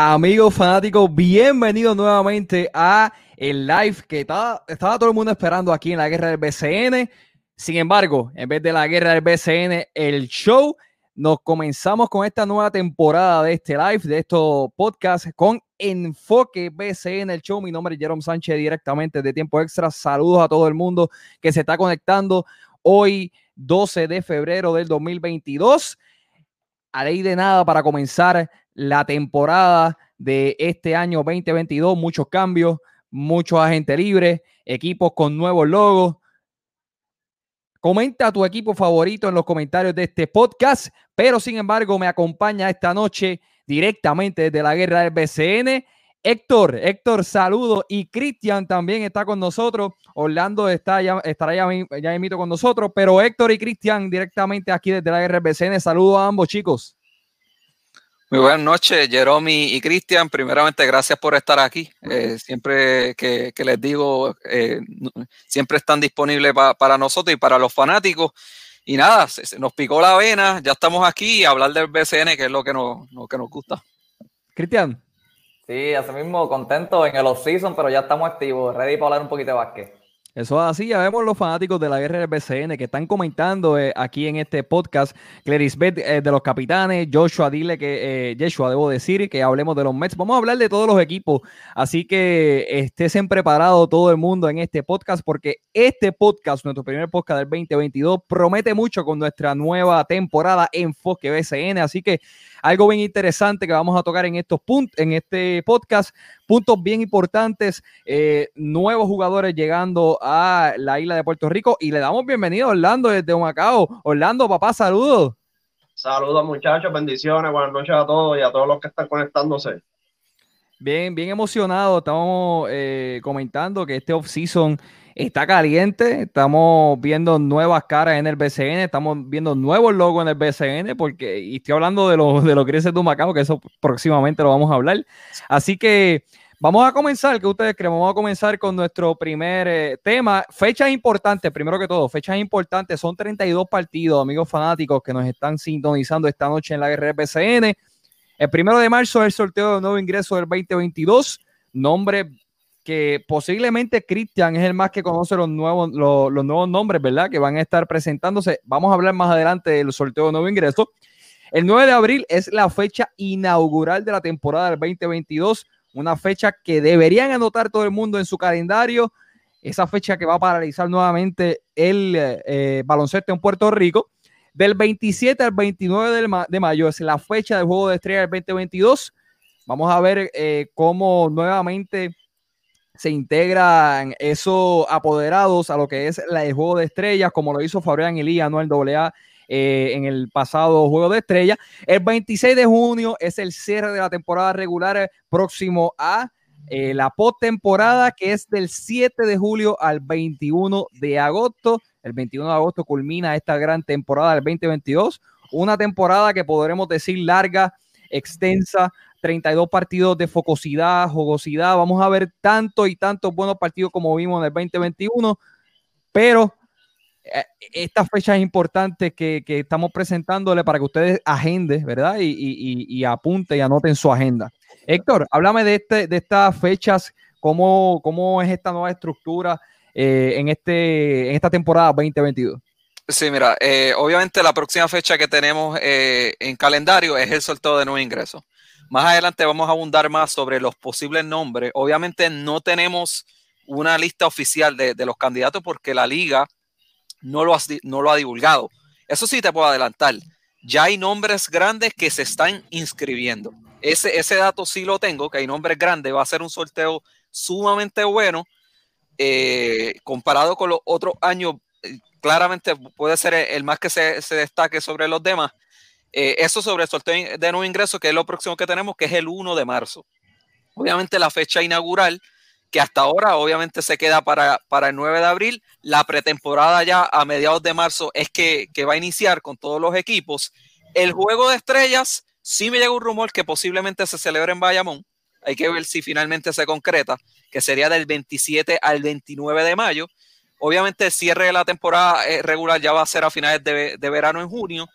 Amigos fanáticos, bienvenidos nuevamente a el live que estaba, estaba todo el mundo esperando aquí en la guerra del BCN. Sin embargo, en vez de la guerra del BCN, el show, nos comenzamos con esta nueva temporada de este live, de estos podcasts con Enfoque BCN, el show. Mi nombre es Jerome Sánchez, directamente de Tiempo Extra. Saludos a todo el mundo que se está conectando hoy, 12 de febrero del 2022. A ley de nada para comenzar la temporada de este año 2022. Muchos cambios, muchos agentes libres, equipos con nuevos logos. Comenta tu equipo favorito en los comentarios de este podcast, pero sin embargo me acompaña esta noche directamente desde la guerra del BCN. Héctor, Héctor, saludo. Y Cristian también está con nosotros. Orlando está ya, estará ya, ya invito con nosotros, pero Héctor y Cristian directamente aquí desde la guerra del BCN. Saludo a ambos chicos. Muy buenas noches, Jerome y Cristian. Primeramente, gracias por estar aquí. Eh, siempre que, les digo, eh, siempre están disponibles para nosotros y para los fanáticos. Y nada, se, nos picó la vena, ya estamos aquí a hablar del BCN, que es lo que nos, lo que nos gusta. Cristian. Sí, así mismo, contento en el off-season, pero ya estamos activos, ready para hablar un poquito de básquet. Eso es así, ya vemos los fanáticos de la guerra del BCN que están comentando eh, aquí en este podcast. Clerisbeth eh, de los capitanes, Joshua, dile que, eh, Joshua, debo decir que hablemos de los Mets. Vamos a hablar de todos los equipos, así que estésen preparados todo el mundo en este podcast porque este podcast, nuestro primer podcast del 2022, promete mucho con nuestra nueva temporada Enfoque BCN, así que algo bien interesante que vamos a tocar en estos puntos, en este podcast, puntos bien importantes, eh, nuevos jugadores llegando a la isla de Puerto Rico y le damos bienvenido a Orlando desde Macao. Orlando, papá, saludos. Saludos muchachos, bendiciones, buenas noches a todos y a todos los que están conectándose. Bien, bien emocionado. Estamos eh, comentando que este off-season está caliente. Estamos viendo nuevas caras en el BCN, estamos viendo nuevos logos en el BCN, porque, estoy hablando de los de lo que de Macao, que eso próximamente lo vamos a hablar. Así que vamos a comenzar, que ustedes creen? Vamos a comenzar con nuestro primer eh, tema. Fechas importantes, primero que todo, fechas importantes. Son 32 partidos, amigos fanáticos, que nos están sintonizando esta noche en la guerra del. El primero de marzo es el sorteo de nuevo ingreso del 2022. Nombre que posiblemente Cristian es el más que conoce los nuevos, los, nuevos nombres, ¿verdad? Que van a estar presentándose. Vamos a hablar más adelante del sorteo de nuevo ingreso. El 9 de abril es la fecha inaugural de la temporada del 2022, una fecha que deberían anotar todo el mundo en su calendario, esa fecha que va a paralizar nuevamente el eh, baloncesto en Puerto Rico. Del 27 al 29 de, mayo es la fecha del Juego de Estrella del 2022. Vamos a ver eh, cómo nuevamente se integran esos apoderados a lo que es el juego de estrellas, como lo hizo Fabián Elías, no el AA eh, en el pasado juego de estrellas. El 26 de junio es el cierre de la temporada regular eh, próximo a eh, la postemporada, que es del 7 de julio al 21 de agosto. El 21 de agosto culmina esta gran temporada del 2022, una temporada que podremos decir larga, extensa, 32 partidos de focosidad, jugosidad. Vamos a ver tanto y tantos buenos partidos como vimos en el 2021, pero eh, estas fechas importantes que, estamos presentándole para que ustedes agenden, ¿verdad? Y, y, y, apunten y anoten su agenda. Héctor, háblame de, este, de estas fechas, cómo, cómo es esta nueva estructura eh, en, este, en esta temporada 2022. Sí, mira, eh, obviamente la próxima fecha que tenemos en calendario es el sorteo de nuevo ingreso. Más adelante vamos a abundar más sobre los posibles nombres. Obviamente no tenemos una lista oficial de, los candidatos porque la liga no lo, ha, no lo ha divulgado. Eso sí te puedo adelantar. Ya hay nombres grandes que se están inscribiendo. Ese, ese dato sí lo tengo, que hay nombres grandes. Va a ser un sorteo sumamente bueno. Eh, comparado con los otros años, claramente puede ser el, más que se, se, destaque sobre los demás. Eh, eso sobre el sorteo de nuevo ingreso, que es lo próximo que tenemos, que es el 1 de marzo. Obviamente la fecha inaugural, que hasta ahora obviamente se queda para, para el 9 de abril. La pretemporada ya a mediados de marzo es que, que va a iniciar con todos los equipos. El juego de estrellas, sí me llega un rumor que posiblemente se celebre en Bayamón. Hay que ver si finalmente se concreta, que sería del 27 al 29 de mayo. Obviamente el cierre de la temporada eh, regular ya va a ser a finales de, de verano en junio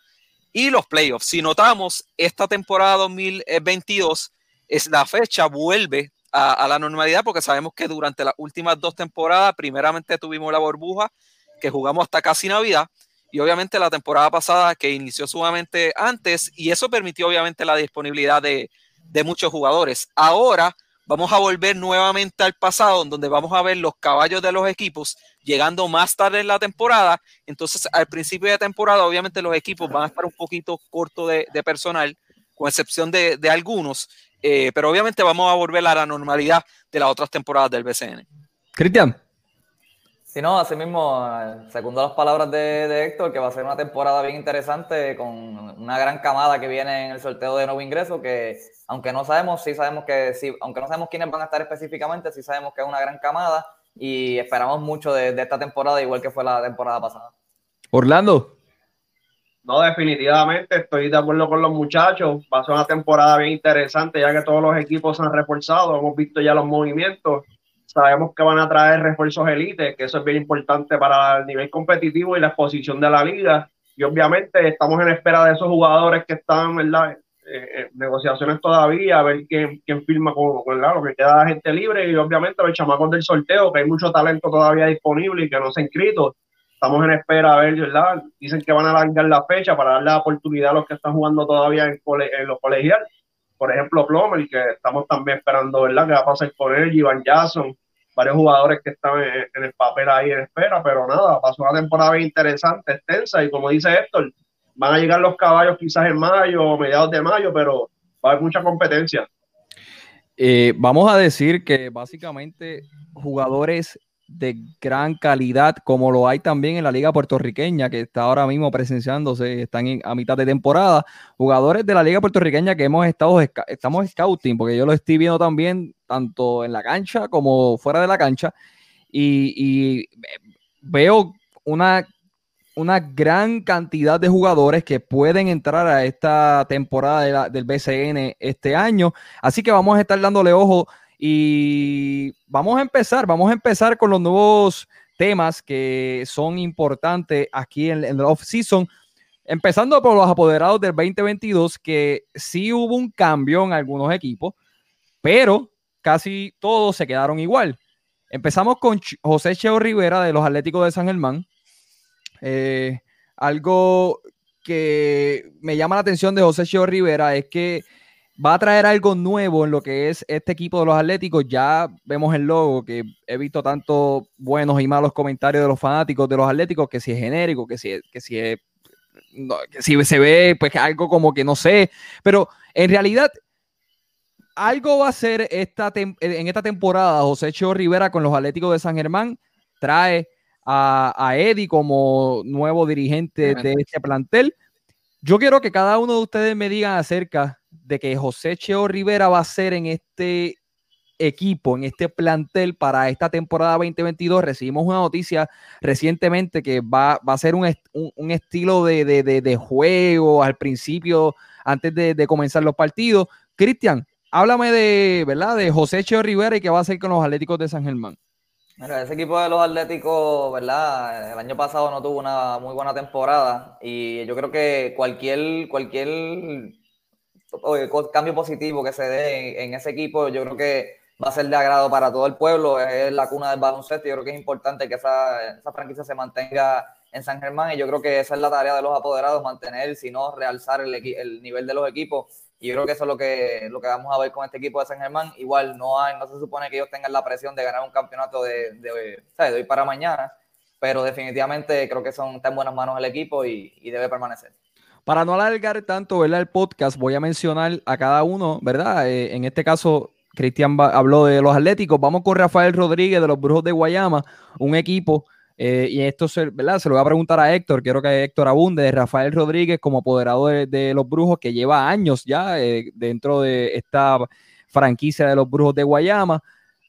y los playoffs. Si notamos, esta temporada 2022 es la fecha vuelve a, la normalidad porque sabemos que durante las últimas dos temporadas, primeramente tuvimos la burbuja que jugamos hasta casi Navidad y obviamente la temporada pasada que inició sumamente antes y eso permitió obviamente la disponibilidad de, de muchos jugadores. Ahora vamos a volver nuevamente al pasado, donde vamos a ver los caballos de los equipos llegando más tarde en la temporada. Entonces, al principio de temporada, obviamente los equipos van a estar un poquito cortos de, personal, con excepción de, algunos, eh, pero obviamente vamos a volver a la normalidad de las otras temporadas del BCN. Cristian. Sí, no, así mismo, segundo las palabras de, de, Héctor, que va a ser una temporada bien interesante con una gran camada que viene en el sorteo de nuevo ingreso, que aunque no sabemos, sí sabemos que, sí, aunque no sabemos quiénes van a estar específicamente, sí sabemos que es una gran camada y esperamos mucho de, de esta temporada, igual que fue la temporada pasada. Orlando. No, definitivamente estoy de acuerdo con los muchachos. Va a ser una temporada bien interesante, ya que todos los equipos se han reforzado. Hemos visto ya los movimientos Sabemos que van a traer refuerzos élites, que eso es bien importante para el nivel competitivo y la exposición de la liga. Y obviamente estamos en espera de esos jugadores que están ¿verdad? en negociaciones todavía, a ver quién, quién firma con, con lo que queda gente libre y obviamente los chamacos del sorteo, que hay mucho talento todavía disponible y que no se ha inscrito. Estamos en espera a ver, ¿verdad? Dicen que van a alargar la fecha para darle la oportunidad a los que están jugando todavía en, en los colegiales. Por ejemplo, Plomer, que estamos también esperando, ¿verdad? Que va a pasar con él, Ivan Jackson, varios jugadores que están en, el papel ahí en espera, pero nada, pasó una temporada interesante, extensa, y como dice Héctor, van a llegar los caballos quizás en mayo o mediados de mayo, pero va a haber mucha competencia. Eh, vamos a decir que básicamente jugadores de gran calidad, como lo hay también en la liga puertorriqueña, que está ahora mismo presenciándose, están a mitad de temporada, jugadores de la liga puertorriqueña que hemos estado, estamos scouting, porque yo lo estoy viendo también, tanto en la cancha como fuera de la cancha, y, veo una, una gran cantidad de jugadores que pueden entrar a esta temporada del BCN este año, así que vamos a estar dándole ojo y vamos a empezar, vamos a empezar con los nuevos temas que son importantes aquí en, el off-season. Empezando por los apoderados del 2022, que sí hubo un cambio en algunos equipos, pero casi todos se quedaron igual. Empezamos con José Cheo Rivera de los Atléticos de San Germán. Eh, algo que me llama la atención de José Cheo Rivera es que va a traer algo nuevo en lo que es este equipo de los Atléticos. Ya vemos el logo, que he visto tanto buenos y malos comentarios de los fanáticos de los Atléticos, que si es genérico, que si, que si, es, que si se ve pues algo como que no sé, pero en realidad algo va a ser esta en esta temporada José Cheo Rivera con los Atléticos de San Germán, trae a, a Eddie como nuevo dirigente de este plantel. Yo quiero que cada uno de ustedes me digan acerca de que José Cheo Rivera va a ser en este equipo, en este plantel para esta temporada 2022. Recibimos una noticia recientemente que va, a ser un, estilo de, juego al principio, antes de, comenzar los partidos. Cristian, háblame de, ¿verdad? de José Cheo Rivera y qué va a hacer con los Atléticos de San Germán. Mira, ese equipo de los Atléticos, ¿verdad? El año pasado no tuvo una muy buena temporada y yo creo que cualquier, cualquier cambio positivo que se dé en, ese equipo, yo creo que va a ser de agrado para todo el pueblo, es la cuna del baloncesto, yo creo que es importante que esa, franquicia se mantenga en San Germán y yo creo que esa es la tarea de los apoderados, mantener, si no, realzar el, el nivel de los equipos y yo creo que eso es lo que, lo que vamos a ver con este equipo de San Germán. Igual no hay, no se supone que ellos tengan la presión de ganar un campeonato de, de, de hoy para mañana, pero definitivamente creo que son, en buenas manos el equipo y debe permanecer. Para no alargar tanto el podcast, voy a mencionar a cada uno, ¿verdad? Eh, en este caso, Cristian habló de los Atléticos. Vamos con Rafael Rodríguez de los Brujos de Guayama, un equipo. Eh, y esto se, ¿verdad? se lo voy a preguntar a Héctor. Quiero que Héctor abunde de Rafael Rodríguez como apoderado de, los Brujos, que lleva años ya eh, dentro de esta franquicia de los Brujos de Guayama.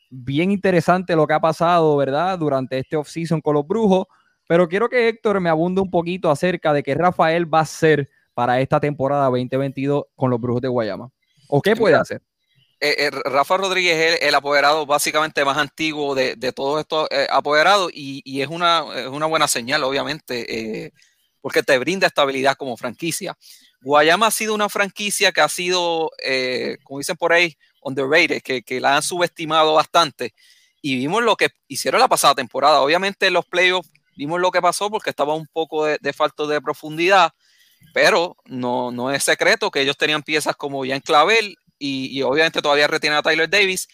Bien interesante lo que ha pasado, ¿verdad? Durante este offseason con los Brujos. Pero quiero que Héctor me abunde un poquito acerca de qué Rafael va a hacer para esta temporada 2022 con los Brujos de Guayama. ¿O qué puede hacer? Eh, eh, Rafa Rodríguez es el, apoderado básicamente más antiguo de, todos estos eh, apoderados y, es, una, una, buena señal, obviamente, porque te brinda estabilidad como franquicia. Guayama ha sido una franquicia que ha sido, eh, como dicen por ahí, underrated, que, que la han subestimado bastante. Y vimos lo que hicieron la pasada temporada. Obviamente en los playoffs vimos lo que pasó porque estaba un poco de, de falta de profundidad, pero no, no es secreto que ellos tenían piezas como Jan Clavel y, y obviamente todavía retienen a Tyler Davis.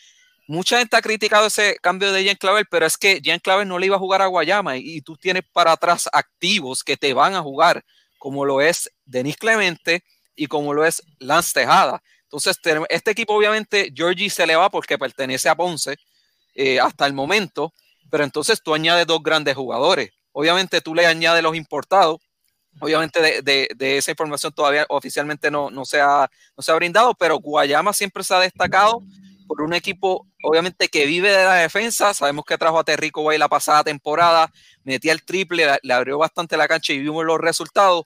Mucha gente ha criticado ese cambio de Jan Clavel, pero es que Jan Clavel no le iba a jugar a Guayama y, y tú tienes para atrás activos que te van a jugar, como lo es Denis Clemente y como lo es Lance Tejada. Entonces, este equipo obviamente, Georgie se le va porque pertenece a Ponce eh, hasta el momento, pero entonces tú añades dos grandes jugadores. Obviamente tú le añades los importados. Obviamente de, esa información todavía oficialmente no, no, se ha, no se ha brindado, pero Guayama siempre se ha destacado por un equipo, obviamente, que vive de la defensa. Sabemos que trajo a Terrico Guay la pasada temporada, metía el triple, le abrió bastante la cancha y vimos los resultados.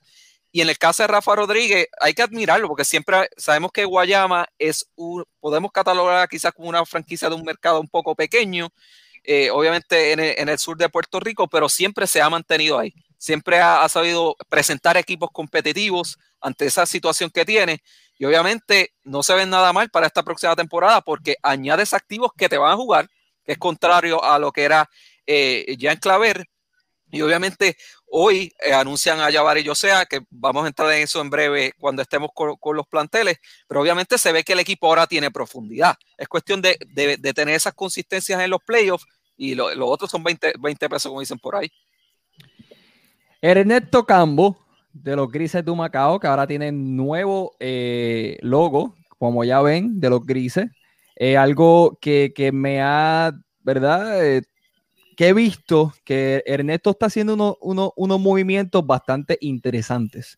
Y en el caso de Rafa Rodríguez, hay que admirarlo porque siempre sabemos que Guayama es un, podemos catalogar quizás como una franquicia de un mercado un poco pequeño, eh, obviamente en el, en el, sur de Puerto Rico, pero siempre se ha mantenido ahí. Siempre ha, ha, sabido presentar equipos competitivos ante esa situación que tiene. Y obviamente no se ven nada mal para esta próxima temporada porque añades activos que te van a jugar, que es contrario a lo que era eh, Jean Claver. Y obviamente Hoy eh, anuncian a Yavar y Josea, que vamos a entrar en eso en breve cuando estemos con, con, los planteles, pero obviamente se ve que el equipo ahora tiene profundidad. Es cuestión de, de, de tener esas consistencias en los playoffs y los lo otros son 20, 20, pesos, como dicen por ahí. Ernesto Cambo, de los Grises de Macao, que ahora tiene nuevo eh, logo, como ya ven, de los Grises. Eh, algo que, que, me ha, ¿verdad? Eh, que he visto que Ernesto está haciendo uno, uno, unos movimientos bastante interesantes.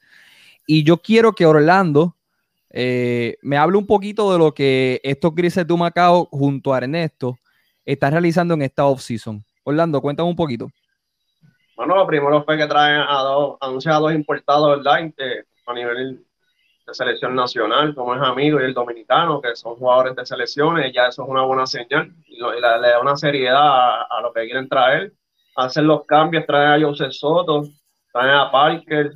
Y yo quiero que Orlando eh, me hable un poquito de lo que estos Grises de Macao junto a Ernesto están realizando en esta offseason. Orlando, cuéntame un poquito. Bueno, lo primero fue que traen a dos, anuncian a dos importados, ¿verdad? a nivel de selección nacional, como es amigo y el dominicano, que son jugadores de selecciones, ya eso es una buena señal y, le, da una seriedad a, lo que quieren traer. Hacen los cambios, traen a José Soto, traen a Parker,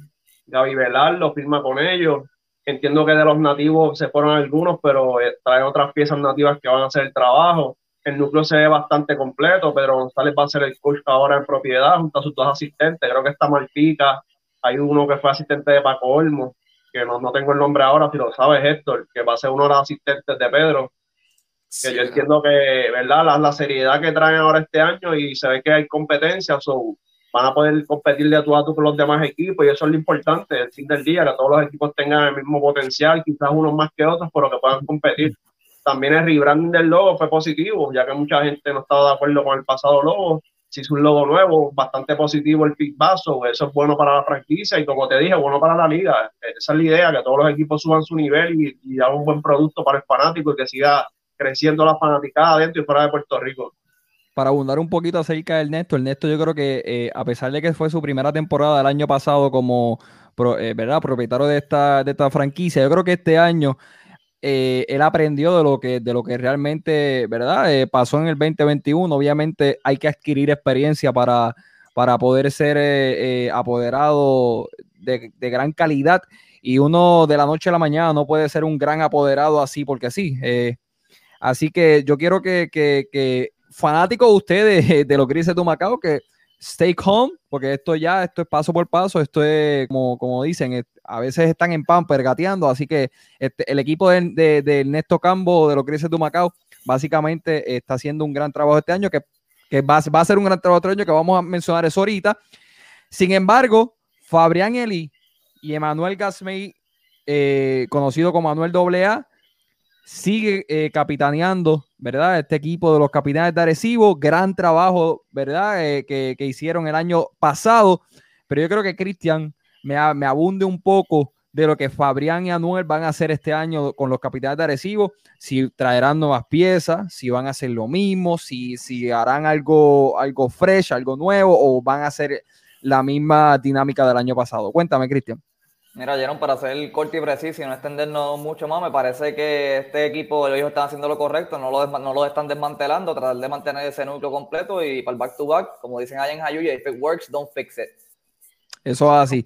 Gaby Velar, lo firma con ellos. Entiendo que de los nativos se fueron algunos, pero eh, traen otras piezas nativas que van a hacer el trabajo. El núcleo se ve bastante completo. Pedro González va a ser el coach ahora en propiedad junto a sus dos asistentes. Creo que está Malpica. Hay uno que fue asistente de Paco Olmo que no, no, tengo el nombre ahora, si lo sabes, Héctor, que va a ser uno de los asistentes de Pedro. Sí, que yo entiendo que, ¿verdad? La, la, seriedad que traen ahora este año y se ve que hay competencia, so, van a poder competir de tú a tú con los demás equipos y eso es lo importante, el fin del día, que todos los equipos tengan el mismo potencial, quizás unos más que otros, pero que puedan competir. También el rebranding del logo fue positivo, ya que mucha gente no estaba de acuerdo con el pasado logo se hizo un logo nuevo, bastante positivo el feedback, eso es bueno para la franquicia y como te dije, bueno para la liga. Esa es la idea, que todos los equipos suban su nivel y, y hagan un buen producto para el fanático y que siga creciendo la fanaticada dentro y fuera de Puerto Rico. Para abundar un poquito acerca del Ernesto, Ernesto yo creo que eh, a pesar de que fue su primera temporada del año pasado como pro, eh, ¿verdad? propietario de esta, de esta franquicia, yo creo que este año eh, él aprendió de lo que, de lo que realmente, ¿verdad? Eh, pasó en el 2021. Obviamente hay que adquirir experiencia para, para poder ser eh, eh apoderado de, de, gran calidad. Y uno de la noche a la mañana no puede ser un gran apoderado así porque sí. Así que yo quiero que, que, que fanáticos de ustedes de los Grises de Macao, que stay calm, porque esto ya, esto es paso por paso, esto es como, como dicen, a veces están en pamper gateando, así que este, el equipo de, de, de, Ernesto Cambo de los Grises de Macao básicamente está haciendo un gran trabajo este año, que, que va, va, a ser un gran trabajo este año, que vamos a mencionar eso ahorita. Sin embargo, Fabrián Eli y Emanuel Gasmey, eh, conocido como Manuel AA, sigue eh, capitaneando, ¿verdad? Este equipo de los capitanes de Arecibo, gran trabajo, ¿verdad? Eh, que, que, hicieron el año pasado, pero yo creo que Cristian me, me, abunde un poco de lo que Fabrián y Anuel van a hacer este año con los capitanes de Arecibo, si traerán nuevas piezas, si van a hacer lo mismo, si, si harán algo, algo fresh, algo nuevo, o van a hacer la misma dinámica del año pasado. Cuéntame, Cristian. Mira, Jerón, para ser corto y preciso y no extendernos mucho más, me parece que este equipo, ellos están haciendo lo correcto, no lo, no lo están desmantelando, tratar de mantener ese núcleo completo y para el back to back, como dicen allá en Jayuya, if it works, don't fix it. Eso es así.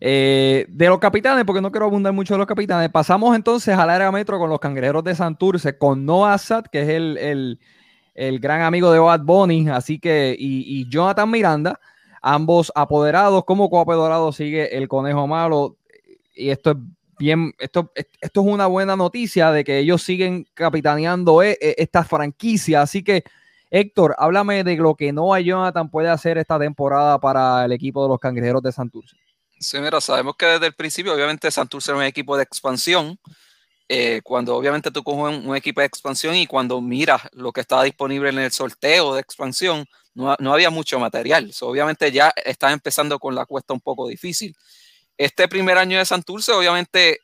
Eh, de los capitanes, porque no quiero abundar mucho de los capitanes, pasamos entonces al área metro con los cangrejeros de Santurce, con Noah Sat, que es el, gran amigo de Bad Bunny, así que, y, Jonathan Miranda, ambos apoderados, como coapoderado sigue el conejo malo, y esto es bien, esto, esto es una buena noticia de que ellos siguen capitaneando eh, eh, esta franquicia, así que Héctor, háblame de lo que Noah Jonathan puede hacer esta temporada para el equipo de los cangrejeros de Santurce. Sí, mira, sabemos que desde el principio, obviamente, Santurce es un equipo de expansión. Eh, cuando obviamente tú coges un, equipo de expansión y cuando miras lo que estaba disponible en el sorteo de expansión, no, había mucho material. obviamente ya estás empezando con la cuesta un poco difícil. Este primer año de Santurce, obviamente,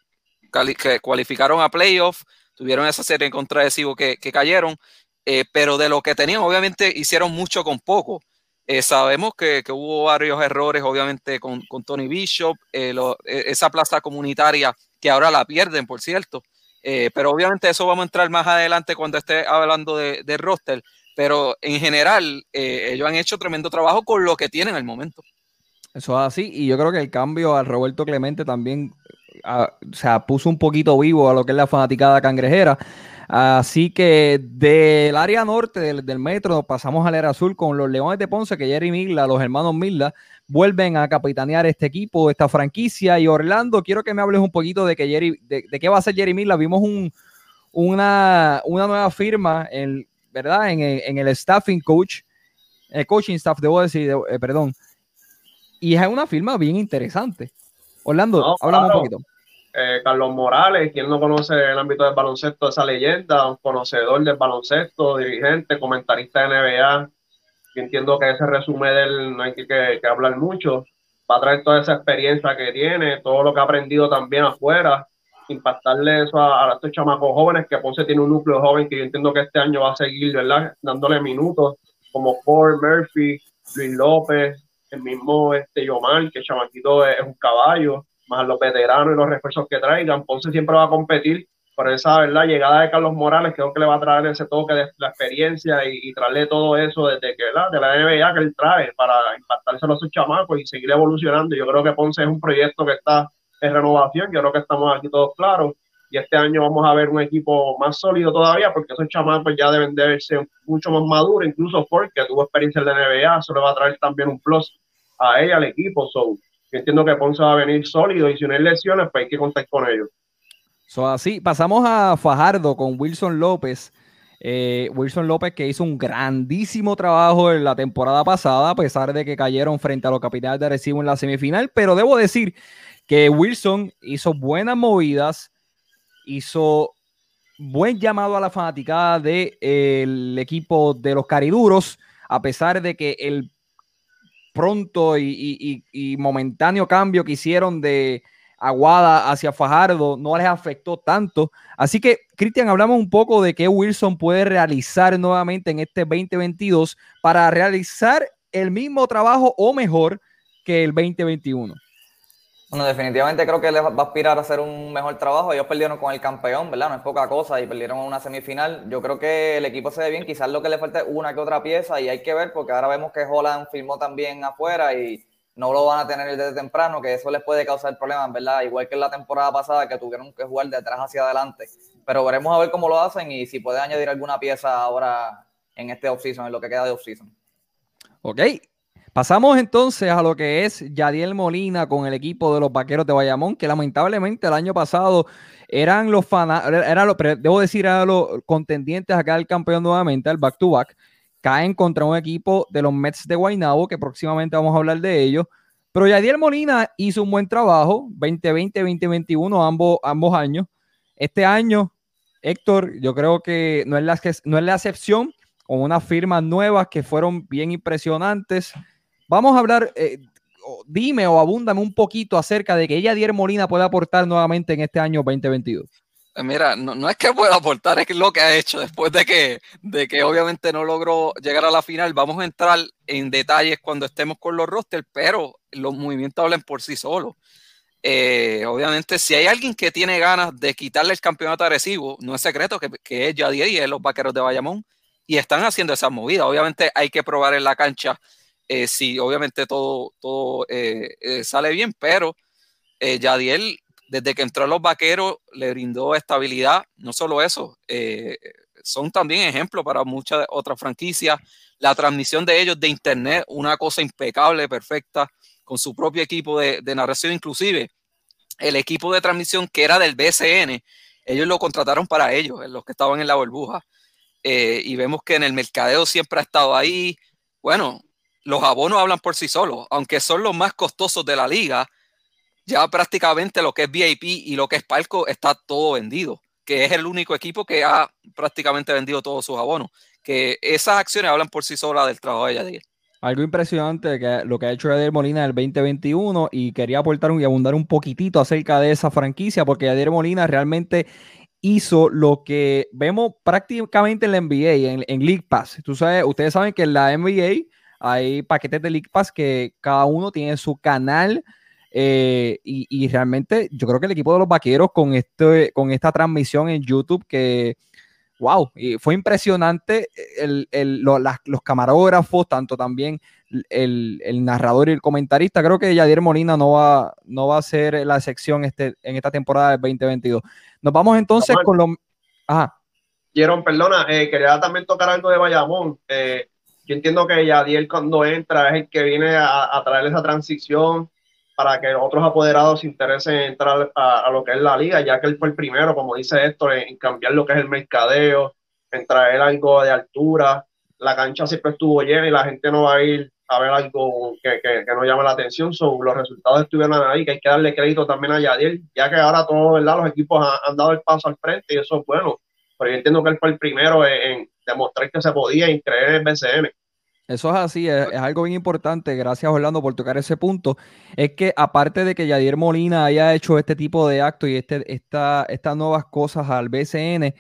que cualificaron a playoff, tuvieron esa serie contra Adhesivo que, que cayeron, eh, pero de lo que tenían, obviamente, hicieron mucho con poco. Eh, sabemos que, hubo varios errores, obviamente, con, Tony Bishop, eh, e, esa plaza comunitaria que ahora la pierden, por cierto. Eh, pero obviamente eso vamos a entrar más adelante cuando esté hablando de, de roster. Pero en general, ellos han hecho tremendo trabajo con lo que tienen al momento. Eso es así, y yo creo que el cambio al Roberto Clemente también se puso un poquito vivo a lo que es la fanaticada cangrejera. Así que del área norte del, metro pasamos al área azul con los Leones de Ponce, que Jerry Milla, los hermanos Milla, vuelven a capitanear este equipo, esta franquicia. Y Orlando, quiero que me hables un poquito de, que Jerry, de, qué va a hacer Jerry Milla. Vimos una, nueva firma, en, ¿verdad? En, el staffing coach, el coaching staff, debo decir, eh, perdón. Y es una firma bien interesante. Orlando, hablamos un poquito. Eh, Carlos Morales, quien no conoce el ámbito del baloncesto, esa leyenda, un conocedor del baloncesto, dirigente, comentarista de NBA. entiendo que ese resumen de él no hay que, hablar mucho. Va a traer toda esa experiencia que tiene, todo lo que ha aprendido también afuera, impactarle eso a, estos chamacos jóvenes, que Ponce tiene un núcleo joven que yo entiendo que este año va a seguir, ¿verdad? Dándole minutos, como Ford, Murphy, Luis López, el mismo este Yomar, que chamaquito es un caballo más los veteranos y los refuerzos que traigan. Ponce siempre va a competir por esa ¿verdad? llegada de Carlos Morales, creo que le va a traer ese toque de la experiencia y, traerle todo eso desde que de la NBA que él trae para impactárselo a sus chamacos y seguir evolucionando. Yo creo que Ponce es un proyecto que está en renovación, yo creo que estamos aquí todos claros. Y este año vamos a ver un equipo más sólido todavía, porque esos chamacos ya deben de verse mucho más maduros, incluso porque tuvo experiencia en la NBA, eso le va a traer también un plus a ella, al equipo. So, entiendo que Ponce va a venir sólido y si no hay lesiones, pues hay que contar con ellos. So, así, pasamos a Fajardo con Wilson López. Eh, Wilson López que hizo un grandísimo trabajo en la temporada pasada, a pesar de que cayeron frente a los capitales de Recibo en la semifinal, pero debo decir que Wilson hizo buenas movidas, hizo buen llamado a la fanaticada del equipo de los Cariduros, a pesar de que el pronto y, momentáneo cambio que hicieron de Aguada hacia Fajardo no les afectó tanto. Así que, Cristian, hablamos un poco de qué Wilson puede realizar nuevamente en este 2022 para realizar el mismo trabajo o mejor que el 2021. Bueno, definitivamente creo que les va a aspirar a hacer un mejor trabajo. Ellos perdieron con el campeón, ¿verdad? No es poca cosa y perdieron una semifinal. Yo creo que el equipo se ve bien. Quizás lo que le falta es una que otra pieza y hay que ver porque ahora vemos que Holland firmó también afuera y no lo van a tener desde temprano, que eso les puede causar problemas, ¿verdad? Igual que en la temporada pasada que tuvieron que jugar de atrás hacia adelante. Pero veremos a ver cómo lo hacen y si puede añadir alguna pieza ahora en este offseason, en lo que queda de offseason. Ok, Pasamos entonces a lo que es Yadiel Molina con el equipo de los Vaqueros de Bayamón, que lamentablemente el año pasado eran los eran los, debo decir, eran los contendientes acá al campeón nuevamente, al back to back. Caen contra un equipo de los Mets de Guaynabo, que próximamente vamos a hablar de ellos. Pero Yadiel Molina hizo un buen trabajo, 2020-2021, ambos, ambos años. Este año, Héctor, yo creo que no es la, no es la excepción, con unas firmas nuevas que fueron bien impresionantes. Vamos a hablar, eh, dime o abúndame un poquito acerca de que ella, Dier Molina, pueda aportar nuevamente en este año 2022. Eh, mira, no, es que pueda aportar, es lo que ha hecho después de que, de que obviamente no logró llegar a la final. Vamos a entrar en detalles cuando estemos con los rosters, pero los movimientos hablan por sí solos. Eh, obviamente, si hay alguien que tiene ganas de quitarle el campeonato agresivo, no es secreto que, que es Yadier y es los vaqueros de Bayamón, y están haciendo esas movidas. Obviamente, hay que probar en la cancha eh, si obviamente todo, todo eh, eh, sale bien, pero Yadiel, desde que entró a los vaqueros, le brindó estabilidad. No solo eso, son también ejemplos para muchas otras franquicias. La transmisión de ellos de internet, una cosa impecable, perfecta, con su propio equipo de, narración, inclusive el equipo de transmisión que era del BCN, ellos lo contrataron para ellos, los que estaban en la burbuja. Y vemos que en el mercadeo siempre ha estado ahí. Bueno, los abonos hablan por sí solos, aunque son los más costosos de la liga, ya prácticamente lo que es VIP y lo que es Palco está todo vendido, que es el único equipo que ha prácticamente vendido todos sus abonos, que esas acciones hablan por sí solas del trabajo de Yadier. Algo impresionante que lo que ha hecho Yadier Molina en el 2021 y quería aportar y abundar un poquitito acerca de esa franquicia porque Yadier Molina realmente hizo lo que vemos prácticamente en la NBA, en, en League Pass. Tú sabes, ustedes saben que en la NBA hay paquetes de League Pass que cada uno tiene su canal. Eh, y, realmente yo creo que el equipo de los vaqueros con, este, con esta transmisión en YouTube que, wow, y fue impresionante el, los camarógrafos, tanto también el, narrador y el comentarista. Creo que Yadier Molina no va, no va a ser la sección este, en esta temporada del 2022. Nos vamos entonces con los... Ajá. Jerón, perdona, eh, quería también tocar algo de Bayamón. Eh, yo entiendo que Yadier cuando entra es el que viene a, traer esa transición para que otros apoderados se interesen en entrar a, lo que es la liga, ya que él fue el primero, como dice Héctor, en, cambiar lo que es el mercadeo, en traer algo de altura. La cancha siempre estuvo llena y la gente no va a ir a ver algo que, que, no llame la atención. son los resultados estuvieron ahí, que hay que darle crédito también a Yadier, ya que ahora todos los equipos han, dado el paso al frente y eso es bueno. Pero yo entiendo que él fue el primero en, demostrar que se podía y creer en BCN. Eso es así, es, algo bien importante. Gracias, Orlando, por tocar ese punto. Es que aparte de que Yadier Molina haya hecho este tipo de actos y este, esta, estas nuevas cosas al BCN,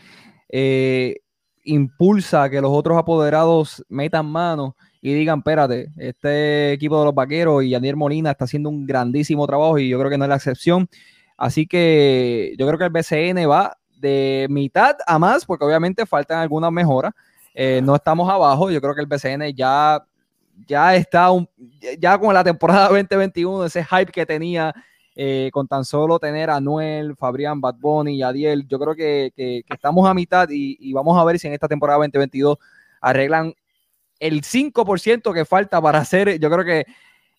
eh, impulsa a que los otros apoderados metan mano y digan, espérate, este equipo de los vaqueros y Yadier Molina está haciendo un grandísimo trabajo y yo creo que no es la excepción. Así que yo creo que el BCN va de mitad a más, porque obviamente faltan algunas mejoras eh, no estamos abajo. Yo creo que el BCN ya, ya está, ya con la temporada 2021, ese hype que tenía eh, con tan solo tener a Noel, Fabrián, Bad Bunny y Adiel, yo creo que, estamos a mitad y, vamos a ver si en esta temporada 2022 arreglan el 5% que falta para hacer, yo creo que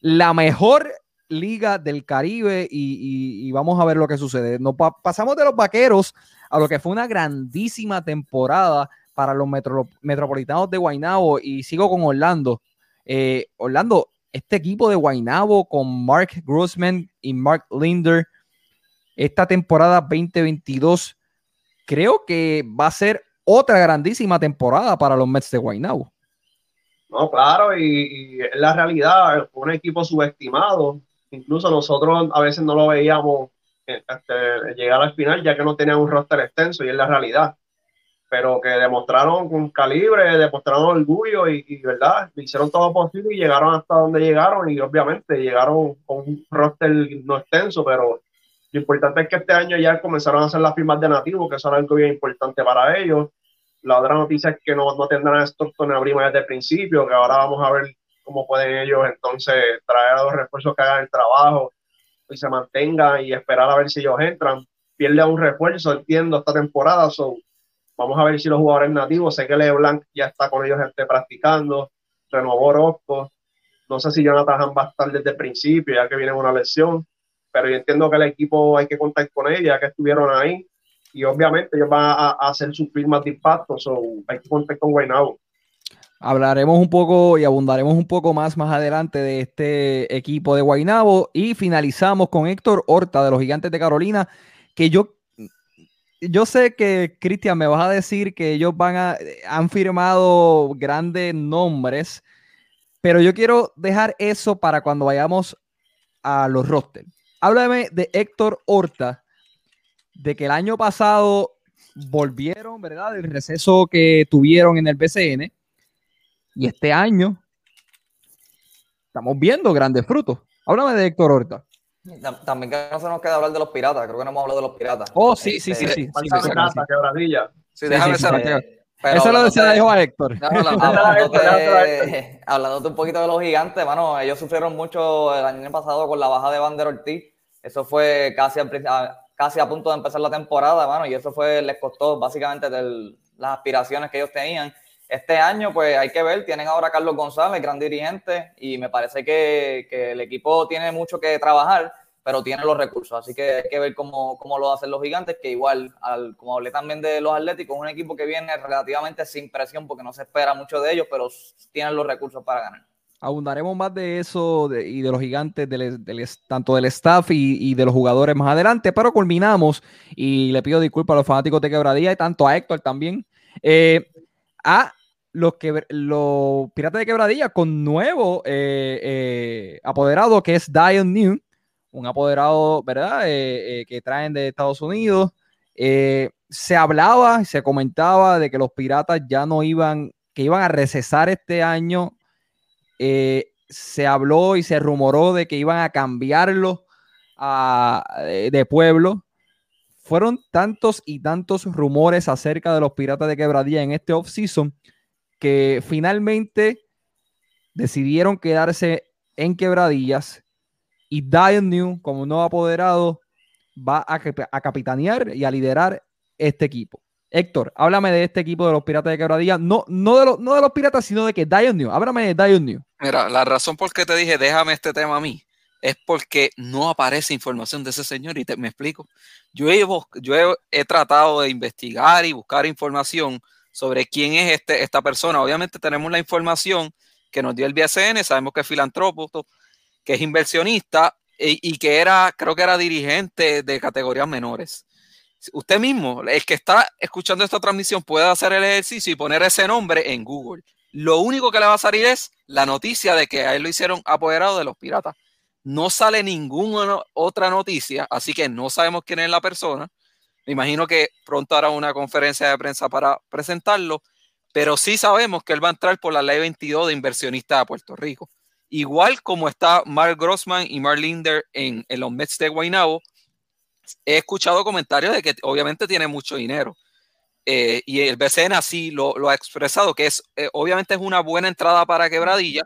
la mejor liga del Caribe y, vamos a ver lo que sucede. Nos pasamos de los vaqueros a lo que fue una grandísima temporada para los metropolitanos de Guaynabo y sigo con Orlando. Eh, Orlando, este equipo de Guaynabo con Mark Grossman y Mark Linder, esta temporada 2022, creo que va a ser otra grandísima temporada para los Mets de Guaynabo. No, claro, y, y la realidad, un equipo subestimado. Incluso nosotros a veces no lo veíamos eh, llegar al final, ya que no tenía un roster extenso, y es la realidad pero que demostraron con calibre, demostraron orgullo y, verdad, hicieron todo posible y llegaron hasta donde llegaron y obviamente llegaron con un roster no extenso, pero lo importante es que este año ya comenzaron a hacer las firmas de nativos, que son algo bien importante para ellos. La otra noticia es que no, no tendrán a Stockton en abril desde el principio, que ahora vamos a ver cómo pueden ellos entonces traer a los refuerzos que hagan el trabajo y se mantengan y esperar a ver si ellos entran. Pierde un refuerzo, entiendo, esta temporada, son Vamos a ver si los jugadores nativos, sé que LeBlanc ya está con ellos este, practicando, renovó Orozco. No sé si Jonathan va a estar desde el principio, ya que viene una lesión, pero yo entiendo que el equipo hay que contar con ellos, ya que estuvieron ahí. Y obviamente ellos van a, hacer sus firmas de impacto, so hay que contar con Guaynabo. Hablaremos un poco y abundaremos un poco más más adelante de este equipo de Guaynabo y finalizamos con Héctor Horta de los Gigantes de Carolina, que yo yo sé que, Cristian, me vas a decir que ellos van a, han firmado grandes nombres, pero yo quiero dejar eso para cuando vayamos a los rosters. Háblame de Héctor Horta, de que el año pasado volvieron, ¿verdad? Del receso que tuvieron en el BCN. Y este año estamos viendo grandes frutos. Háblame de Héctor Horta. También que no se nos queda hablar de los piratas, creo que no hemos hablado de los piratas. Oh, sí, sí, sí, sí. Sí, déjame saber. Eso lo decía a Héctor. hablándote, un poquito de los gigantes, mano, ellos sufrieron mucho el año pasado con la baja de Vander Ortiz. Eso fue casi, a, casi a punto de empezar la temporada, mano, y eso fue, les costó básicamente las aspiraciones que ellos tenían. Este año, pues hay que ver, tienen ahora a Carlos González, gran dirigente, y me parece que, que el equipo tiene mucho que trabajar pero tiene los recursos. Así que hay que ver cómo, cómo lo hacen los gigantes, que igual, al, como hablé también de los Atléticos, un equipo que viene relativamente sin presión porque no se espera mucho de ellos, pero tienen los recursos para ganar. Abundaremos más de eso y de los gigantes, tanto del staff y, de los jugadores más adelante, pero culminamos y le pido disculpas a los fanáticos de Quebradía y tanto a Héctor también, eh, a los, que, los Piratas de Quebradilla con nuevo eh, eh, apoderado que es Dion New, un apoderado, ¿verdad? Eh, eh, que traen de Estados Unidos. Se hablaba se comentaba de que los piratas ya no iban, que iban a recesar este año. se habló y se rumoró de que iban a cambiarlo de pueblo. Fueron tantos y tantos rumores acerca de los piratas de quebradilla en este off-season que finalmente decidieron quedarse en quebradillas y Dion New, como nuevo apoderado, va a, capitanear y a liderar este equipo. Héctor, háblame de este equipo de los Piratas de Quebradilla. No, no, de, los, no de los Piratas, sino de que Dion New. Háblame de Dion New. Mira, la razón por qué te dije déjame este tema a mí es porque no aparece información de ese señor y te, me explico. Yo he, yo he, tratado de investigar y buscar información sobre quién es este, esta persona. Obviamente tenemos la información que nos dio el BSN, sabemos que es filántropo, que es inversionista y, que era, creo que era dirigente de categorías menores. Usted mismo, el que está escuchando esta transmisión, puede hacer el ejercicio y poner ese nombre en Google. Lo único que le va a salir es la noticia de que a él lo hicieron apoderado de los piratas. No sale ninguna otra noticia, así que no sabemos quién es la persona. Me imagino que pronto hará una conferencia de prensa para presentarlo, pero sí sabemos que él va a entrar por la ley 22 de inversionista de Puerto Rico. Igual como está Mark Grossman y Mark Linder en, los Mets de Guaynabo, he escuchado comentarios de que obviamente tiene mucho dinero. Eh, y el BCN así lo, ha expresado, que es eh, obviamente es una buena entrada para Quebradilla,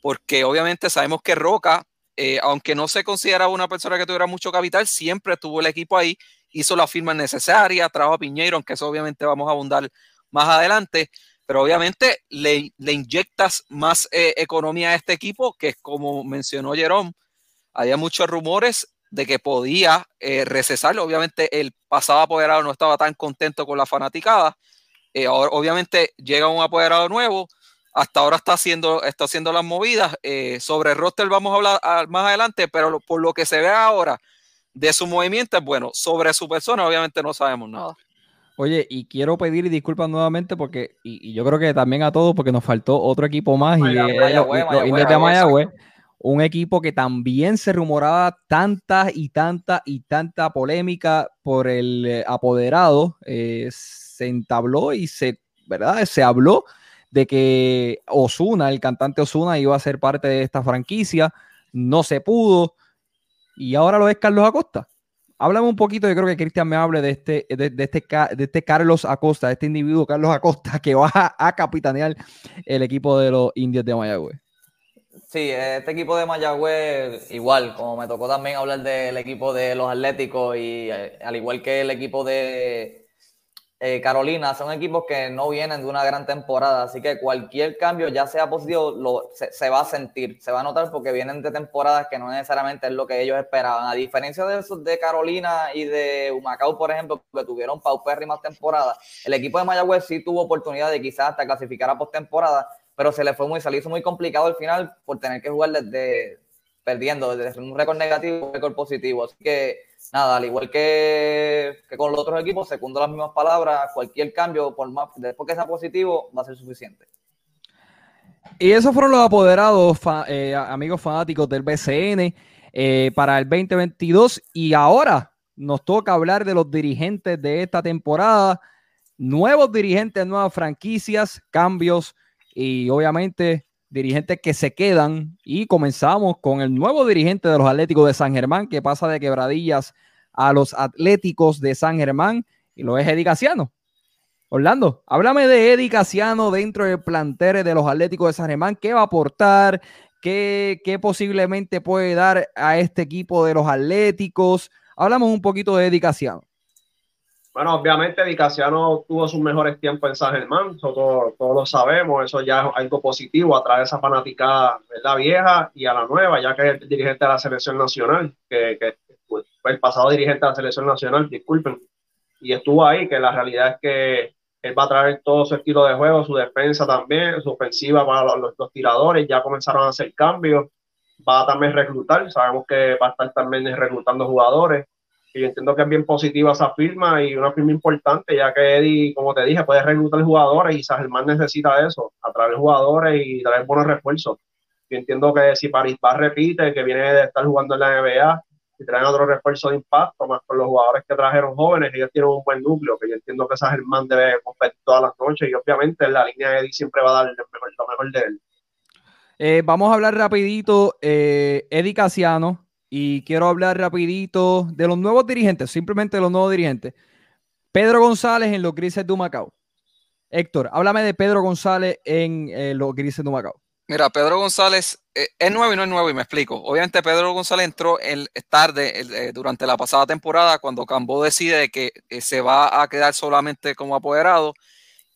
porque obviamente sabemos que Roca, eh, aunque no se considera una persona que tuviera mucho capital, siempre tuvo el equipo ahí, hizo las firmas necesarias, trajo a Piñeiro, aunque eso obviamente vamos a abundar más adelante pero obviamente le, inyectas más eh, economía a este equipo, que como mencionó Jerome, había muchos rumores de que podía eh, recesarlo. Obviamente el pasado apoderado no estaba tan contento con la fanaticada. Eh, obviamente llega un apoderado nuevo, hasta ahora está haciendo, está haciendo las movidas. sobre roster vamos a hablar más adelante, pero por lo que se ve ahora de su movimiento, bueno, sobre su persona obviamente no sabemos nada. Oye, y quiero pedir disculpas nuevamente porque, y, yo creo que también a todos, porque nos faltó otro equipo más, y de Mayagüez, un equipo que también se rumoraba tanta y tanta y tanta polémica por el eh, apoderado, eh, se entabló y se, ¿verdad? Se habló de que Osuna, el cantante Osuna, iba a ser parte de esta franquicia, no se pudo, y ahora lo es Carlos Acosta. Háblame un poquito, yo creo que Cristian me hable de este, de, este, de este Carlos Acosta, de este individuo Carlos Acosta que va a, capitanear el equipo de los indios de Mayagüez. Sí, este equipo de Mayagüez, igual, como me tocó también hablar del equipo de los Atléticos y eh, al igual que el equipo de, eh, Carolina son equipos que no vienen de una gran temporada, así que cualquier cambio, ya sea positivo, lo, se, va a sentir, se va a notar porque vienen de temporadas que no necesariamente es lo que ellos esperaban. A diferencia de esos de Carolina y de Humacao, por ejemplo, que tuvieron paupérrimas temporadas, el equipo de Mayagüez sí tuvo oportunidad de quizás hasta clasificar a postemporada, pero se le fue muy, se muy complicado al final por tener que jugar desde perdiendo, desde un récord negativo un récord positivo. Así que nada, al igual que, con los otros equipos, segundo las mismas palabras, cualquier cambio, por más, después que sea positivo, va a ser suficiente. Y esos fueron los apoderados, eh, amigos fanáticos del BCN, eh, para el 2022. Y ahora nos toca hablar de los dirigentes de esta temporada, nuevos dirigentes, nuevas franquicias, cambios y obviamente dirigentes que se quedan y comenzamos con el nuevo dirigente de los Atléticos de San Germán que pasa de quebradillas a los Atléticos de San Germán y lo es Eddie Casiano. Orlando, háblame de Eddie Casiano dentro del plantel de los Atléticos de San Germán, qué va a aportar, ¿Qué, ¿Qué, posiblemente puede dar a este equipo de los Atléticos? Hablamos un poquito de Eddie Casiano. Bueno, obviamente Dicasiano tuvo sus mejores tiempos en San Germán, todos, todos lo sabemos, eso ya es algo positivo, atrae esa fanática la vieja y a la nueva, ya que es el dirigente de la selección nacional, que, que fue el pasado dirigente de la selección nacional, disculpen, y estuvo ahí, que la realidad es que él va a traer todo su estilo de juego, su defensa también, su ofensiva para los, los, tiradores, ya comenzaron a hacer cambios, va a también reclutar, sabemos que va a estar también reclutando jugadores, y yo entiendo que es bien positiva esa firma y una firma importante, ya que Eddie, como te dije, puede reclutar jugadores y San Germán necesita eso, atraer jugadores y traer buenos refuerzos. Yo entiendo que si París va repite, que viene de estar jugando en la NBA, y traen otro refuerzo de impacto, más con los jugadores que trajeron jóvenes, ellos tienen un buen núcleo, que yo entiendo que San Germán debe competir todas las noches y obviamente en la línea de Eddie siempre va a dar lo mejor, lo mejor de él. Eh, vamos a hablar rapidito, eh, Eddie Casiano, y quiero hablar rapidito de los nuevos dirigentes, simplemente de los nuevos dirigentes. Pedro González en los Grises de Macao. Héctor, háblame de Pedro González en eh, los Grises de Macao. Mira, Pedro González eh, es nuevo y no es nuevo, y me explico. Obviamente, Pedro González entró el, tarde eh, durante la pasada temporada cuando Cambó decide que se va a quedar solamente como apoderado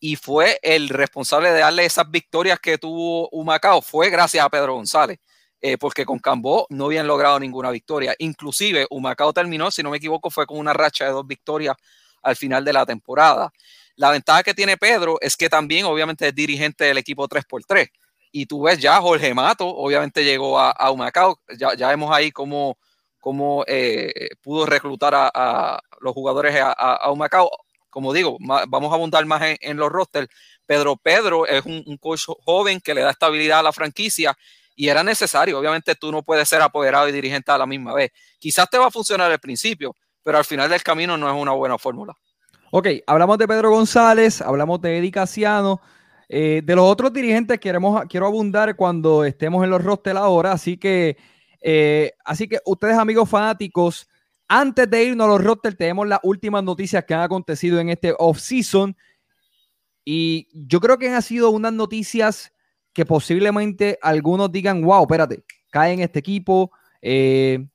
y fue el responsable de darle esas victorias que tuvo Humacao. Fue gracias a Pedro González. Eh, porque con Cambó no habían logrado ninguna victoria. Inclusive, Humacao terminó, si no me equivoco, fue con una racha de dos victorias al final de la temporada. La ventaja que tiene Pedro es que también, obviamente, es dirigente del equipo 3x3. Y tú ves ya, Jorge Mato, obviamente llegó a, Humacao. Ya, ya vemos ahí cómo, cómo eh, pudo reclutar a, los jugadores a, a, Humacao. Como digo, vamos a abundar más en, los rosters. Pedro Pedro es un coach joven que le da estabilidad a la franquicia y era necesario. Obviamente tú no puedes ser apoderado y dirigente a la misma vez. Quizás te va a funcionar al principio, pero al final del camino no es una buena fórmula. Ok, hablamos de Pedro González, hablamos de Eddie Casiano. Eh, de los otros dirigentes queremos, quiero abundar cuando estemos en los rosters ahora, así que, eh, así que ustedes amigos fanáticos, antes de irnos a los rosters tenemos las últimas noticias que han acontecido en este off-season y yo creo que han sido unas noticias que posiblemente algunos digan, wow, espérate, cae en este equipo. Eh,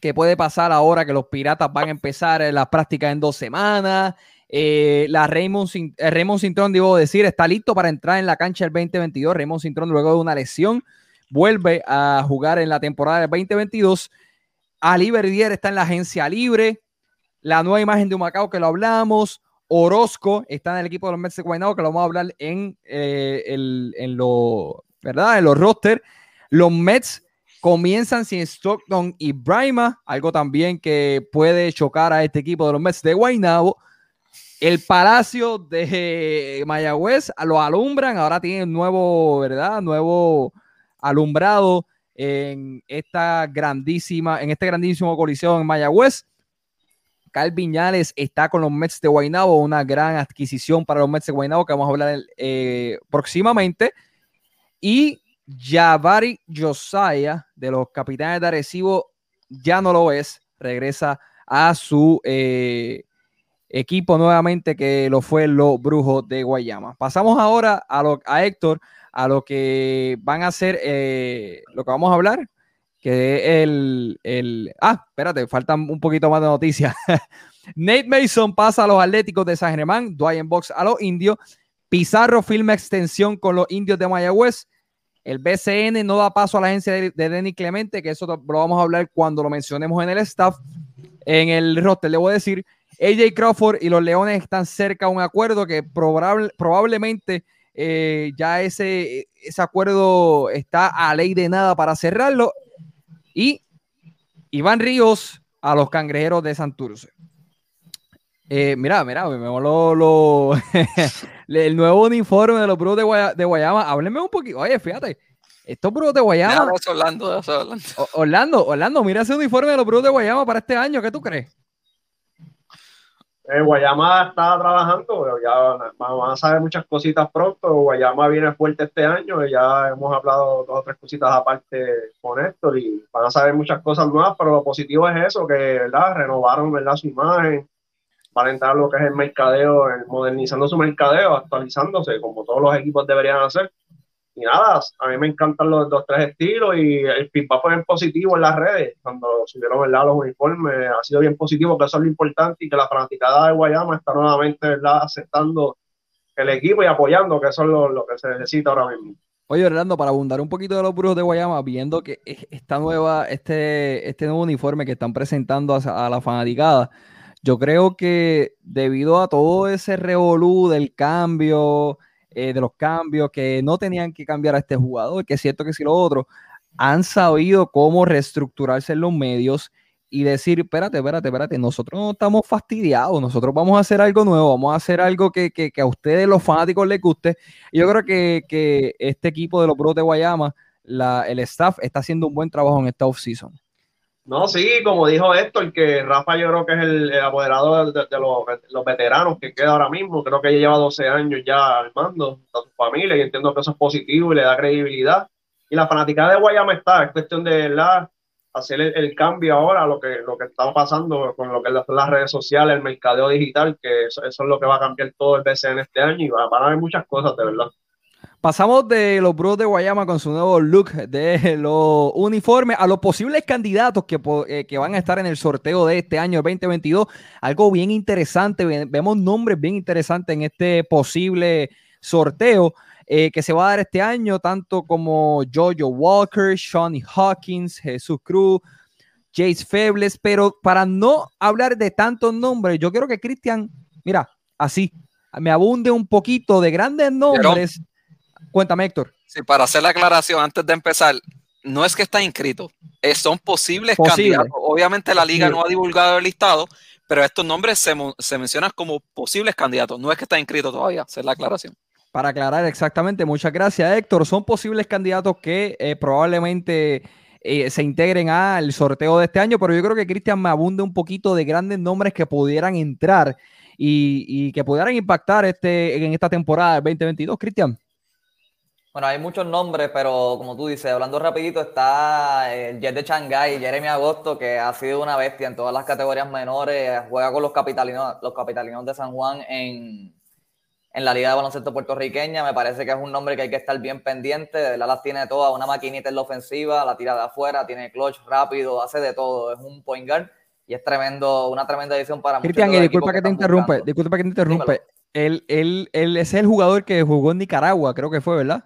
¿Qué puede pasar ahora que los piratas van a empezar las prácticas en dos semanas? Eh, la Raymond, eh, Raymond Cintrón, debo decir, está listo para entrar en la cancha del 2022. Raymond Cintrón, luego de una lesión, vuelve a jugar en la temporada del 2022. Ali Verdier está en la agencia libre. La nueva imagen de un Macao que lo hablamos. Orozco está en el equipo de los Mets de Guaynabo, que lo vamos a hablar en, eh, el, en, lo, ¿verdad? en los roster. Los Mets comienzan sin Stockton y Brima, algo también que puede chocar a este equipo de los Mets de Guaynabo. El Palacio de Mayagüez lo alumbran, ahora tienen nuevo, ¿verdad? Nuevo alumbrado en esta grandísima, en este grandísimo colisión en Mayagüez. Cal Viñales está con los Mets de Guaynabo, una gran adquisición para los Mets de Guaynabo que vamos a hablar eh, próximamente. Y Javari Josiah de los Capitanes de Arecibo ya no lo es, regresa a su eh, equipo nuevamente que lo fue los Brujos de Guayama. Pasamos ahora a, a Héctor, a lo que van a hacer, eh, lo que vamos a hablar, que el, el... Ah, espérate, faltan un poquito más de noticias. Nate Mason pasa a los Atléticos de San Germán, Dwayne Box a los Indios, Pizarro firma extensión con los Indios de Mayagüez, el BCN no da paso a la agencia de, de Denny Clemente, que eso lo vamos a hablar cuando lo mencionemos en el staff. En el roster le voy a decir, AJ Crawford y los Leones están cerca de un acuerdo que probable, probablemente eh, ya ese, ese acuerdo está a ley de nada para cerrarlo. Y Iván Ríos a los cangrejeros de Santurce. Eh, mira, mira, me lo, lo el nuevo uniforme de los brujos de, Guayama. Hábleme un poquito. Oye, fíjate, estos brujos de Guayama. Orlando, Orlando. Orlando, mira ese uniforme de los brujos de Guayama para este año. ¿Qué tú crees? Eh, Guayama está trabajando, ya van a saber muchas cositas pronto. Guayama viene fuerte este año, ya hemos hablado dos o tres cositas aparte con Héctor y van a saber muchas cosas nuevas, pero lo positivo es eso, que ¿verdad? renovaron ¿verdad? su imagen para entrar lo que es el mercadeo, modernizando su mercadeo, actualizándose, como todos los equipos deberían hacer. Y nada, a mí me encantan los, dos tres estilos y el feedback fue bien positivo en las redes cuando subieron ¿verdad? los uniformes, ha sido bien positivo, que eso es lo importante y que la fanaticada de Guayama está nuevamente aceptando el equipo y apoyando, que eso es lo, que se necesita ahora mismo. Oye, Orlando, para abundar un poquito de los brujos de Guayama, viendo que esta nueva, este, este nuevo uniforme que están presentando a, a la fanaticada, yo creo que debido a todo ese revolú del cambio, eh, de los cambios, que no tenían que cambiar a este jugador, que es cierto que si lo otro, han sabido cómo reestructurarse en los medios y decir, espérate, espérate, espérate, nosotros no estamos fastidiados, nosotros vamos a hacer algo nuevo, vamos a hacer algo que, a ustedes, los fanáticos, les guste. Yo creo que, este equipo de los Bros de Guayama, el staff, está haciendo un buen trabajo en esta offseason. No, sí, como dijo Héctor, que Rafa yo creo que es el, apoderado de, los, veteranos que queda ahora mismo. Creo que ella lleva 12 años ya al mando a su familia y entiendo que eso es positivo y le da credibilidad. Y la fanática de Guayama está, es cuestión de la, hacer el, cambio ahora, lo que, lo que está pasando con lo que son las redes sociales, el mercadeo digital, que eso, es lo que va a cambiar todo el BCN este año y va, van a haber muchas cosas, de verdad. Pasamos de los Bros de Guayama con su nuevo look de los uniformes a los posibles candidatos que, eh, que, van a estar en el sorteo de este año 2022. Algo bien interesante, vemos nombres bien interesantes en este posible sorteo eh, que se va a dar este año, tanto como Jojo Walker, Shawnee Hawkins, Jesús Cruz, Jace Febles, pero para no hablar de tantos nombres, yo quiero que Cristian, mira, así, me abunde un poquito de grandes nombres. Cuéntame, Héctor. Sí, para hacer la aclaración antes de empezar, no es que está inscrito, son posibles candidatos. Obviamente la liga no ha divulgado el listado, pero estos nombres se, mencionan como posibles candidatos. No es que está inscrito todavía, hacer la aclaración. Para aclarar exactamente, muchas gracias, Héctor. Son posibles candidatos que eh, probablemente eh, se integren al sorteo de este año, pero yo creo que Cristian me abunde un poquito de grandes nombres que pudieran entrar y, y que pudieran impactar este, en esta temporada 2022. Cristian. Bueno, hay muchos nombres, pero como tú dices, hablando rapidito, está el Jet de Shanghai, Jeremy Agosto, que ha sido una bestia en todas las categorías menores, juega con los capitalinos, los capitalinos de San Juan en, la Liga de Baloncesto puertorriqueña. Me parece que es un nombre que hay que estar bien pendiente. De verdad las tiene todas, una maquinita en la ofensiva, la tira de afuera, tiene clutch rápido, hace de todo. Es un point guard y es tremendo, una tremenda edición para Cristian, disculpa que, te interrumpe, disculpa que te interrumpe. Él, él, él es el jugador que jugó en Nicaragua, creo que fue, ¿verdad?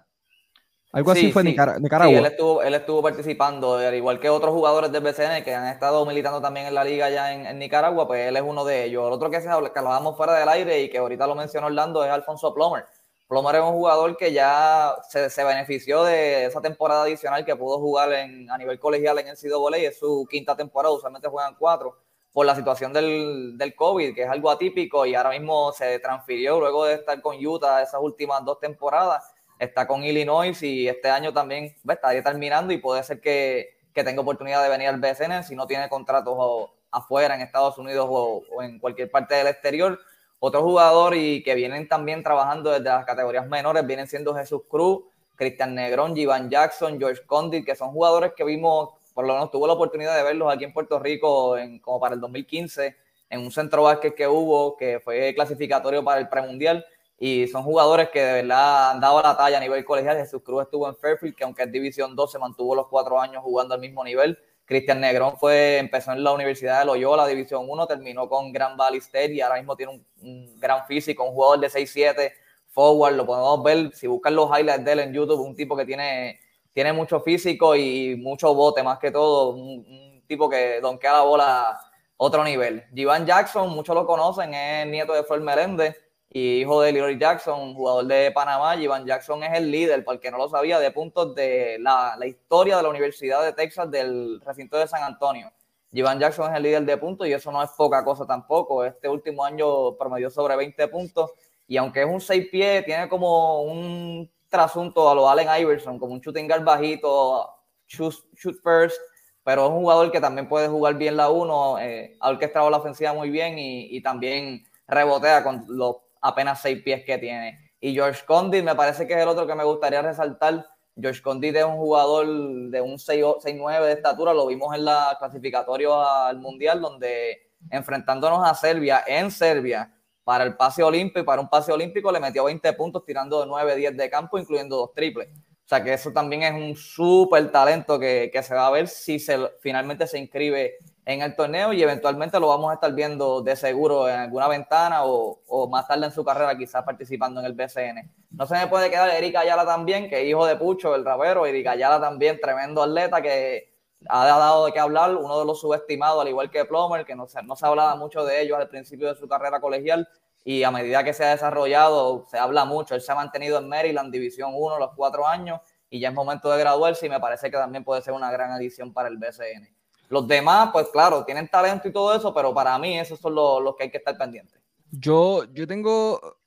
Algo así fue Nicaragua. Sí, él estuvo, él estuvo participando, al igual que otros jugadores del BCN que han estado militando también en la liga ya en, Nicaragua, pues él es uno de ellos. El otro que, se, que hablábamos fuera del aire y que ahorita lo mencionó Orlando es Alfonso Plomer. Plomer es un jugador que ya se, se, benefició de esa temporada adicional que pudo jugar en, a nivel colegial en el y es su quinta temporada, usualmente juegan cuatro, por la situación del, del COVID, que es algo atípico y ahora mismo se transfirió luego de estar con Utah esas últimas dos temporadas está con Illinois y este año también está terminando y puede ser que, tenga oportunidad de venir al BSN si no tiene contratos afuera en Estados Unidos o, en cualquier parte del exterior. Otro jugador y que vienen también trabajando desde las categorías menores vienen siendo Jesús Cruz, Cristian Negrón, Jivan Jackson, George Condit, que son jugadores que vimos, por lo menos tuvo la oportunidad de verlos aquí en Puerto Rico en, como para el 2015 en un centro básquet que hubo que fue clasificatorio para el premundial y son jugadores que de verdad han dado la talla a nivel colegial. Jesús Cruz estuvo en Fairfield, que aunque es División 2, se mantuvo los cuatro años jugando al mismo nivel. Cristian Negrón fue, empezó en la Universidad de Loyola, División 1, terminó con Gran Valley State y ahora mismo tiene un, gran físico, un jugador de 6'7", forward, lo podemos ver, si buscan los highlights de él en YouTube, un tipo que tiene, tiene mucho físico y mucho bote, más que todo, un, tipo que donkea la bola a otro nivel. Jivan Jackson, muchos lo conocen, es nieto de Flor Meléndez, y hijo de Leroy Jackson, jugador de Panamá. Ivan Jackson es el líder, para el que no lo sabía, de puntos de la, historia de la Universidad de Texas del recinto de San Antonio. Ivan Jackson es el líder de puntos y eso no es poca cosa tampoco. Este último año promedió sobre 20 puntos y aunque es un 6 pies, tiene como un trasunto a lo Allen Iverson, como un shooting guard bajito, shoot, first, pero es un jugador que también puede jugar bien la 1, eh, ha orquestado la ofensiva muy bien y, y también rebotea con los apenas seis pies que tiene. Y George Condit me parece que es el otro que me gustaría resaltar. George Condit es un jugador de un 6'9 de estatura, lo vimos en la clasificatoria al Mundial, donde enfrentándonos a Serbia, en Serbia, para el pase olímpico, para un pase olímpico le metió 20 puntos tirando de 9, 10 de campo, incluyendo dos triples. O sea que eso también es un súper talento que, que, se va a ver si se, finalmente se inscribe en el torneo y eventualmente lo vamos a estar viendo de seguro en alguna ventana o, o, más tarde en su carrera quizás participando en el BCN. No se me puede quedar Eric Ayala también, que es hijo de Pucho, el rapero, Eric Ayala también, tremendo atleta que ha dado de qué hablar, uno de los subestimados, al igual que Plomer, que no se, no se hablaba mucho de ellos al principio de su carrera colegial, y a medida que se ha desarrollado, se habla mucho. Él se ha mantenido en Maryland, División 1, los cuatro años, y ya es momento de graduarse y me parece que también puede ser una gran adición para el BCN. Los demás, pues claro, tienen talento y todo eso, pero para mí esos son los, los que hay que estar pendientes. Yo, yo tengo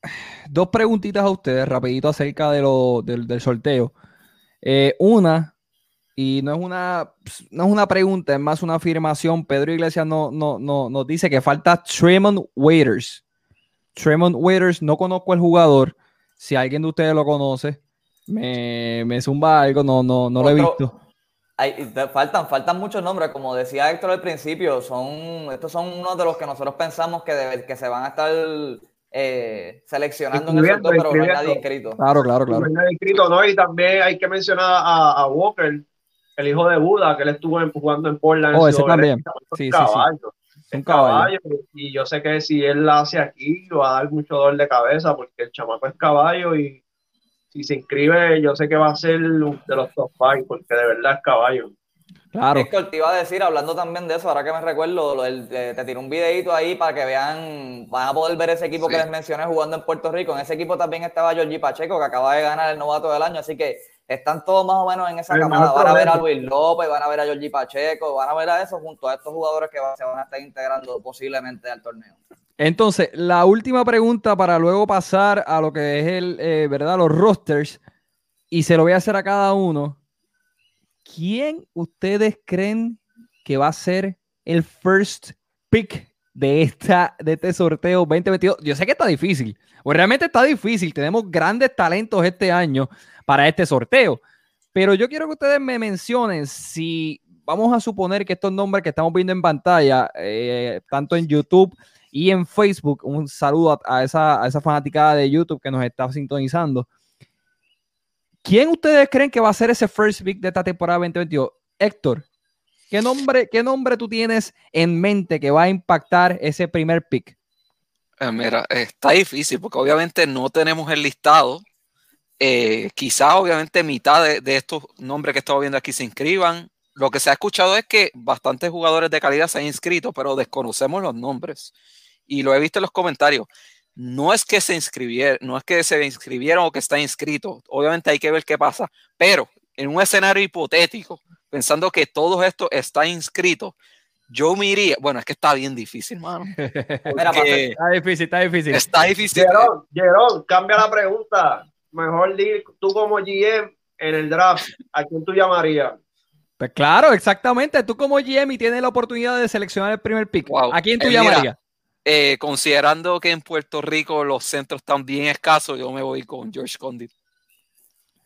dos preguntitas a ustedes, rapidito, acerca de lo, del, del sorteo. Eh, una, y no es una, no es una pregunta, es más una afirmación. Pedro Iglesias no, no, no, nos dice que falta Tremont Waiters. Tremont Waiters, no conozco el jugador. Si alguien de ustedes lo conoce, me, me zumba algo, no, no, no lo he visto. Hay, faltan, faltan muchos nombres, como decía Héctor al principio, son, estos son unos de los que nosotros pensamos que, debe, que se van a estar eh, seleccionando en el sorteo, pero no hay nadie inscrito. Claro, claro, claro. No hay nadie inscrito, ¿no? Y también hay que mencionar a, a Walker, el hijo de Buda, que él estuvo jugando en Portland. Oh, ese también. Sí, caballo. sí, sí. Un caballo. Y yo sé que si él la hace aquí, va a dar mucho dolor de cabeza, porque el chamaco es caballo y si se inscribe, yo sé que va a ser de los top five, porque de verdad es caballo. Claro. Es que te iba a decir, hablando también de eso, ahora que me recuerdo, te, te tiré un videito ahí para que vean, van a poder ver ese equipo sí. que les mencioné jugando en Puerto Rico. En ese equipo también estaba Georgie Pacheco, que acaba de ganar el novato del año, así que están todos más o menos en esa camada. Van a ver a Luis López, van a ver a Georgie Pacheco, van a ver a eso junto a estos jugadores que se van a estar integrando posiblemente al torneo. Entonces, la última pregunta para luego pasar a lo que es el, eh, ¿verdad? Los rosters. Y se lo voy a hacer a cada uno. ¿Quién ustedes creen que va a ser el first pick de, esta, de este sorteo 2022? Yo sé que está difícil. O realmente está difícil. Tenemos grandes talentos este año para este sorteo. Pero yo quiero que ustedes me mencionen si vamos a suponer que estos nombres que estamos viendo en pantalla, eh, tanto en YouTube y en Facebook, un saludo a, a, esa, a esa fanaticada de YouTube que nos está sintonizando. ¿Quién ustedes creen que va a ser ese first pick de esta temporada 2022? Héctor, ¿qué nombre, ¿qué nombre tú tienes en mente que va a impactar ese primer pick? Eh, mira, está difícil porque obviamente no tenemos el listado eh, quizás obviamente mitad de, estos nombres que estamos viendo aquí se inscriban. Lo que se ha escuchado es que bastantes jugadores de calidad se han inscrito, pero desconocemos los nombres. Y lo he visto en los comentarios. No es que se inscribieron, no es que se inscribieron o que está inscrito. Obviamente hay que ver qué pasa. Pero en un escenario hipotético, pensando que todo esto está inscrito, yo me iría. Bueno, es que está bien difícil, mano. Mira, está difícil, está difícil. Está difícil. Gerón, Gerón, cambia la pregunta mejor di tú como GM en el draft, ¿a quién tú llamarías? Pues claro, exactamente. Tú como GM y tienes la oportunidad de seleccionar el primer pick. Wow. ¿A quién tú eh, llamarías? Eh, considerando que en Puerto Rico los centros están bien escasos, yo me voy con George Condit.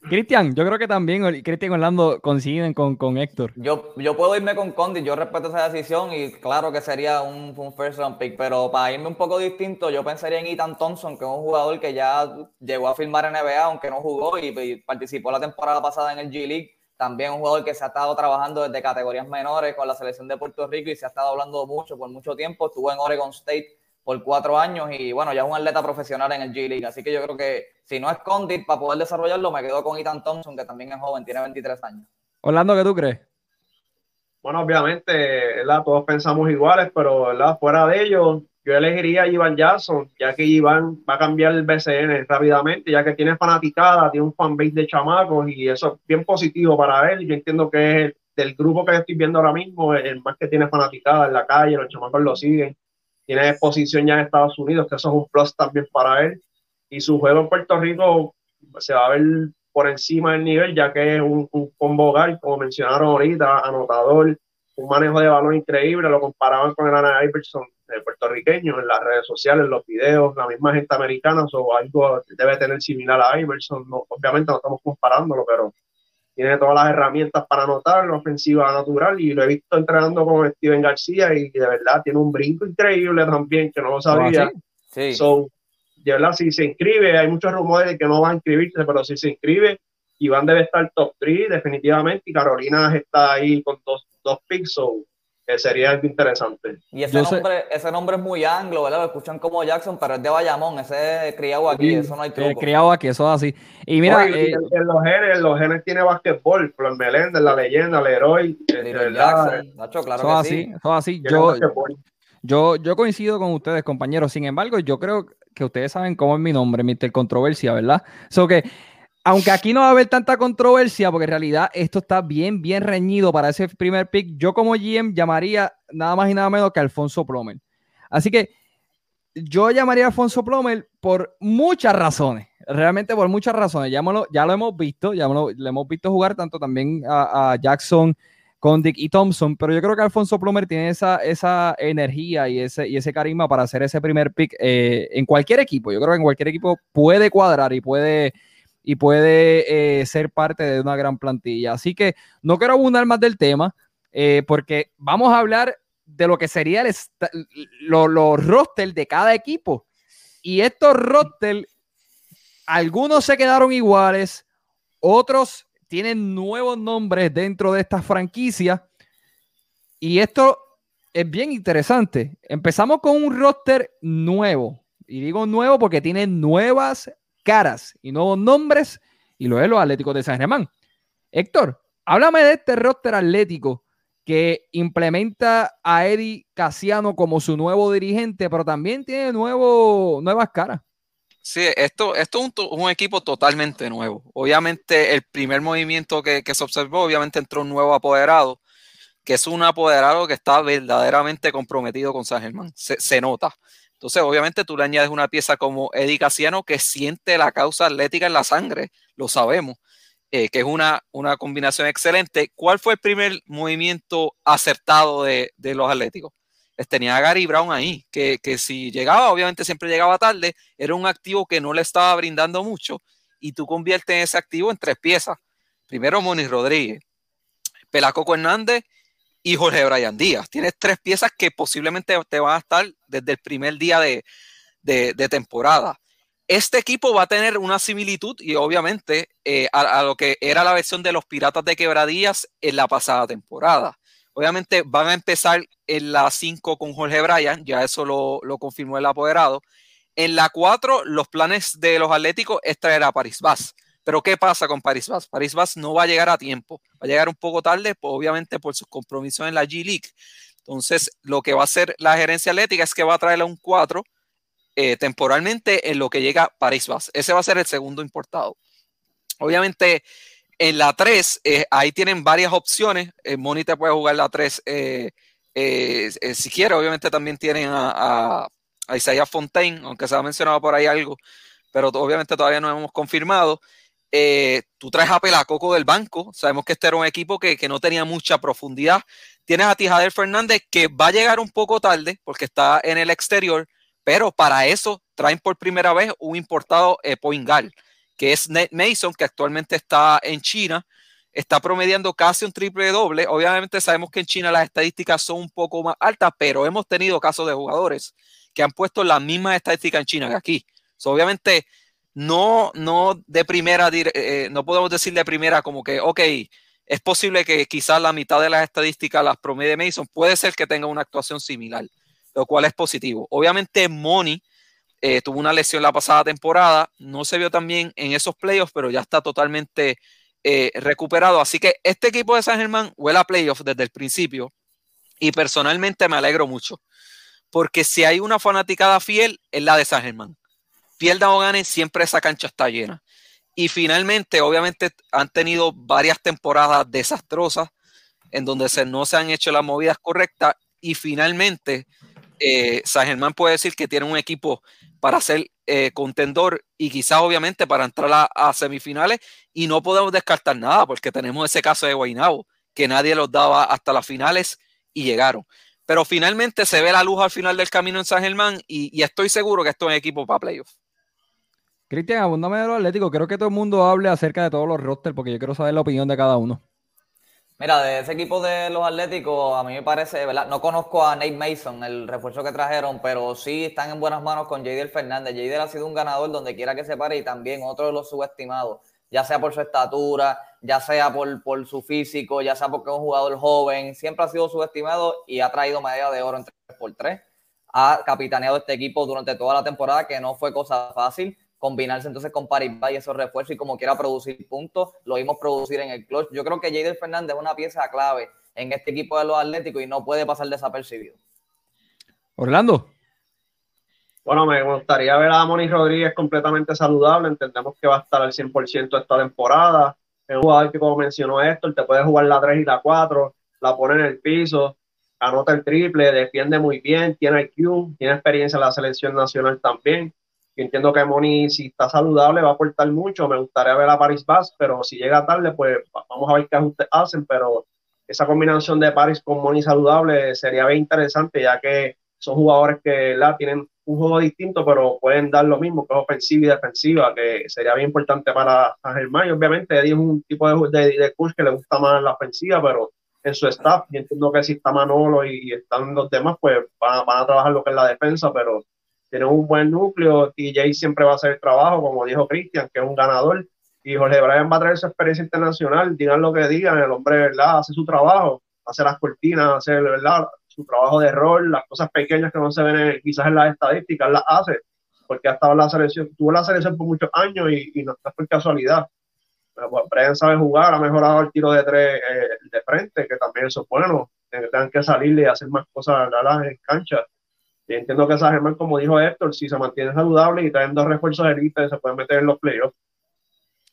Cristian, yo creo que también Cristian Orlando coinciden con, con Héctor. Yo, yo puedo irme con Condit, yo respeto esa decisión y claro que sería un, un, first round pick, pero para irme un poco distinto, yo pensaría en Ethan Thompson, que es un jugador que ya llegó a firmar NBA, aunque no jugó y participó la temporada pasada en el G League. También un jugador que se ha estado trabajando desde categorías menores con la selección de Puerto Rico y se ha estado hablando mucho por mucho tiempo. Estuvo en Oregon State por cuatro años y bueno, ya es un atleta profesional en el G League. Así que yo creo que si no es Condit para poder desarrollarlo, me quedo con Ethan Thompson, que también es joven, tiene 23 años. Orlando, ¿qué tú crees? Bueno, obviamente, ¿verdad? todos pensamos iguales, pero ¿verdad? fuera de ellos, yo elegiría a Ivan Jackson, ya que Iván va a cambiar el BCN rápidamente, ya que tiene fanaticada, tiene un fanbase de chamacos y eso es bien positivo para él. Yo entiendo que es el, del grupo que estoy viendo ahora mismo, el más que tiene fanaticada en la calle, los chamacos lo siguen tiene exposición ya en Estados Unidos, que eso es un plus también para él. Y su juego en Puerto Rico se va a ver por encima del nivel, ya que es un, un combo guard, como mencionaron ahorita, anotador, un manejo de balón increíble, lo comparaban con el Ana Iverson de puertorriqueño en las redes sociales, en los videos, la misma gente americana, o algo debe tener similar a Iverson. No, obviamente no estamos comparándolo, pero tiene todas las herramientas para anotar, la ofensiva natural, y lo he visto entrenando con Steven García y de verdad tiene un brinco increíble también, que no lo sabía. Sí. So, de verdad, si se inscribe, hay muchos rumores de que no va a inscribirse, pero si se inscribe, Iván debe estar top 3 definitivamente y Carolina está ahí con dos, dos picks, que sería algo interesante. Y ese nombre, ese nombre es muy anglo, ¿verdad? Lo escuchan como Jackson, pero es de Bayamón, ese es criado aquí, eso no hay truco. criado aquí, eso es así. Y mira, eh, en, los genes, en los genes tiene basquetbol, Flor Meléndez, la leyenda, Leroy, Leroy Jackson, Nacho, claro que así, sí. Eso así, yo, yo, yo coincido con ustedes, compañeros. Sin embargo, yo creo que ustedes saben cómo es mi nombre, Mr. Controversia, ¿verdad? So que, aunque aquí no va a haber tanta controversia, porque en realidad esto está bien, bien reñido para ese primer pick, yo como GM llamaría nada más y nada menos que Alfonso Plomer. Así que yo llamaría a Alfonso Plomer por muchas razones, realmente por muchas razones. Ya, lo, ya lo hemos visto, ya lo, hemos visto jugar tanto también a, Jackson con Dick y Thompson, pero yo creo que Alfonso Plomer tiene esa, esa energía y ese, y ese carisma para hacer ese primer pick eh, en cualquier equipo. Yo creo que en cualquier equipo puede cuadrar y puede, y puede eh, ser parte de una gran plantilla. Así que no quiero abundar más del tema, eh, porque vamos a hablar de lo que sería los lo roster de cada equipo. Y estos roster, algunos se quedaron iguales, otros tienen nuevos nombres dentro de esta franquicia. Y esto es bien interesante. Empezamos con un roster nuevo. Y digo nuevo porque tiene nuevas caras y nuevos nombres. Y lo es los Atléticos de San Germán. Héctor, háblame de este roster atlético que implementa a Eddie Casiano como su nuevo dirigente, pero también tiene nuevo, nuevas caras. Sí, esto, esto es un, equipo totalmente nuevo. Obviamente, el primer movimiento que, se observó, obviamente entró un nuevo apoderado, que es un apoderado que está verdaderamente comprometido con San Germán. Se, nota. Entonces, obviamente, tú le añades una pieza como Eddie Casiano que siente la causa atlética en la sangre, lo sabemos, eh, que es una, una combinación excelente. ¿Cuál fue el primer movimiento acertado de, de los Atléticos? tenía a Gary Brown ahí, que, si llegaba, obviamente siempre llegaba tarde, era un activo que no le estaba brindando mucho y tú conviertes ese activo en tres piezas. Primero Moni Rodríguez, Pelacoco Hernández y Jorge Brian Díaz. Tienes tres piezas que posiblemente te van a estar desde el primer día de, temporada. Este equipo va a tener una similitud y obviamente eh, a, lo que era la versión de los Piratas de Quebradillas en la pasada temporada. Obviamente van a empezar en la 5 con Jorge Bryan, ya eso lo, confirmó el apoderado. En la 4, los planes de los Atléticos es traer a Paris Vaz. Pero ¿qué pasa con Paris Vaz? Paris Vaz no va a llegar a tiempo, va a llegar un poco tarde, pues, obviamente por sus compromisos en la G League. Entonces, lo que va a hacer la gerencia atlética es que va a traerle un 4 eh, temporalmente en lo que llega Paris Vaz. Ese va a ser el segundo importado. Obviamente, en la 3, eh, ahí tienen varias opciones. Eh, Moni te puede jugar la 3 eh, si quiere. Obviamente también tienen a, a, Isaiah Fontaine, aunque se ha mencionado por ahí algo, pero obviamente todavía no hemos confirmado. Tú traes a Pelacoco del banco. Sabemos que este era un equipo que, no tenía mucha profundidad. Tienes a Tijadel Fernández que va a llegar un poco tarde porque está en el exterior, pero para eso traen por primera vez un importado Poingal que es Ned Mason, que actualmente está en China, está promediando casi un triple doble. Obviamente sabemos que en China las estadísticas son un poco más altas, pero hemos tenido casos de jugadores que han puesto las mismas estadísticas en China que aquí. obviamente no, no de primera, eh, no podemos decir de primera como que, ok, es posible que quizás la mitad de las estadísticas las promedie Mason, puede ser que tenga una actuación similar, lo cual es positivo. Obviamente Money eh, tuvo una lesión la pasada temporada, no se vio también en esos playoffs, pero ya está totalmente eh, recuperado. Así que este equipo de San Germán huele a playoffs desde el principio y personalmente me alegro mucho, porque si hay una fanaticada fiel es la de San Germán. Pierda o gane, siempre esa cancha está llena. Y finalmente, obviamente, han tenido varias temporadas desastrosas en donde se, no se han hecho las movidas correctas y finalmente eh, San Germán puede decir que tiene un equipo para ser eh, contendor y quizás obviamente para entrar a, semifinales y no podemos descartar nada porque tenemos ese caso de Guainabo que nadie los daba hasta las finales y llegaron. Pero finalmente se ve la luz al final del camino en San Germán y, estoy seguro que esto es equipo para playoffs. Cristian, abundame de los Atléticos. Creo que todo el mundo hable acerca de todos los rosters porque yo quiero saber la opinión de cada uno. Mira, de ese equipo de los Atléticos, a mí me parece, ¿verdad? No conozco a Nate Mason, el refuerzo que trajeron, pero sí están en buenas manos con Jadel Fernández. Jadel ha sido un ganador donde quiera que se pare y también otro de los subestimados. ya sea por su estatura, ya sea por, por su físico, ya sea porque es un jugador joven, siempre ha sido subestimado y ha traído medalla de oro en 3x3. Ha capitaneado este equipo durante toda la temporada, que no fue cosa fácil combinarse entonces con Paris y esos refuerzos y como quiera producir puntos, lo vimos producir en el clutch. Yo creo que Jader Fernández es una pieza clave en este equipo de los Atléticos y no puede pasar desapercibido. Orlando. Bueno, me gustaría ver a Moni Rodríguez completamente saludable. Entendemos que va a estar al 100% esta temporada. Es un jugador que, como mencionó Héctor, te puede jugar la 3 y la 4, la pone en el piso, anota el triple, defiende muy bien, tiene IQ, tiene experiencia en la selección nacional también entiendo que Moni, si está saludable, va a aportar mucho. Me gustaría ver a Paris Bass, pero si llega tarde, pues vamos a ver qué ajustes hacen. Pero esa combinación de Paris con Moni saludable sería bien interesante, ya que son jugadores que la tienen un juego distinto, pero pueden dar lo mismo, que es ofensiva y defensiva, que sería bien importante para Germán. Y obviamente Eddie es un tipo de, de, de coach que le gusta más la ofensiva, pero en su staff, y entiendo que si está Manolo y, están los demás, pues van, van, a trabajar lo que es la defensa, pero tiene un buen núcleo, TJ siempre va a hacer trabajo, como dijo Cristian, que es un ganador, y Jorge Bryan va a traer su experiencia internacional, digan lo que digan, el hombre, ¿verdad?, hace su trabajo, hace las cortinas, hace, ¿verdad?, su trabajo de rol, las cosas pequeñas que no se ven quizás en las estadísticas, las hace, porque ha estado en la selección, tuvo la selección por muchos años y, no está por casualidad. Pero pues, Brian sabe jugar, ha mejorado el tiro de tres eh, de frente, que también eso es bueno, tengan que salir y hacer más cosas en cancha entiendo que esa Germán, como dijo Héctor, si se mantiene saludable y traen dos refuerzos de élite, se pueden meter en los playoffs.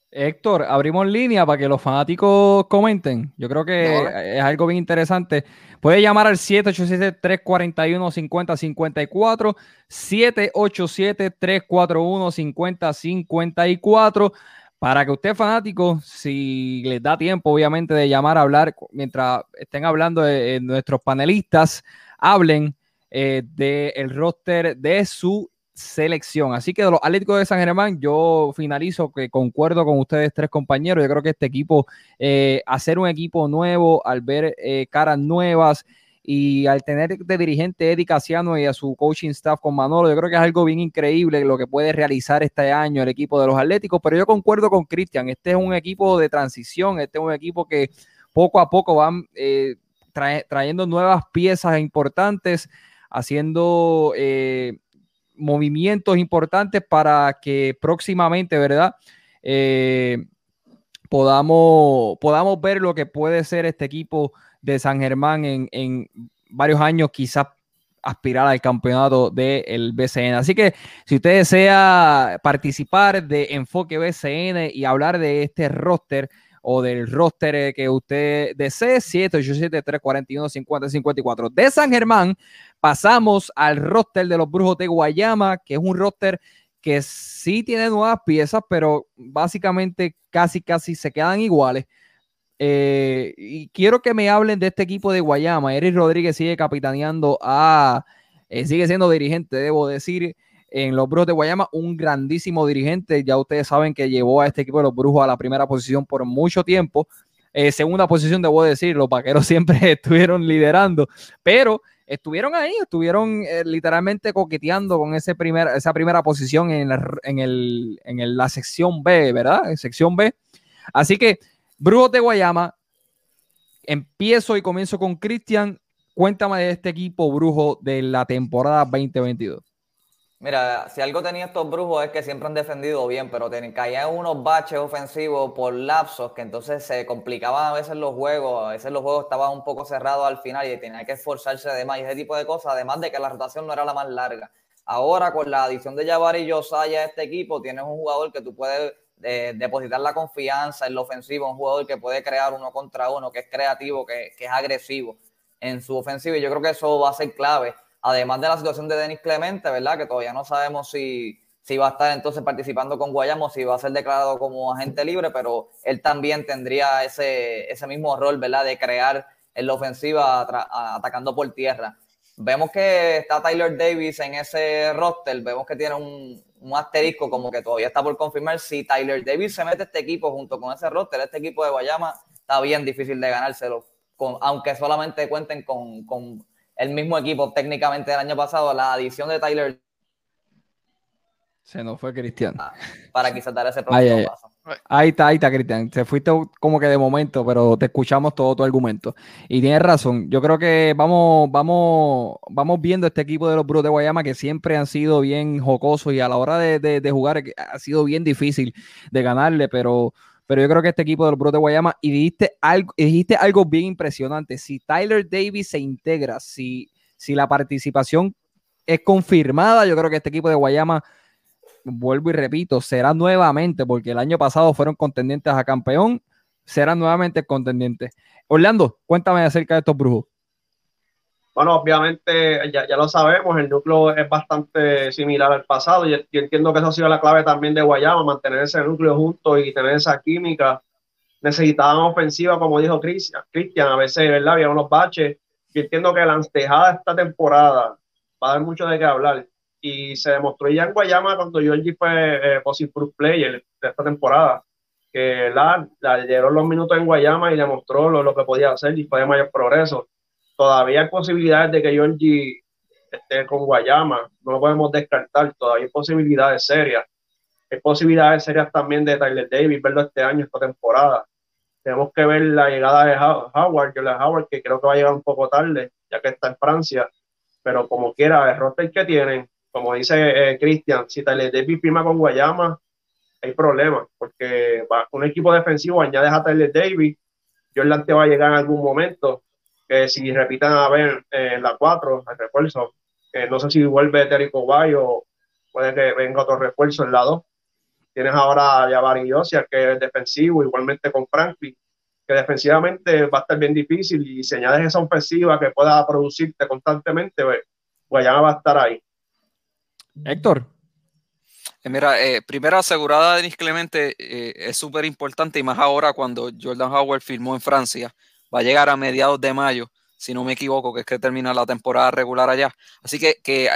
Héctor, abrimos línea para que los fanáticos comenten. Yo creo que es algo bien interesante. Puede llamar al 787-341-5054, 787-341-5054, para que usted, fanático, si les da tiempo, obviamente, de llamar a hablar, mientras estén hablando de nuestros panelistas, hablen eh, del roster de su selección. Así que de los Atléticos de San Germán, yo finalizo que concuerdo con ustedes tres compañeros. Yo creo que este equipo, eh, hacer un equipo nuevo, al ver eh, caras nuevas y al tener de dirigente Eddie Casiano y a su coaching staff con Manolo, yo creo que es algo bien increíble lo que puede realizar este año el equipo de los Atléticos. Pero yo concuerdo con Cristian, este es un equipo de transición, este es un equipo que poco a poco van trayendo nuevas piezas importantes haciendo eh, movimientos importantes para que próximamente, ¿verdad? Eh, podamos, podamos ver lo que puede ser este equipo de San Germán en, varios años, quizás aspirar al campeonato del BCN. Así que si usted desea participar de Enfoque BCN y hablar de este roster, o del roster que usted desee, 787-341-5054. De San Germán pasamos al roster de los Brujos de Guayama, que es un roster que sí tiene nuevas piezas, pero básicamente casi, casi se quedan iguales. Eh, y quiero que me hablen de este equipo de Guayama. Eric Rodríguez sigue capitaneando a, eh, sigue siendo dirigente, debo decir en los Brujos de Guayama, un grandísimo dirigente. Ya ustedes saben que llevó a este equipo de los Brujos a la primera posición por mucho tiempo. Eh, segunda posición, debo decir, los vaqueros siempre estuvieron liderando, pero estuvieron ahí, estuvieron eh, literalmente coqueteando con ese primer, esa primera posición en, la, en, el, en la sección B, ¿verdad? En sección B. Así que, Brujos de Guayama, empiezo y comienzo con Cristian. Cuéntame de este equipo brujo de la temporada 2022. Mira, si algo tenía estos brujos es que siempre han defendido bien, pero caían unos baches ofensivos por lapsos que entonces se complicaban a veces los juegos, a veces los juegos estaban un poco cerrados al final y tenía que esforzarse de más y ese tipo de cosas, además de que la rotación no era la más larga. Ahora con la adición de Jabari y Josiah a este equipo, tienes un jugador que tú puedes eh, depositar la confianza en la ofensiva, un jugador que puede crear uno contra uno, que es creativo, que, que es agresivo en su ofensiva y yo creo que eso va a ser clave además de la situación de Denis Clemente, ¿verdad? Que todavía no sabemos si, si va a estar entonces participando con Guayamo, si va a ser declarado como agente libre, pero él también tendría ese, ese mismo rol, ¿verdad? De crear en la ofensiva atacando por tierra. Vemos que está Tyler Davis en ese roster, vemos que tiene un, un asterisco como que todavía está por confirmar si Tyler Davis se mete este equipo junto con ese roster, este equipo de Guayama está bien difícil de ganárselo, con, aunque solamente cuenten con, con el mismo equipo técnicamente del año pasado, la adición de Tyler. Se nos fue Cristian. Para quizás dar ese próximo paso. Ahí está, ahí está, Cristian. Se fuiste como que de momento, pero te escuchamos todo tu argumento. Y tienes razón. Yo creo que vamos, vamos, vamos viendo este equipo de los Brutos de Guayama que siempre han sido bien jocosos y a la hora de, jugar ha sido bien difícil de ganarle, pero, pero yo creo que este equipo de los Brutos de Guayama, y dijiste algo, dijiste algo bien impresionante. Si Tyler Davis se integra, si, si la participación es confirmada, yo creo que este equipo de Guayama vuelvo y repito, será nuevamente, porque el año pasado fueron contendientes a campeón, serán nuevamente contendientes. Orlando, cuéntame acerca de estos brujos. Bueno, obviamente ya, lo sabemos, el núcleo es bastante similar al pasado y yo entiendo que eso ha sido la clave también de Guayama, mantener ese núcleo junto y tener esa química. Necesitaban ofensiva, como dijo Cristian, a veces, ¿verdad? Había unos baches. Yo entiendo que la antejada esta temporada va a dar mucho de qué hablar y se demostró ya en Guayama cuando Georgie fue eh, Positive Player de esta temporada, que la, la dieron los minutos en Guayama y demostró lo, lo, que podía hacer y fue de mayor progreso. Todavía hay posibilidades de que Georgie esté con Guayama, no lo podemos descartar, todavía hay posibilidades serias. Hay posibilidades serias también de Tyler Davis, verlo este año, esta temporada. Tenemos que ver la llegada de Howard, Howard, que creo que va a llegar un poco tarde, ya que está en Francia, pero como quiera, el roster que tienen, como dice eh, Cristian, si Tyler Davis firma con Guayama, hay problemas, porque un equipo defensivo añade a Tyler Davis, Jordan te va a llegar en algún momento, que si repitan a ver en eh, la 4, el refuerzo, no sé si vuelve Terry Cobay o puede que venga otro refuerzo en la 2. Tienes ahora a Jabari Yosia, que es defensivo, igualmente con Franklin, que defensivamente va a estar bien difícil y si añades esa ofensiva que pueda producirte constantemente, pues, Guayama va a estar ahí. Héctor. Eh, mira, eh, primera asegurada Denis Clemente eh, es súper importante y más ahora cuando Jordan Howard firmó en Francia. Va a llegar a mediados de mayo, si no me equivoco, que es que termina la temporada regular allá. Así que, que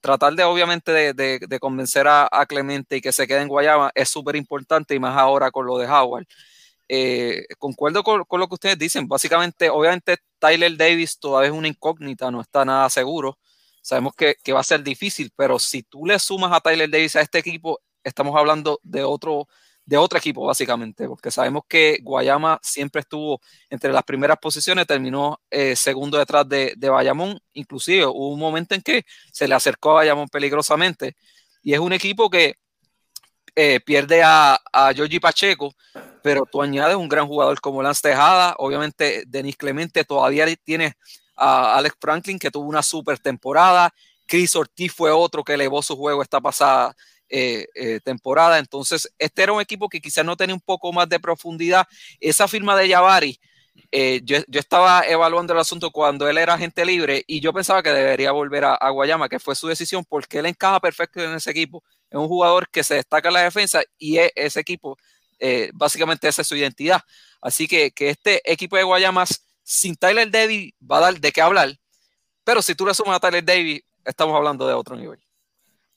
tratar de obviamente de, convencer a, Clemente y que se quede en Guayama es súper importante y más ahora con lo de Howard. concuerdo con, con, lo que ustedes dicen. Básicamente, obviamente Tyler Davis todavía es una incógnita, no está nada seguro. Sabemos que, va a ser difícil, pero si tú le sumas a Tyler Davis a este equipo, estamos hablando de otro, de otro equipo, básicamente, porque sabemos que Guayama siempre estuvo entre las primeras posiciones, terminó eh, segundo detrás de, de, Bayamón, inclusive hubo un momento en que se le acercó a Bayamón peligrosamente, y es un equipo que eh, pierde a, a Georgie Pacheco, pero tú añades un gran jugador como Lance Tejada, obviamente Denis Clemente todavía tiene a Alex Franklin, que tuvo una super temporada. Chris Ortiz fue otro que elevó su juego esta pasada eh, eh, temporada. Entonces, este era un equipo que quizás no tenía un poco más de profundidad. Esa firma de Javari, eh, yo, estaba evaluando el asunto cuando él era agente libre y yo pensaba que debería volver a, Guayama, que fue su decisión, porque él encaja perfecto en ese equipo. Es un jugador que se destaca en la defensa y e, ese equipo, básicamente esa es su identidad. Así que, que este equipo de Guayamas sin Tyler Davis va a dar de qué hablar, pero si tú le sumas a Tyler Davis, estamos hablando de otro nivel.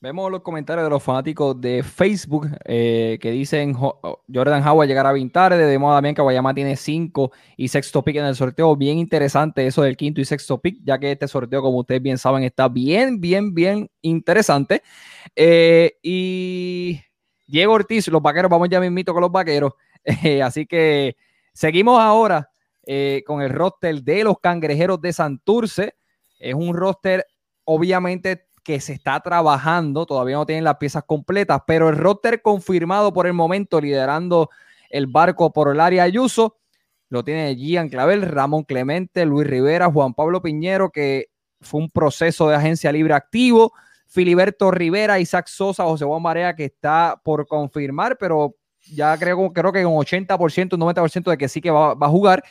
Vemos los comentarios de los fanáticos de Facebook eh, que dicen Jordan Howard llegará bien tarde, de modo también que Guayama tiene 5 y sexto pick en el sorteo. Bien interesante eso del quinto y sexto pick, ya que este sorteo, como ustedes bien saben, está bien, bien, bien interesante. Eh, y Diego Ortiz, los vaqueros, vamos ya mismito con los vaqueros. Eh, así que seguimos ahora con el roster de los cangrejeros de Santurce. Es un roster, obviamente, que se está trabajando, todavía no tienen las piezas completas, pero el roster confirmado por el momento, liderando el barco por el área Ayuso, lo tiene Gian Clavel, Ramón Clemente, Luis Rivera, Juan Pablo Piñero, que fue un proceso de agencia libre activo, Filiberto Rivera, Isaac Sosa, José Juan Marea, que está por confirmar, pero ya creo, creo que con 80%, 90% de que sí que va, va a jugar.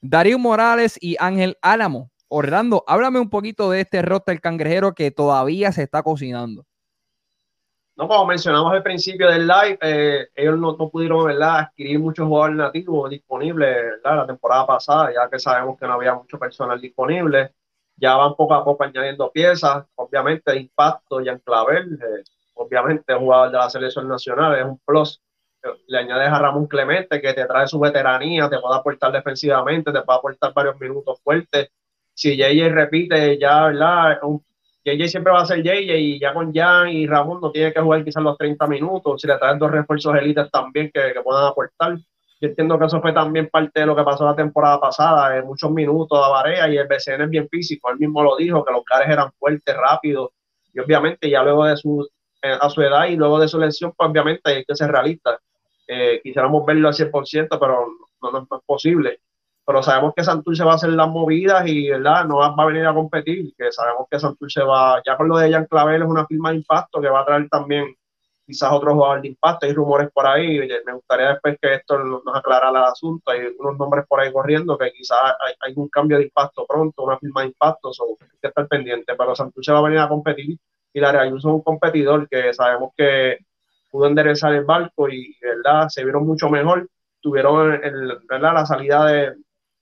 Darío Morales y Ángel Álamo. Orlando, háblame un poquito de este roster cangrejero que todavía se está cocinando. No, como mencionamos al principio del live, eh, ellos no, pudieron ¿verdad? adquirir muchos jugadores nativos disponibles ¿verdad? la temporada pasada, ya que sabemos que no había mucho personal disponible. Ya van poco a poco añadiendo piezas. Obviamente, Impacto, y Clavel, eh, obviamente, jugador de la selección nacional, es un plus le añades a Ramón Clemente que te trae su veteranía, te puede aportar defensivamente, te puede aportar varios minutos fuertes. Si JJ repite, ya, ¿verdad? Un, JJ siempre va a ser JJ y ya con Jan y Ramón no tiene que jugar quizás los 30 minutos, si le traen dos refuerzos élites también que, que puedan aportar. Yo entiendo que eso fue también parte de lo que pasó la temporada pasada, en muchos minutos a Barea y el BCN es bien físico, él mismo lo dijo, que los caras eran fuertes, rápidos, y obviamente ya luego de su, eh, a su edad y luego de su lesión, pues obviamente hay que ser realista. Eh, quisiéramos verlo al 100%, pero no, es posible. Pero sabemos que Santurce va a hacer las movidas y ¿verdad? no va, a venir a competir, que sabemos que Santurce va, ya con lo de Jan Clavel es una firma de impacto que va a traer también quizás otro jugador de impacto, hay rumores por ahí, me gustaría después que esto nos aclarara el asunto, hay unos nombres por ahí corriendo que quizás hay, un cambio de impacto pronto, una firma de impacto, so, hay que estar pendiente, pero Santurce va a venir a competir y la Real es un competidor que sabemos que pudo enderezar el barco y, ¿verdad? Se vieron mucho mejor, tuvieron el, ¿verdad? la salida de,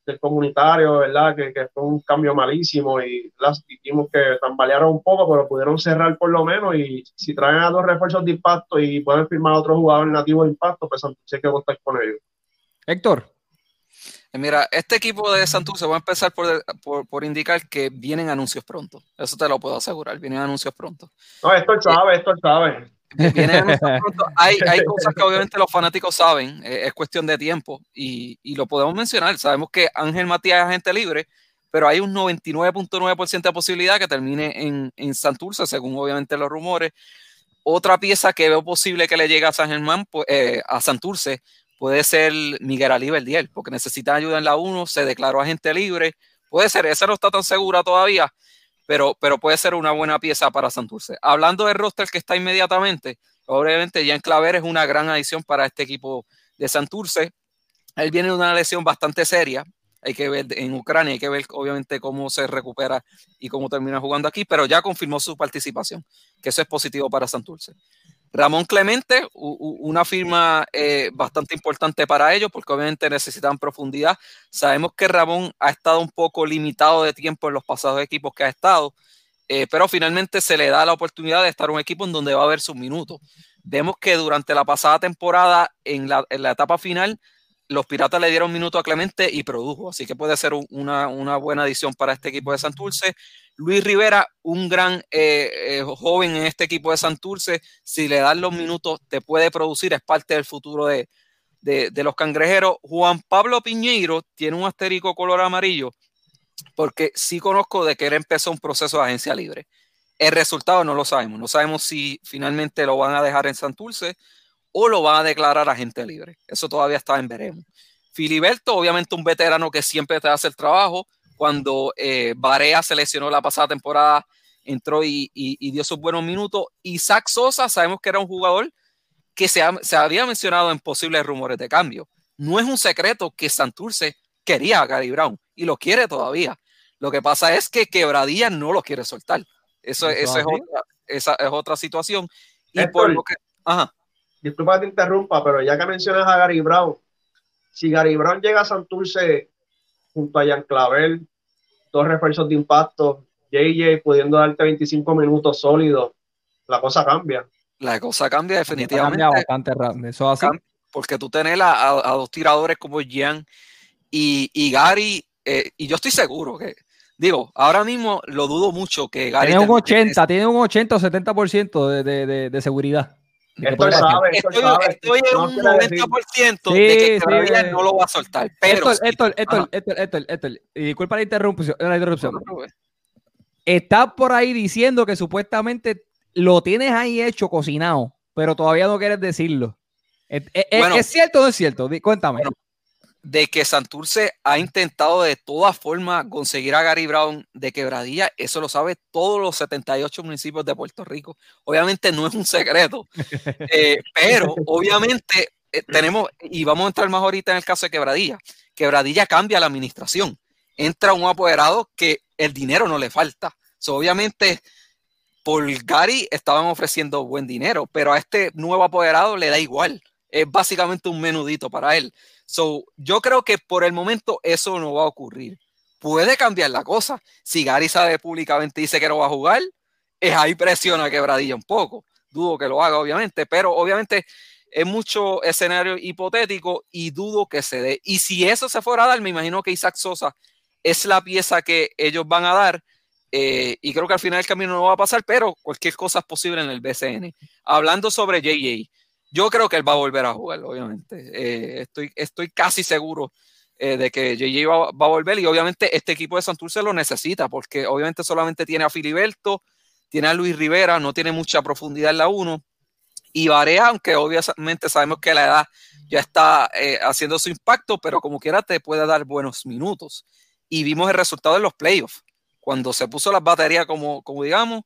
del comunitario, ¿verdad? Que, que, fue un cambio malísimo y las dijimos que tambalearon un poco, pero pudieron cerrar por lo menos y si traen a dos refuerzos de impacto y pueden firmar a otros jugadores nativos de impacto, pues Santurce hay que contar con ellos. Héctor. Mira, este equipo de Santurce va a empezar por, por, por, indicar que vienen anuncios pronto. Eso te lo puedo asegurar, vienen anuncios pronto. No, esto sabe, esto sabe. hay, hay, cosas que obviamente los fanáticos saben, eh, es cuestión de tiempo y, y, lo podemos mencionar. Sabemos que Ángel Matías es agente libre, pero hay un 99.9% de posibilidad que termine en, en, Santurce, según obviamente los rumores. Otra pieza que veo posible que le llegue a San Germán, pues, eh, a Santurce, puede ser Miguel Ali Verdiel, porque necesita ayuda en la 1, se declaró agente libre. Puede ser, esa no está tan segura todavía, pero, pero puede ser una buena pieza para Santurce. Hablando del roster que está inmediatamente, obviamente Jan Claver es una gran adición para este equipo de Santurce. Él viene de una lesión bastante seria. Hay que ver en Ucrania, hay que ver obviamente cómo se recupera y cómo termina jugando aquí, pero ya confirmó su participación, que eso es positivo para Santurce. Ramón Clemente, una firma eh, bastante importante para ellos porque obviamente necesitan profundidad. Sabemos que Ramón ha estado un poco limitado de tiempo en los pasados equipos que ha estado, eh, pero finalmente se le da la oportunidad de estar en un equipo en donde va a haber sus minutos. Vemos que durante la pasada temporada, en la, en la etapa final, los Piratas le dieron minuto a Clemente y produjo, así que puede ser una, buena adición para este equipo de Santurce. Luis Rivera, un gran eh, eh, joven en este equipo de Santurce, si le dan los minutos te puede producir, es parte del futuro de, de, de los cangrejeros. Juan Pablo Piñeiro tiene un asterisco color amarillo, porque sí conozco de que él empezó un proceso de agencia libre. El resultado no lo sabemos, no sabemos si finalmente lo van a dejar en Santurce o lo van a declarar agente libre. Eso todavía está en veremos. Filiberto, obviamente un veterano que siempre te hace el trabajo. Cuando eh, Barea se lesionó la pasada temporada, entró y, y, y, dio sus buenos minutos. Isaac Sosa, sabemos que era un jugador que se, ha, se había mencionado en posibles rumores de cambio. No es un secreto que Santurce quería a Gary Brown y lo quiere todavía. Lo que pasa es que Quebradilla no lo quiere soltar. Eso, eso es, otra, esa es otra situación. Y Héctor, por lo que. Ajá disculpa que te interrumpa, pero ya que mencionas a Gary Brown, si Gary Brown llega a Santurce junto a Jan Clavel, dos refuerzos de impacto, JJ pudiendo darte 25 minutos sólidos, la cosa cambia. La cosa cambia definitivamente. Cambia bastante rápido. Eso así. Porque tú tenés a, a, a dos tiradores como Jan y, y Gary, eh, y yo estoy seguro que, digo, ahora mismo lo dudo mucho que Gary. Tiene un 80, tiene un 80 o 70% de, de, de, de seguridad. Sabe, estoy, sabe, estoy en un 90% sí, de que todavía sí, no lo va a soltar. Pero esto, esto, esto, esto, esto, esto, y disculpa la interrupción. La interrupción. Está por ahí diciendo que supuestamente lo tienes ahí hecho, cocinado, pero todavía no quieres decirlo. ¿Es, es, bueno, ¿es cierto o no es cierto? Cuéntame. Bueno, de que Santurce ha intentado de todas formas conseguir a Gary Brown de quebradilla, eso lo sabe todos los 78 municipios de Puerto Rico. Obviamente no es un secreto, eh, pero obviamente eh, tenemos, y vamos a entrar más ahorita en el caso de quebradilla, quebradilla cambia la administración, entra un apoderado que el dinero no le falta. So, obviamente por Gary estaban ofreciendo buen dinero, pero a este nuevo apoderado le da igual. Es básicamente un menudito para él. So, yo creo que por el momento eso no va a ocurrir. Puede cambiar la cosa. Si Gary sabe públicamente dice que no va a jugar, es ahí presiona a quebradilla un poco. Dudo que lo haga, obviamente, pero obviamente es mucho escenario hipotético y dudo que se dé. Y si eso se fuera a dar, me imagino que Isaac Sosa es la pieza que ellos van a dar eh, y creo que al final el camino no va a pasar, pero cualquier cosa es posible en el BCN. Hablando sobre JJ, yo creo que él va a volver a jugar, obviamente. Eh, estoy, estoy casi seguro eh, de que JJ va, a volver y obviamente este equipo de Santurce lo necesita porque obviamente solamente tiene a Filiberto, tiene a Luis Rivera, no tiene mucha profundidad en la 1 y Varea, aunque obviamente sabemos que la edad ya está eh, haciendo su impacto, pero como quiera te puede dar buenos minutos. Y vimos el resultado en los playoffs. Cuando se puso las baterías, como, como digamos,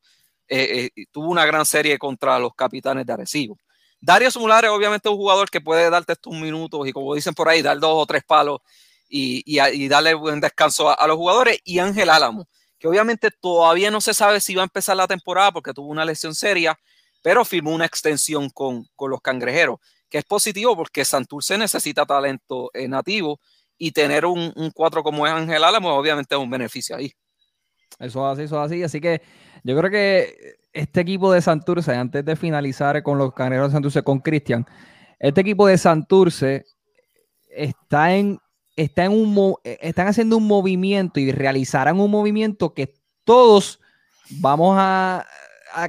tuvo una gran serie contra los capitanes de Arecibo. Dario obviamente, es un jugador que puede darte estos minutos y, como dicen por ahí, dar dos o tres palos y, y, darle buen descanso a, a, los jugadores. Y Ángel Álamo, que obviamente todavía no se sabe si va a empezar la temporada porque tuvo una lesión seria, pero firmó una extensión con, con los cangrejeros, que es positivo porque Santurce necesita talento eh, nativo y tener un, un cuatro como es Ángel Álamo obviamente es un beneficio ahí. Eso es así, eso es así. Así que yo creo que este equipo de Santurce, antes de finalizar con los cangrejeros de Santurce, con Cristian, este equipo de Santurce está en, está en un, están haciendo un movimiento y realizarán un movimiento que todos vamos a,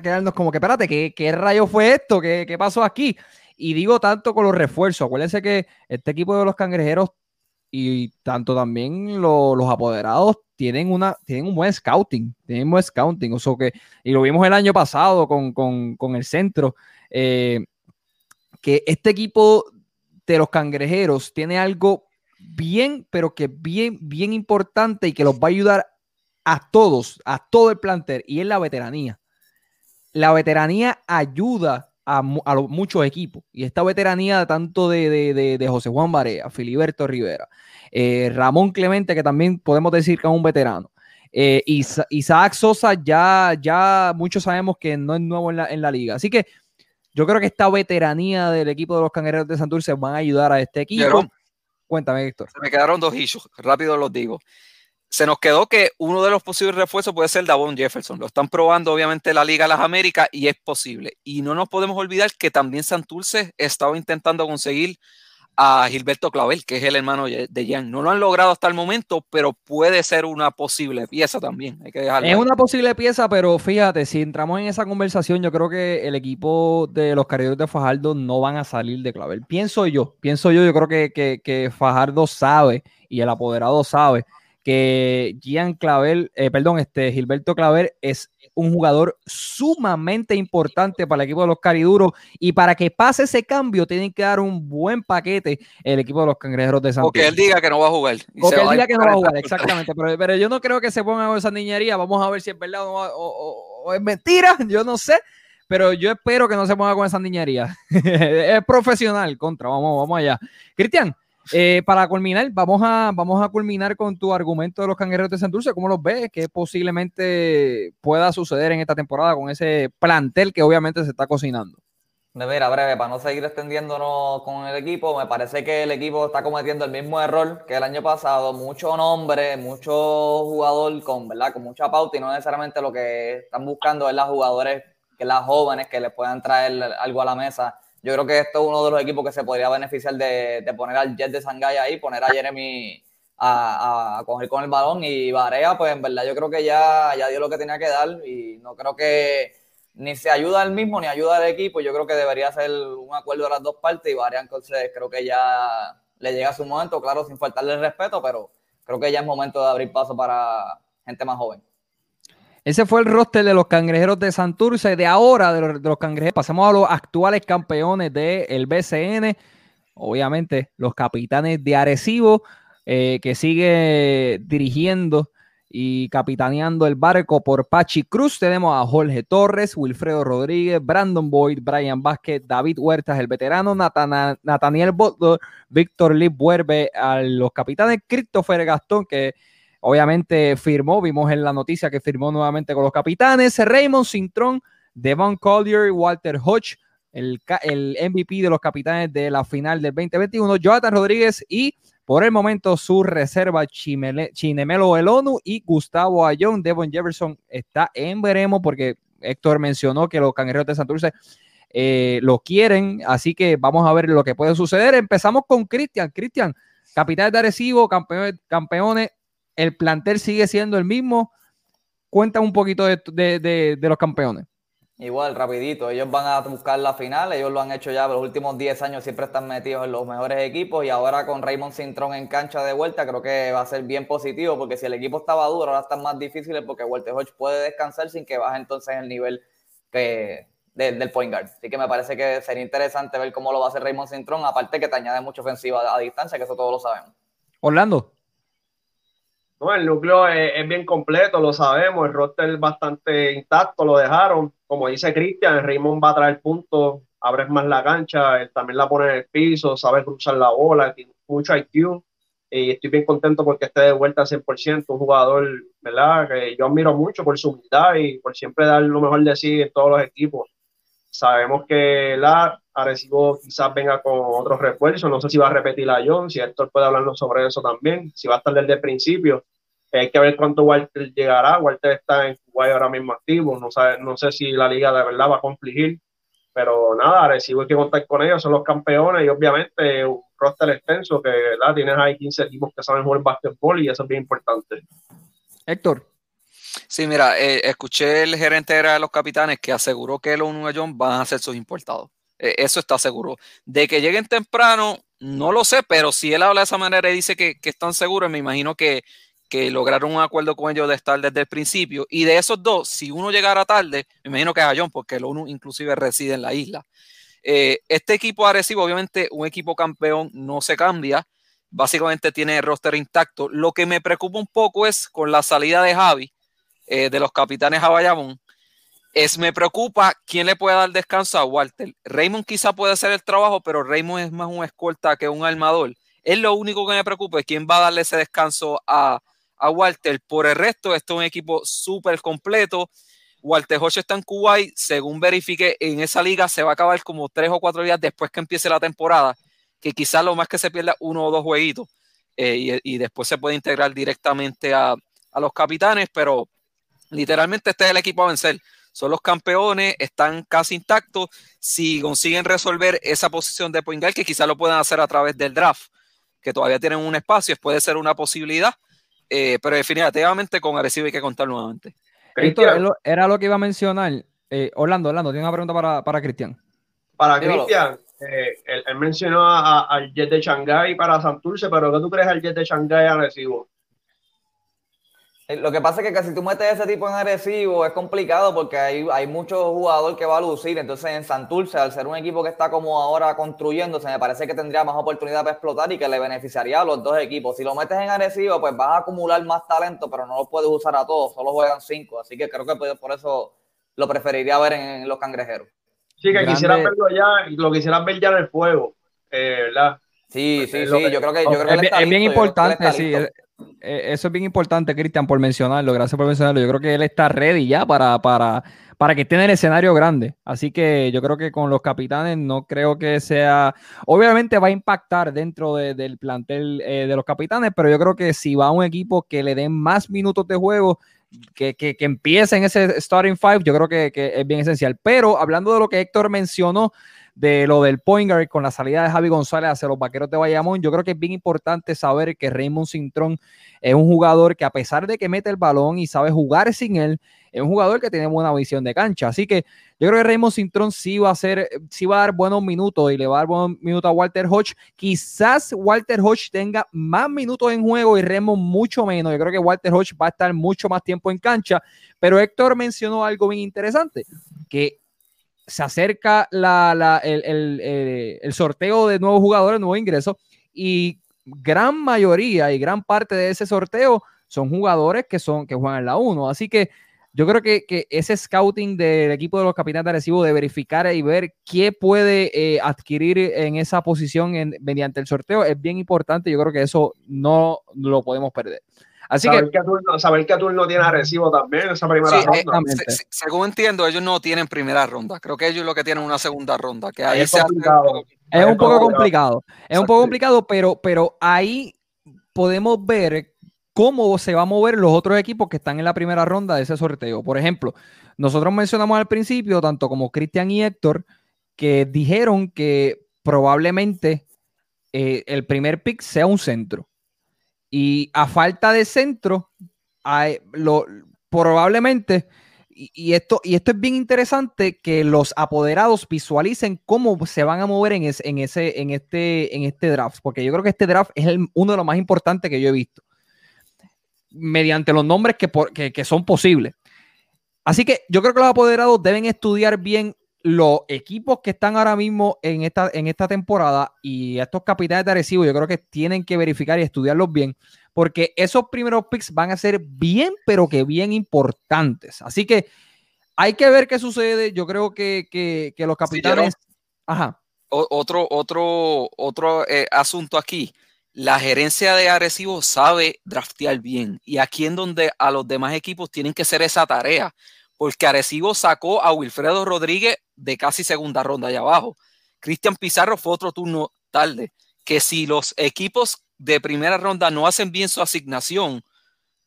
quedarnos como que, espérate, ¿qué, qué rayo fue esto? ¿Qué, ¿Qué, pasó aquí? Y digo tanto con los refuerzos. Acuérdense que este equipo de los cangrejeros y tanto también lo, los apoderados tienen, una, tienen un buen scouting. Tienen un buen scouting. O que, y lo vimos el año pasado con, con, con el centro, eh, que este equipo de los cangrejeros tiene algo bien, pero que bien, bien importante y que los va a ayudar a todos, a todo el plantel, y es la veteranía la veteranía ayuda a, a muchos equipos. Y esta veteranía tanto de, de, de, José Juan Barea, Filiberto Rivera, eh, Ramón Clemente, que también podemos decir que es un veterano. Eh, Isaac Sosa ya, ya muchos sabemos que no es nuevo en la, en la, liga. Así que yo creo que esta veteranía del equipo de los Cangrejeros de Santurce van a ayudar a este equipo. Pero, Cuéntame, Héctor. Se me quedaron dos issues, rápido los digo se nos quedó que uno de los posibles refuerzos puede ser Davon Jefferson. Lo están probando obviamente la Liga de las Américas y es posible. Y no nos podemos olvidar que también Santurce estaba intentando conseguir a Gilberto Clavel, que es el hermano de Jan. No lo han logrado hasta el momento, pero puede ser una posible pieza también. Hay que es una posible pieza, pero fíjate, si entramos en esa conversación, yo creo que el equipo de los carreros de Fajardo no van a salir de Clavel. Pienso yo, pienso yo, yo creo que, que, que Fajardo sabe y el apoderado sabe que Gian Clavel, eh, perdón, este Gilberto Claver es un jugador sumamente importante para el equipo de los cariduros y para que pase ese cambio tienen que dar un buen paquete el equipo de los cangrejeros de Santiago. O que él diga que no va a jugar. O que él diga que no va a jugar, exactamente. Pero, pero, yo no creo que se pongan con esa niñería. Vamos a ver si es verdad o, o, o es mentira. Yo no sé pero yo espero que no se ponga con esa niñería. es profesional, contra, vamos, vamos allá. Cristian, eh, para culminar, vamos a, vamos a culminar con tu argumento de los cangrejeros de Santurce. ¿Cómo los ves? ¿Qué posiblemente pueda suceder en esta temporada con ese plantel que obviamente se está cocinando? Mira, breve, para no seguir extendiéndonos con el equipo, me parece que el equipo está cometiendo el mismo error que el año pasado. Mucho nombre, mucho jugador con, ¿verdad? con mucha pauta y no necesariamente lo que están buscando es las jugadores, que las jóvenes que les puedan traer algo a la mesa yo creo que esto es uno de los equipos que se podría beneficiar de, de poner al Jet de Shanghai ahí, poner a Jeremy a, a, coger con el balón y Barea, pues en verdad yo creo que ya, ya dio lo que tenía que dar y no creo que ni se ayuda al mismo ni ayuda al equipo. Yo creo que debería ser un acuerdo de las dos partes y Barea entonces creo que ya le llega su momento, claro, sin faltarle el respeto, pero creo que ya es momento de abrir paso para gente más joven. Ese fue el roster de los cangrejeros de Santurce. De ahora, de los, cangrejeros, pasamos a los actuales campeones del BCN. Obviamente, los capitanes de Arecibo, eh, que sigue dirigiendo y capitaneando el barco por Pachi Cruz. Tenemos a Jorge Torres, Wilfredo Rodríguez, Brandon Boyd, Brian Vázquez, David Huertas, el veterano, Nathaniel Víctor Lee vuelve a los capitanes, Christopher Gastón, que Obviamente firmó, vimos en la noticia que firmó nuevamente con los capitanes. Raymond Cintrón, Devon Collier, Walter Hodge, el, MVP de los capitanes de la final del 2021, Jonathan Rodríguez y por el momento su reserva Chimele, Chinemelo Elonu y Gustavo Ayón. Devon Jefferson está en veremos porque Héctor mencionó que los cangrejeros de Santurce eh, lo quieren, así que vamos a ver lo que puede suceder. Empezamos con Cristian. Cristian, capitán de Arecibo, campeones, campeones el plantel sigue siendo el mismo. cuenta un poquito de, los campeones. Igual, rapidito, ellos van a buscar la final, ellos lo han hecho ya, los últimos 10 años siempre están metidos en los mejores equipos y ahora con Raymond Cintrón en cancha de vuelta creo que va a ser bien positivo porque si el equipo estaba duro, ahora están más difíciles porque Walter Hodge puede descansar sin que baje entonces el nivel que, del point guard. Así que me parece que sería interesante ver cómo lo va a hacer Raymond Cintrón, aparte que te añade mucha ofensiva a distancia, que eso todos lo sabemos. Orlando. No, el núcleo es, bien completo, lo sabemos, el roster bastante intacto, lo dejaron. Como dice Cristian, Raymond va a traer puntos, abre más la cancha, él también la pone en el piso, sabe cruzar la bola, tiene mucho IQ. Y estoy bien contento porque esté de vuelta al 100%, un jugador, ¿verdad? Que yo admiro mucho por su humildad y por siempre dar lo mejor de sí en todos los equipos. Sabemos que la Arecibo quizás venga con otros refuerzos, no sé si va a repetir a John, si Héctor puede hablarnos sobre eso también, si va a estar desde el principio. Hay que ver cuánto Walter llegará. Walter está en Kuwait ahora mismo activo, no, sabe, no sé si la liga de verdad va a confligir, pero nada, Arecibo hay que contar con ellos, son los campeones y obviamente un roster extenso que ¿verdad? tienes ahí 15 equipos que saben jugar básquetbol y eso es bien importante. Héctor. Sí, mira, eh, escuché el gerente de los capitanes que aseguró que los John van a ser sus importados. Eh, eso está seguro. De que lleguen temprano, no lo sé, pero si él habla de esa manera y dice que, están seguros, me imagino que, lograron un acuerdo con ellos de estar desde el principio. Y de esos dos, si uno llegara tarde, me imagino que es a John, porque el uno inclusive reside en la isla. Eh, este equipo agresivo, obviamente, un equipo campeón no se cambia. Básicamente tiene el roster intacto. Lo que me preocupa un poco es con la salida de Javi, eh, de los capitanes a Bayamón, es me preocupa quién le puede dar descanso a Walter. Raymond quizá puede hacer el trabajo, pero Raymond es más un escolta que un armador. Es lo único que me preocupa, es quién va a darle ese descanso a, Walter. Por el resto, esto es un equipo súper completo. Walter Hodge está en Kuwait, según verifique, en esa liga se va a acabar como tres o cuatro días después que empiece la temporada, que quizás lo más que se pierda uno o dos jueguitos eh, y, después se puede integrar directamente a, a los capitanes, pero Literalmente este es el equipo a vencer. Son los campeones, están casi intactos. Si consiguen resolver esa posición de point que quizás lo puedan hacer a través del draft, que todavía tienen un espacio, puede ser una posibilidad. Eh, pero definitivamente con Arecibo hay que contar nuevamente. era lo que iba a mencionar. Eh, Orlando, Orlando, tiene una pregunta para, Cristian. Para Cristian, eh, él, mencionó al Jet de Shanghai para Santurce, pero ¿qué tú crees al Jet de Shanghai Arecibo? Eh, lo que pasa es que si tú metes ese tipo en agresivo es complicado porque hay, hay muchos jugadores que va a lucir. Entonces en Santurce, al ser un equipo que está como ahora construyéndose, me parece que tendría más oportunidad para explotar y que le beneficiaría a los dos equipos. Si lo metes en agresivo, pues vas a acumular más talento, pero no lo puedes usar a todos, solo juegan cinco. Así que creo que por eso lo preferiría ver en, los cangrejeros. Sí, que quisiera verlo allá, lo quisiera ver ya en el fuego, eh, ¿verdad? Sí, sí, sí, yo creo que, yo creo que es, bien importante, sí. Eso es bien importante, Cristian, por mencionarlo. Gracias por mencionarlo. Yo creo que él está ready ya para, para, para que esté en el escenario grande. Así que yo creo que con los capitanes no creo que sea. Obviamente va a impactar dentro del plantel eh, de los capitanes, pero yo creo que si va a un equipo que le den más minutos de juego, que, que, que empiece en ese starting five, yo creo que, que es bien esencial. Pero hablando de lo que Héctor mencionó, de lo del point guard con la salida de Javi González hacia los vaqueros de Bayamón. Yo creo que es bien importante saber que Raymond Cintrón es un jugador que, a pesar de que mete el balón y sabe jugar sin él, es un jugador que tiene buena visión de cancha. Así que yo creo que Raymond Cintrón sí va a hacer, sí va a dar buenos minutos y le va a dar buenos minutos a Walter Hodge. Quizás Walter Hodge tenga más minutos en juego y Raymond mucho menos. Yo creo que Walter Hodge va a estar mucho más tiempo en cancha. Pero Héctor mencionó algo bien interesante, que se acerca eh, el, sorteo de nuevos jugadores, nuevos ingresos, y gran mayoría y gran parte de ese sorteo son jugadores que, son, que juegan en la 1. Así que yo creo que, ese scouting del equipo de los capitanes de Arecibo de verificar y ver quién puede eh, adquirir en esa posición mediante el sorteo es bien importante. Yo creo que eso no lo podemos perder. Así saber que, saber que Atul no tiene recibo también esa primera ronda. según entiendo, ellos no tienen primera ronda. Creo que ellos lo que tienen una segunda ronda. Que ahí es, complicado. es un poco complicado. Es un poco complicado, pero, pero ahí podemos ver cómo se va a mover los otros equipos que están en la primera ronda de ese sorteo. Por ejemplo, nosotros mencionamos al principio, tanto como Cristian y Héctor, que dijeron que probablemente eh, el primer pick sea un centro. Y a falta de centro, probablemente, y, esto, y esto es bien interesante, que los apoderados visualicen cómo se van a mover en, en, ese, en, este, en este draft, porque yo creo que este draft es uno de los más importantes que yo he visto, mediante los nombres que, que son posibles. Así que yo creo que los apoderados deben estudiar bien los equipos que están ahora mismo en esta, en esta temporada y estos capitanes de Arecibo, yo creo que tienen que verificar y estudiarlos bien, porque esos primeros picks van a ser bien, pero que bien importantes. Así que hay que ver qué sucede. Yo creo que, los capitanes. Ajá. otro, otro, otro eh, asunto aquí. La gerencia de Arecibo sabe draftear bien y aquí en donde a los demás equipos tienen que hacer esa tarea porque Arecibo sacó a Wilfredo Rodríguez de casi segunda ronda allá abajo. Cristian Pizarro fue otro turno tarde. Que si los equipos de primera ronda no hacen bien su asignación,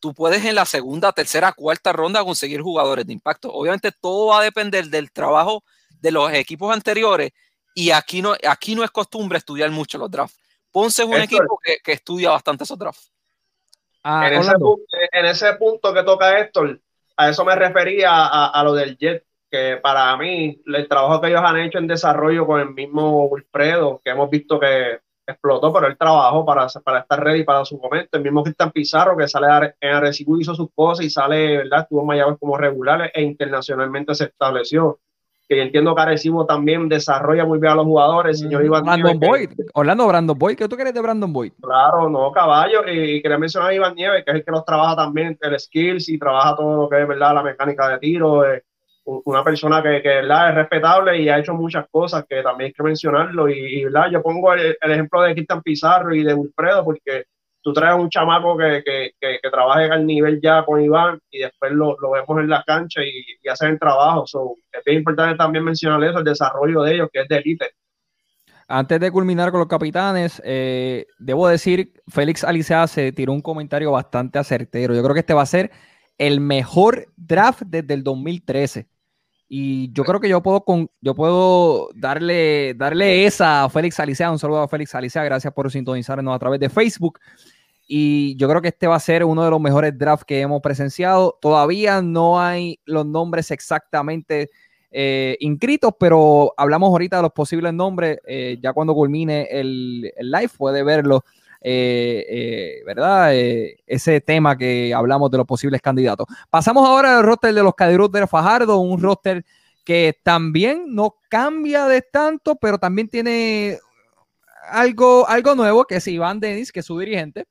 tú puedes en la segunda, tercera, cuarta ronda conseguir jugadores de impacto. Obviamente todo va a depender del trabajo de los equipos anteriores y aquí no, aquí no es costumbre estudiar mucho los drafts. Ponce es un equipo que, estudia bastante esos drafts. Ah, en, ese, en, ese, punto que toca Héctor, a eso me refería a, lo del Jet, que para mí el trabajo que ellos han hecho en desarrollo con el mismo Wilfredo, que hemos visto que explotó, pero el trabajo para, para estar ready para su momento, el mismo Cristian Pizarro que sale en Arecibo hizo sus cosas y sale, ¿verdad? Estuvo en Mayagüez como regular e internacionalmente se estableció que entiendo que Arecibo también desarrolla muy bien a los jugadores. Señor mm, Iván Brandon Boyd, Orlando Brandon Boyd, ¿qué tú crees de Brandon Boyd? Claro, no, caballo. Y quería mencionar a Iván Nieves, que es el que los trabaja también, el skills y trabaja todo lo que es, ¿verdad? La mecánica de tiro. Eh, una persona que, que ¿verdad? es respetable y ha hecho muchas cosas que también hay que mencionarlo. Y, ¿verdad? yo pongo el, ejemplo de Cristian Pizarro y de Wilfredo, porque tú traes un chamaco que, que, que, trabaje al nivel ya con Iván y después lo, lo vemos en la cancha y, y el trabajo. es bien importante también mencionar eso, el desarrollo de ellos, que es de élite. Antes de culminar con los capitanes, eh, debo decir, Félix Alicea se tiró un comentario bastante acertero. Yo creo que este va a ser el mejor draft desde el 2013. Y yo creo que yo puedo, con, yo puedo darle, darle esa a Félix Alicea. Un saludo a Félix Alicea. Gracias por sintonizarnos a través de Facebook. Y yo creo que este va a ser uno de los mejores drafts que hemos presenciado. Todavía no hay los nombres exactamente eh, inscritos, pero hablamos ahorita de los posibles nombres. Eh, ya cuando culmine el, live puede verlo, eh, ¿verdad? ese tema que hablamos de los posibles candidatos. Pasamos ahora al roster de los Cadiros de Fajardo, un roster que también no cambia de tanto, pero también tiene algo, algo nuevo, que es Iván Denis, que es su dirigente.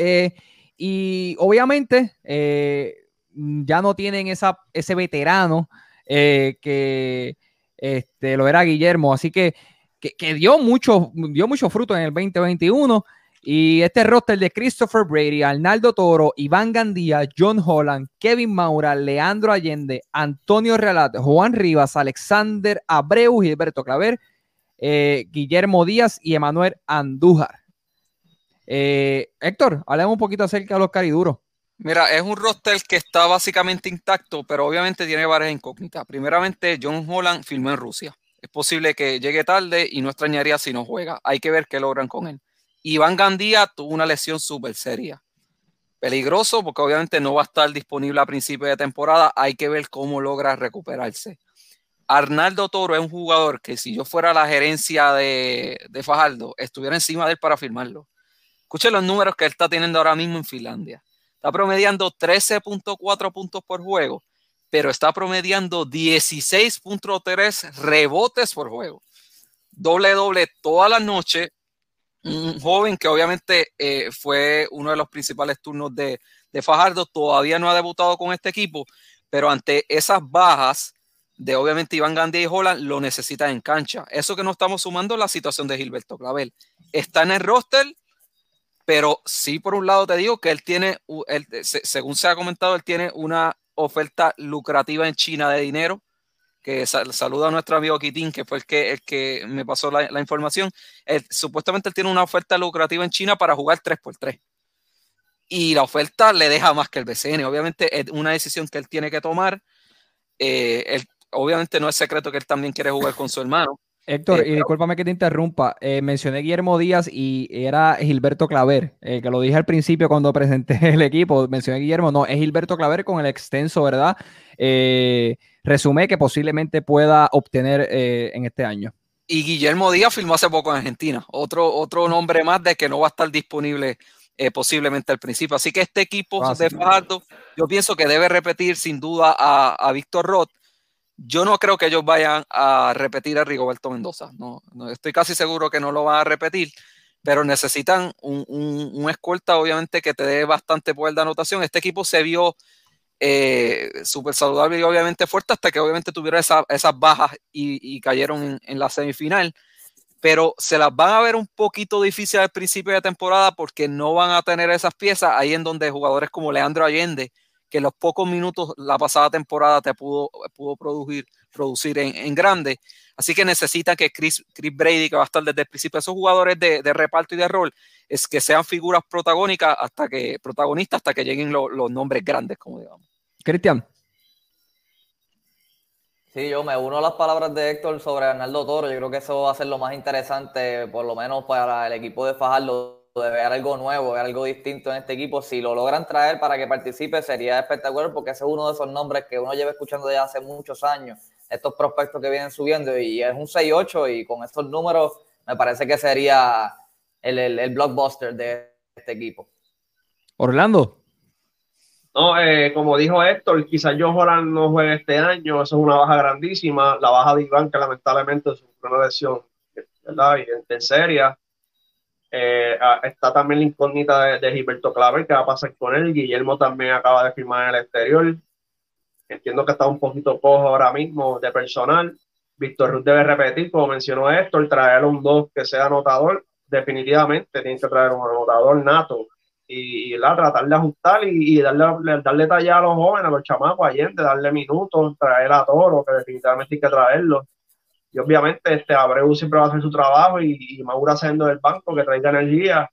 Eh, y obviamente eh, ya no tienen esa, ese veterano eh, que este, lo era Guillermo, así que, que, dio, mucho, dio mucho fruto en el 2021. Y este roster de Christopher Brady, Arnaldo Toro, Iván Gandía, John Holland, Kevin Maura, Leandro Allende, Antonio Realat, Juan Rivas, Alexander Abreu, Gilberto Claver, Guillermo Díaz y Emanuel Andújar. Eh, Héctor, hablemos un poquito acerca de los cariduros. Mira, es un roster que está básicamente intacto, pero obviamente tiene varias incógnitas. Primeramente, John Holland filmó en Rusia. Es posible que llegue tarde y no extrañaría si no juega. Hay que ver qué logran con él. Iván Gandía tuvo una lesión súper seria. Peligroso porque obviamente no va a estar disponible a principio de temporada. Hay que ver cómo logra recuperarse. Arnaldo Toro es un jugador que si yo fuera la gerencia de, de Fajardo, estuviera encima de él para firmarlo. Escuchen los números que él está teniendo ahora mismo en Finlandia. Está promediando 13.4 puntos por juego, pero está promediando 16.3 rebotes por juego. Doble, doble toda la noche. Un joven que obviamente eh, fue uno de los principales turnos de, de Fajardo, todavía no ha debutado con este equipo, pero ante esas bajas de obviamente Iván Gandhi y Holland, lo necesita en cancha. Eso que no estamos sumando la situación de Gilberto Clavel. Está en el roster, pero sí, por un lado te digo que él tiene, según se ha comentado, él tiene una oferta lucrativa en China de dinero, que saluda a nuestro amigo Kitín, que fue el que, me pasó la, información. supuestamente él tiene una oferta lucrativa en China para jugar 3x3. Y la oferta le deja más que el BCN. Obviamente es una decisión que él tiene que tomar. Eh, obviamente no es secreto que él también quiere jugar con su hermano. Héctor, y discúlpame que te interrumpa. Eh, mencioné Guillermo Díaz y era Gilberto Claver, eh, que lo dije al principio cuando presenté el equipo. Mencioné Guillermo, no, es Gilberto Claver con el extenso, ¿verdad? Eh, que posiblemente pueda obtener en este año. Y Guillermo Díaz firmó hace poco en Argentina. Otro, otro nombre más de que no va a estar disponible posiblemente al principio. Así que este equipo ah, de Fajardo, yo pienso que debe repetir sin duda a, a Víctor Roth yo no creo que ellos vayan a repetir a Rigoberto Mendoza. No, estoy casi seguro que no lo van a repetir, pero necesitan un, un, escolta, obviamente, que te dé bastante poder de anotación. Este equipo se vio eh, súper saludable y obviamente fuerte hasta que obviamente tuvieron esas bajas y, cayeron en, la semifinal. Pero se las van a ver un poquito difícil al principio de temporada porque no van a tener esas piezas ahí en donde jugadores como Leandro Allende, que los pocos minutos la pasada temporada te pudo, pudo producir, producir en, grande. Así que necesita que Chris, Chris, Brady, que va a estar desde el principio, esos jugadores de, reparto y de rol, es que sean figuras protagónicas hasta que, protagonistas hasta que lleguen los nombres grandes, como digamos. Cristian. Sí, yo me uno a las palabras de Héctor sobre Arnaldo Toro. Yo creo que eso va a ser lo más interesante, por lo menos para el equipo de Fajardo de ver algo nuevo, ver algo distinto en este equipo. Si lo logran traer para que participe, sería espectacular porque ese es uno de esos nombres que uno lleva escuchando ya hace muchos años. Estos prospectos que vienen subiendo y es un 6-8 y con estos números me parece que sería el, blockbuster de este equipo. Orlando. No, eh, como dijo Héctor, quizás yo Holland no juegue este año, eso es una baja grandísima. La baja de Iván, que lamentablemente es una lesión, ¿verdad? Y en seria. Eh, ah, está también la incógnita de, Gilberto Claver, que va a pasar con él. Guillermo también acaba de firmar en el exterior. Entiendo que está un poquito cojo ahora mismo de personal. Víctor Ruth debe repetir, como mencionó Héctor, traer un 2 que sea anotador. Definitivamente tiene que traer un anotador nato y, la, tratar de ajustar y, darle, darle talla a los jóvenes, a los chamacos, Allende, darle minutos, traer a Toro, que definitivamente hay que traerlo y obviamente este Abreu siempre va a hacer su trabajo y, y Maura siendo del banco que traiga energía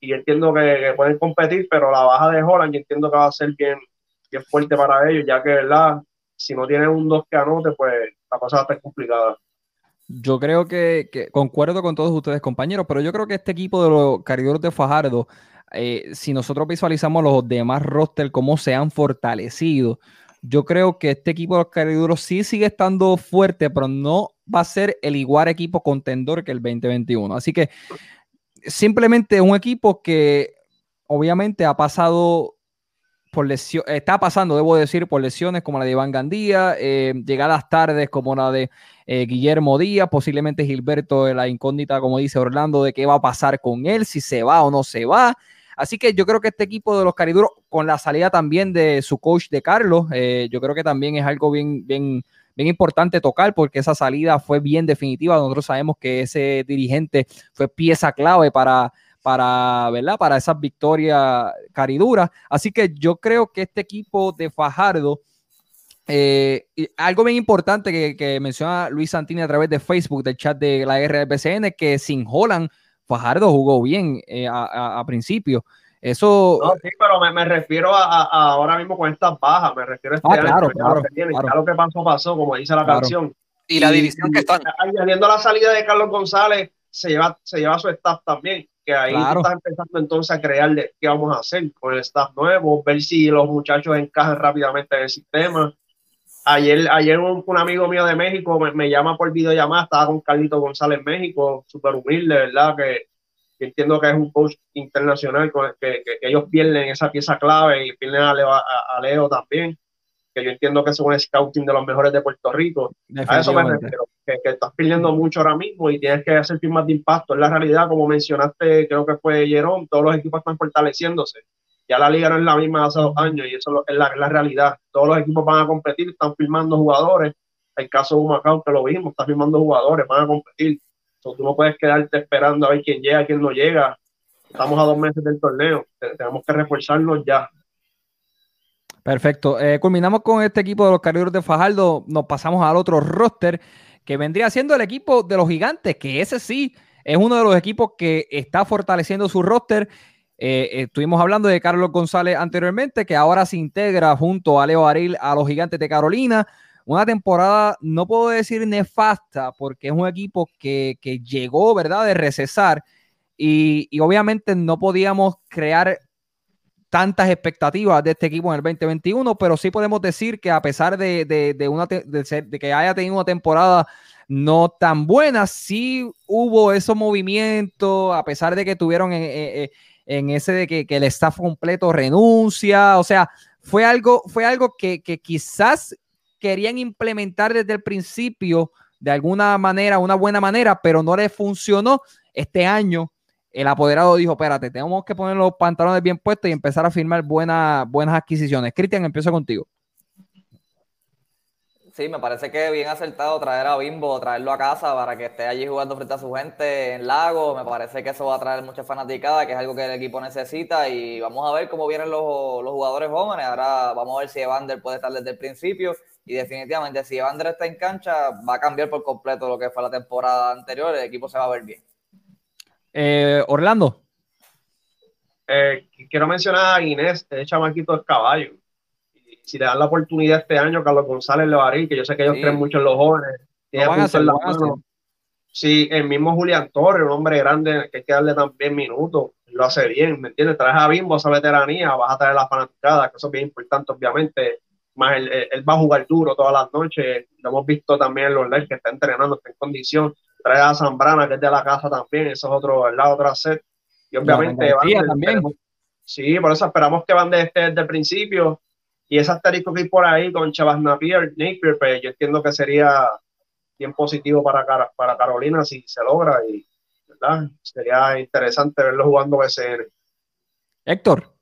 y entiendo que, pueden competir, pero la baja de Holland yo entiendo que va a ser bien, bien fuerte para ellos, ya que verdad, si no tienen un 2 que anote, pues la cosa va a estar complicada. Yo creo que, concuerdo con todos ustedes, compañeros, pero yo creo que este equipo de los cargadores de Fajardo, eh, si nosotros visualizamos los demás roster, cómo se han fortalecido, yo creo que este equipo de los cariduros sí sigue estando fuerte, pero no va a ser el igual equipo contendor que el 2021. Así que simplemente un equipo que obviamente ha pasado por lesiones, está pasando, debo decir, por lesiones como la de Iván Gandía, eh, llegadas tardes como la de eh, Guillermo Díaz, posiblemente Gilberto de la incógnita, como dice Orlando, de qué va a pasar con él, si se va o no se va. Así que yo creo que este equipo de los Cariduros, con la salida también de su coach de Carlos, eh, yo creo que también es algo bien, bien, bien importante tocar porque esa salida fue bien definitiva. Nosotros sabemos que ese dirigente fue pieza clave para, para, ¿verdad? para esas victorias. Así que yo creo que este equipo de Fajardo, eh, algo bien importante que, que, menciona Luis Santini a través de Facebook, del chat de la RBCN, que sin Holland Fajardo jugó bien eh, a, principio. Eso. No, sí, pero me, refiero a, ahora mismo con estas bajas, me refiero a este ah, claro, claro, lo que pasó, pasó, como dice la canción. Y la división que están. Añadiendo la salida de Carlos González, se lleva, se lleva su staff también, que ahí estás empezando entonces a crear de, qué vamos a hacer con el staff nuevo, ver si los muchachos encajan rápidamente en el sistema. Ayer, ayer un, amigo mío de México me, llama por videollamada, estaba con Carlito González en México, súper humilde, ¿verdad? Que, entiendo que es un coach internacional, que, que, ellos pierden esa pieza clave y pierden a Leo, también, que yo entiendo que es un scouting de los mejores de Puerto Rico. A eso me refiero, que, estás perdiendo mucho ahora mismo y tienes que hacer firmas de impacto. Es la realidad, como mencionaste, creo que fue Jerón, todos los equipos están fortaleciéndose ya la liga no es la misma de hace dos años y eso es la, realidad. Todos los equipos van a competir, están firmando jugadores. El caso de Humacao, que lo vimos, está firmando jugadores, van a competir. tú no puedes quedarte esperando a ver quién llega, quién no llega. Estamos a dos meses del torneo. Tenemos que reforzarnos ya. Perfecto. Eh, culminamos con este equipo de los carreros de Fajardo. Nos pasamos al otro roster que vendría siendo el equipo de los gigantes, que ese sí es uno de los equipos que está fortaleciendo su roster eh, estuvimos hablando de Carlos González anteriormente, que ahora se integra junto a Leo Aril a los Gigantes de Carolina. una temporada, no puedo decir nefasta, porque es un equipo que, llegó, ¿verdad?, de recesar y, obviamente no podíamos crear tantas expectativas de este equipo en el 2021, pero sí podemos decir que a pesar de, una de que haya tenido una temporada no tan buena, sí hubo esos movimientos, a pesar de que tuvieron en, ese de que, el staff completo renuncia, o sea, fue algo, fue algo que, que quizás querían implementar desde el principio de alguna manera, una buena manera, pero no les funcionó. Este año el apoderado dijo, espérate, tenemos que poner los pantalones bien puestos y empezar a firmar buenas, buenas adquisiciones. Cristian, empiezo contigo. Sí, me parece que bien acertado traer a Bimbo, traerlo a casa para que esté allí jugando frente a su gente en Lago. Me parece que eso va a traer mucha fanaticada, que es algo que el equipo necesita. Y vamos a ver cómo vienen los, jugadores jóvenes. Ahora vamos a ver si Evander puede estar desde el principio. Y definitivamente, si Evander está en cancha, va a cambiar por completo lo que fue la temporada anterior. El equipo se va a ver bien. Eh, Orlando. Eh, quiero mencionar a Inés, este chamaquito del caballo. Si le dan la oportunidad este año, Carlos González Levarín, que yo sé que ellos creen mucho en los jóvenes. Sí, el mismo Julián Torres, un hombre grande que hay que darle también minutos, lo hace bien, ¿me entiendes? Traes a Bimbo esa veteranía, vas a traer la fanaticada, que eso es bien importante, obviamente más él, él, va a jugar duro todas las noches. Lo hemos visto también en los lives que está entrenando, está en condición. Trae a Zambrana, que es de la casa también, eso es otro, ¿verdad? Otro set. Y obviamente van también. sí, por eso esperamos que van desde, desde el principio. Y ese asterisco que hay por ahí con Chavas Napier, Napier, pues yo entiendo que sería bien positivo para, para Carolina si se logra. Y ¿verdad? sería interesante verlo jugando BCN. Héctor.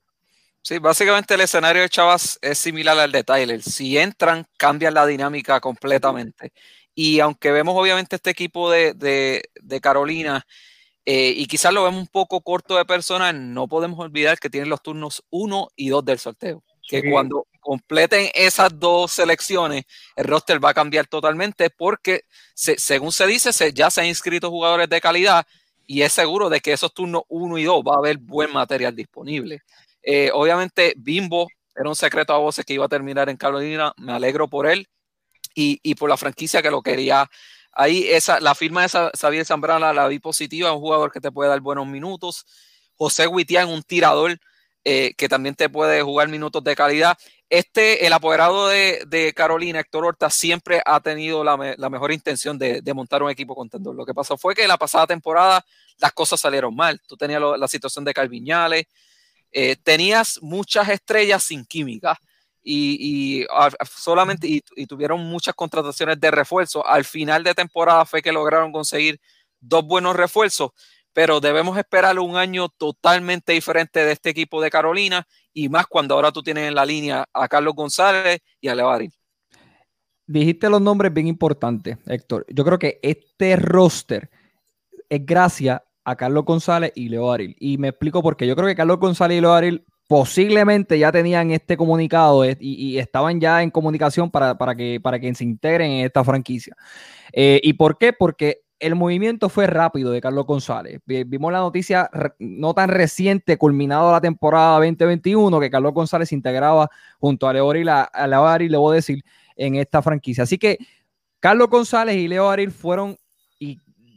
Sí, básicamente el escenario de Chavas es similar al de Tyler. Si entran, cambian la dinámica completamente. Y aunque vemos obviamente este equipo de, Carolina, eh, y quizás lo vemos un poco corto de personal, no podemos olvidar que tienen los turnos 1 y 2 del sorteo. Que cuando completen esas dos selecciones, el roster va a cambiar totalmente porque, según se dice, ya se han inscrito jugadores de calidad y es seguro de que esos turnos 1 y 2 va a haber buen material disponible. Eh, obviamente, Bimbo era un secreto a voces que iba a terminar en Carolina. Me alegro por él y, por la franquicia que lo quería. Ahí esa, la firma de Xavier Zambrana la vi positiva, un jugador que te puede dar buenos minutos. José Huitián, un tirador eh, que también te puede jugar minutos de calidad. Este, el apoderado de, Carolina, Héctor Horta, siempre ha tenido la, mejor intención de, montar un equipo contendor. Lo que pasó fue que la pasada temporada las cosas salieron mal. Tú tenías la situación de Calviñales, eh, tenías muchas estrellas sin química y, solamente y, tuvieron muchas contrataciones de refuerzo. Al final de temporada fue que lograron conseguir dos buenos refuerzos, pero debemos esperar un año totalmente diferente de este equipo de Carolina y más cuando ahora tú tienes en la línea a Carlos González y a Levarín. Dijiste los nombres bien importantes, Héctor. Yo creo que este roster es gracias a Carlos González y Leo Aril. Y me explico por qué. Yo creo que Carlos González y Leo Aril posiblemente ya tenían este comunicado eh, y, estaban ya en comunicación para, que, para que se integren en esta franquicia. Eh, ¿Y por qué? Porque el movimiento fue rápido de Carlos González. Vimos la noticia no tan reciente, culminado la temporada 2021, que Carlos González se integraba junto a Leo Aril, a, Leo Aril, le voy a decir, en esta franquicia. Así que Carlos González y Leo Aril fueron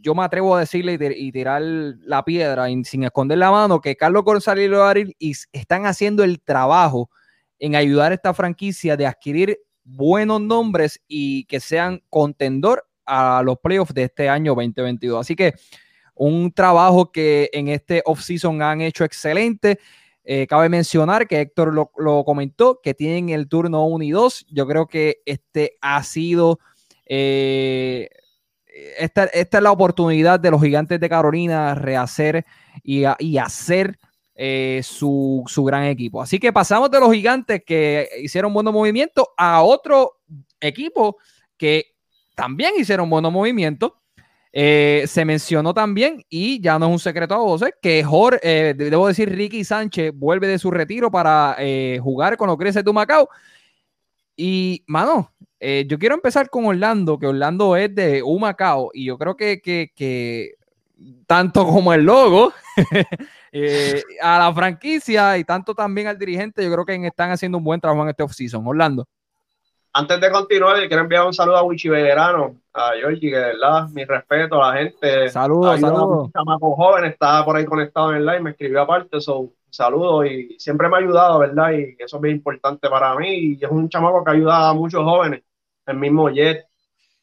yo me atrevo a decirle y, tirar la piedra sin esconder la mano que Carlos González y están haciendo el trabajo en ayudar a esta franquicia de adquirir buenos nombres y que sean contendor a los playoffs de este año 2022. Así que un trabajo que en este offseason han hecho excelente. Eh, cabe mencionar que Héctor lo, comentó, que tienen el turno 1 y 2. Yo creo que este ha sido eh, esta, es la oportunidad de los gigantes de Carolina rehacer y, hacer eh, su, gran equipo. Así que pasamos de los gigantes que hicieron buenos movimientos a otro equipo que también hicieron buenos movimientos. Eh, se mencionó también, y ya no es un secreto a voces, que Jorge, eh, debo decir, Ricky Sánchez vuelve de su retiro para jugar con los Creces de Macao. Y, mano, eh, yo quiero empezar con Orlando, que Orlando es de Humacao, y yo creo que, tanto como el logo, eh, a la franquicia y tanto también al dirigente, yo creo que están haciendo un buen trabajo en este offseason. Orlando. Antes de continuar, quiero enviar un saludo a Wichi Veterano, a Georgie, que de verdad, mi respeto a la gente. Saludos, saludos. Un joven, estaba por ahí conectado en el live, me escribió aparte, so, saludos y siempre me ha ayudado, ¿verdad? Y eso es muy importante para mí. Y es un chamaco que ayuda a muchos jóvenes, el mismo Jet,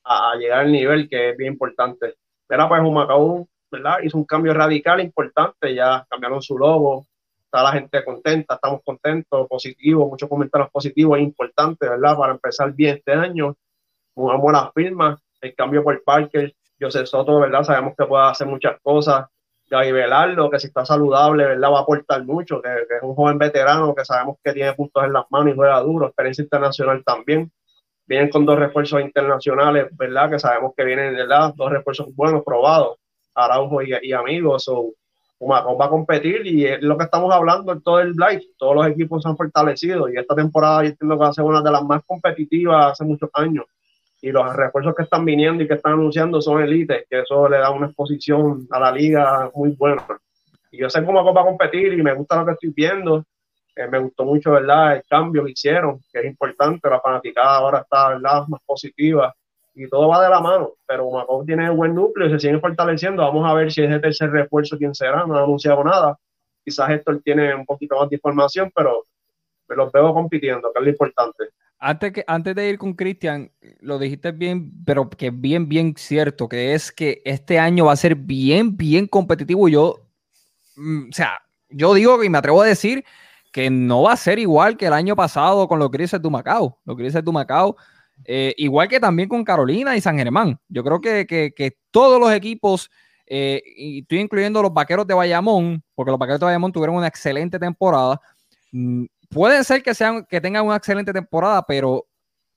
a, llegar al nivel que es bien importante. Pero pues Humacao, ¿verdad? Hizo un cambio radical importante, ya cambiaron su logo, está la gente contenta, estamos contentos, positivos, muchos comentarios positivos, es importante, ¿verdad? Para empezar bien este año, una buena firma, el cambio por Parker, José Soto, ¿verdad? Sabemos que puede hacer muchas cosas, Gaby Velardo, que si está saludable, ¿verdad? Va a aportar mucho, que, que, es un joven veterano que sabemos que tiene puntos en las manos y juega duro, experiencia internacional también vienen con dos refuerzos internacionales, ¿verdad? Que sabemos que vienen, ¿verdad? Dos refuerzos buenos, probados, Araujo y, y Amigos. o Humacao va a competir y es lo que estamos hablando en todo el live. Todos los equipos se han fortalecido y esta temporada yo entiendo que va a ser una de las más competitivas hace muchos años. Y los refuerzos que están viniendo y que están anunciando son élites, que eso le da una exposición a la liga muy buena. Y yo sé cómo va a competir y me gusta lo que estoy viendo me gustó mucho, ¿verdad? El cambio que hicieron, que es importante, la fanaticada ahora está, ¿verdad? Más positiva y todo va de la mano, pero Macón tiene un buen núcleo y se sigue fortaleciendo. Vamos a ver si es el tercer refuerzo quién será, no ha anunciado nada. Quizás Héctor tiene un poquito más de información, pero me los veo compitiendo, que es lo importante. Antes, que, antes de ir con Cristian, lo dijiste bien, pero que bien, bien cierto, que es que este año va a ser bien, bien competitivo. Yo, mm, o sea, yo digo y me atrevo a decir que no va a ser igual que el año pasado con los Grises de Macao. Los Grises de Macao, eh, igual que también con Carolina y San Germán. Yo creo que, todos los equipos, eh, y estoy incluyendo los Vaqueros de Bayamón, porque los Vaqueros de Bayamón tuvieron una excelente temporada. Mm, puede ser que, sean, que tengan una excelente temporada, pero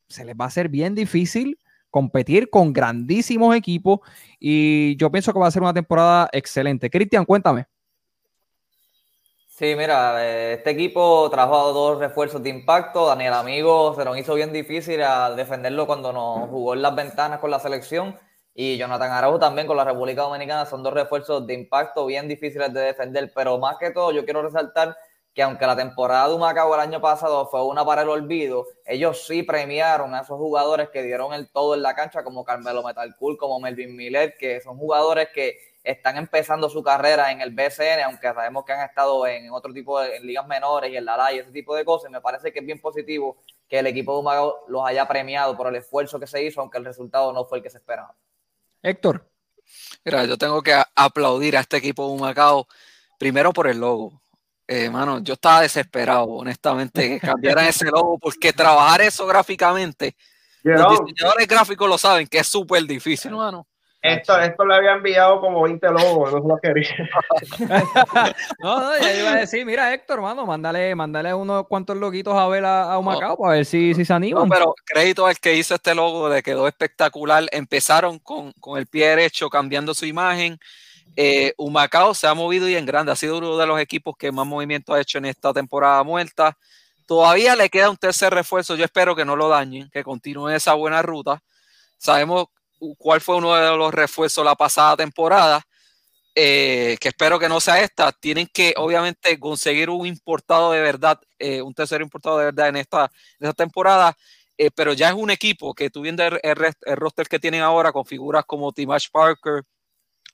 se les va a ser bien difícil competir con grandísimos equipos y yo pienso que va a ser una temporada excelente. Cristian, cuéntame. Sí, mira, eh, este equipo trajo dos refuerzos de impacto. Daniel Amigo se nos hizo bien difícil a defenderlo cuando nos jugó en las ventanas con la selección. Y Jonathan Araujo también con la República Dominicana. Son dos refuerzos de impacto bien difíciles de defender. Pero más que todo, yo quiero resaltar que aunque la temporada de Humacao el año pasado fue una para el olvido, ellos sí premiaron a esos jugadores que dieron el todo en la cancha, como Carmelo Metalcool, como Melvin Millet, que son jugadores que están empezando su carrera en el BCN, aunque sabemos que han estado en otro tipo de ligas menores y en la LA y ese tipo de cosas. Me parece que es bien positivo que el equipo de Humacao los haya premiado por el esfuerzo que se hizo, aunque el resultado no fue el que se esperaba. Héctor. Mira, yo tengo que aplaudir a este equipo de Humacao, primero por el logo. Eh, mano, yo estaba desesperado, honestamente, que cambiaran ese logo, porque trabajar eso gráficamente, los diseñadores gráficos lo saben, que es súper difícil, mano. Esto, esto le había enviado como 20 logos, no se lo quería. no, no, ya iba a decir, mira Héctor, hermano, mándale, mándale unos cuantos loguitos a ver a, Humacao para ver si, si se animan. No, pero crédito al que hizo este logo, de quedó espectacular. Empezaron con, con el pie derecho, cambiando su imagen. Eh, Humacao se ha movido y en grande, ha sido uno de los equipos que más movimiento ha hecho en esta temporada muerta. Todavía le queda un tercer refuerzo, yo espero que no lo dañen, que continúe esa buena ruta. Sabemos cuál fue uno de los refuerzos la pasada temporada, eh, que espero que no sea esta. Tienen que, obviamente, conseguir un importado de verdad, eh, un tercer importado de verdad en esta, esta temporada. Eh, pero ya es un equipo que tú viendo el, roster que tienen ahora con figuras como Timash Parker,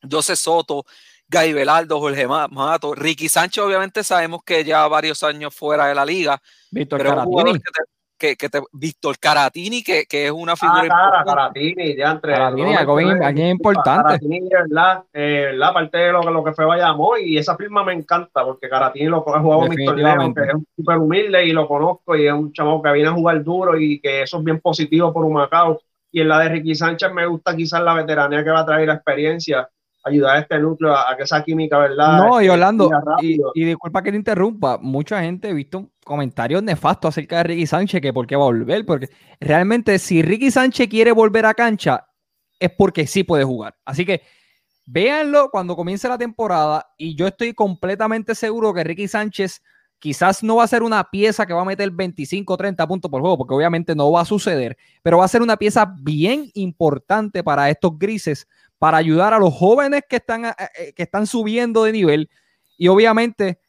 José Soto, Guy Velardo, Jorge Mato, Ricky Sánchez, obviamente sabemos que ya varios años fuera de la liga. Víctor pero que, que te, Víctor Caratini, que, que, es una figura ah, Caratini, ya entre Caratini, algo bien, importante. Caratini, ¿verdad? Eh, ¿verdad? Aparte de lo, lo que fue Bayamón, y esa firma me encanta, porque Caratini lo ha jugado mi historia, que es súper humilde y lo conozco, y es un chavo que viene a jugar duro y que eso es bien positivo por un Macao. Y en la de Ricky Sánchez me gusta quizás la veteranía que va a traer la experiencia ayudar a este núcleo a, que esa química, ¿verdad? No, y Orlando, y, disculpa que te interrumpa, mucha gente ha visto comentarios nefastos acerca de Ricky Sánchez, que por qué va a volver, porque realmente si Ricky Sánchez quiere volver a cancha, es porque sí puede jugar. Así que véanlo cuando comience la temporada y yo estoy completamente seguro que Ricky Sánchez quizás no va a ser una pieza que va a meter 25 o 30 puntos por juego, porque obviamente no va a suceder, pero va a ser una pieza bien importante para estos grises para ayudar a los jóvenes que están, eh, eh, que están subiendo de nivel y obviamente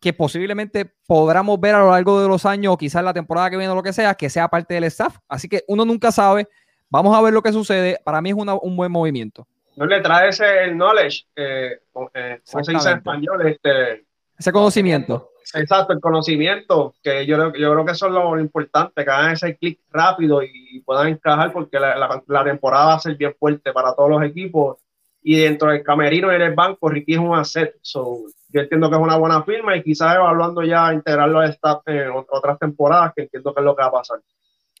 que posiblemente podamos ver a lo largo de los años, o quizás la temporada que viene o lo que sea, que sea parte del staff. Así que uno nunca sabe. Vamos a ver lo que sucede. Para mí es un buen movimiento. No le trae ese el knowledge, eh, eh se dice en español? Este, ese conocimiento. Exacto, el conocimiento, que yo, yo creo que eso es lo importante, que hagan ese clic rápido y puedan encajar, porque la, la, temporada va a ser bien fuerte para todos los equipos. Y dentro del camerino y en el banco, Ricky es un asset. So, yo entiendo que es una buena firma y quizás evaluando ya integrarlo al staff en otras temporadas, que entiendo que es lo que va a pasar.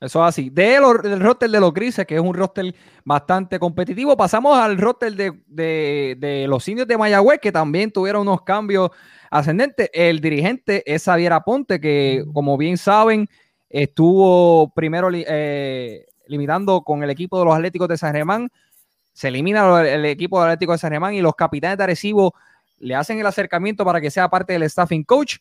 Eso es así. De del roster de los grises, que es un roster bastante competitivo, pasamos al roster de, los indios de Mayagüez, que también tuvieron unos cambios ascendentes. El dirigente es Xavier Aponte, que como bien saben, estuvo primero eh, limitando con el equipo de los Atléticos de San Germán. Se elimina el equipo de Atlético de San Germán y los capitanes de Arecibo le hacen el acercamiento para que sea parte del staffing coach.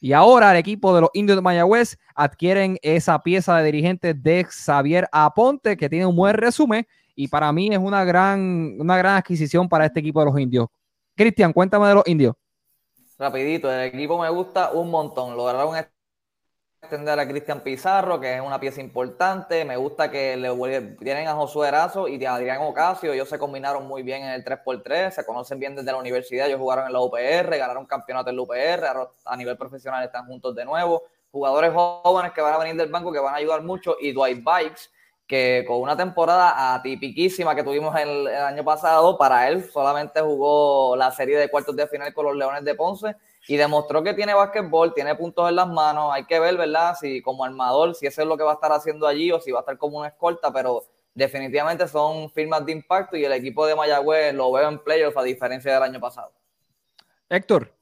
Y ahora el equipo de los indios de Mayagüez adquieren esa pieza de dirigente de Xavier Aponte, que tiene un buen resumen. Y para mí es una gran, una gran adquisición para este equipo de los indios. Cristian, cuéntame de los indios. Rapidito, el equipo me gusta un montón. Lograron extender a Cristian Pizarro, que es una pieza importante. Me gusta que le tienen a Josué Erazo y a Adrián Ocasio. Ellos se combinaron muy bien en el 3x3, se conocen bien desde la universidad. Ellos jugaron en la UPR, ganaron campeonato en la UPR, a nivel profesional están juntos de nuevo. Jugadores jóvenes que van a venir del banco que van a ayudar mucho. Y Dwight Bikes, que con una temporada atipiquísima que tuvimos el, año pasado, para él solamente jugó la serie de cuartos de final con los Leones de Ponce y demostró que tiene básquetbol, tiene puntos en las manos. Hay que ver, ¿verdad? Si como armador, si eso es lo que va a estar haciendo allí o si va a estar como una escolta, pero definitivamente son firmas de impacto y el equipo de Mayagüez lo veo en playoffs a diferencia del año pasado. Héctor.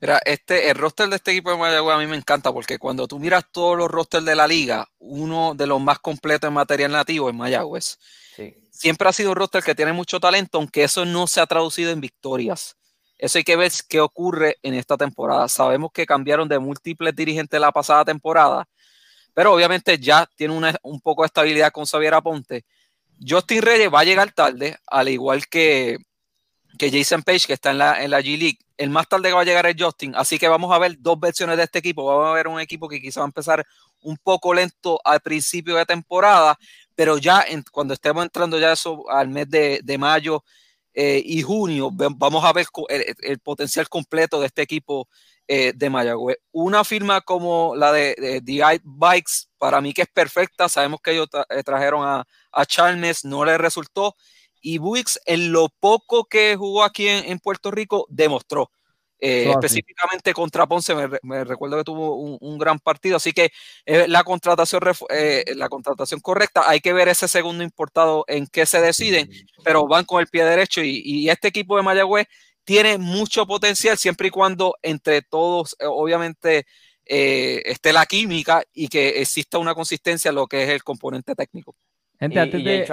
Mira, este, el roster de este equipo de Mayagüez a mí me encanta porque cuando tú miras todos los rosters de la liga, uno de los más completos en material nativo es Mayagüez. Siempre ha sido un roster que tiene mucho talento, aunque eso no se ha traducido en victorias. Eso hay que ver qué ocurre en esta temporada. Sabemos que cambiaron de múltiples dirigentes la pasada temporada, pero obviamente ya tiene un poco de estabilidad con Xavier Aponte. Justin Reyes va a llegar tarde, al igual que, que Jason Page, que está en la, en la G League. El más tarde que va a llegar es Justin, así que vamos a ver dos versiones de este equipo. Vamos a ver un equipo que quizá va a empezar un poco lento al principio de temporada, pero ya cuando estemos entrando ya eso al mes de, de mayo, eh, y junio vamos a ver el, potencial completo de este equipo eh, de Mayagüez. Una firma como la de, DI Bikes, para mí que es perfecta, sabemos que ellos eh, trajeron a, a, Charles, no le resultó, y Buix en lo poco que jugó aquí en Puerto Rico demostró. Eh, específicamente contra Ponce, me, recuerdo que tuvo un, gran partido, así que eh, la, contratación, eh, la contratación correcta, hay que ver ese segundo importado en qué se deciden, pero van con el pie derecho y, este equipo de Mayagüez tiene mucho potencial siempre y cuando entre todos, obviamente, esté la química y que exista una consistencia en lo que es el componente técnico. Gente, antes de,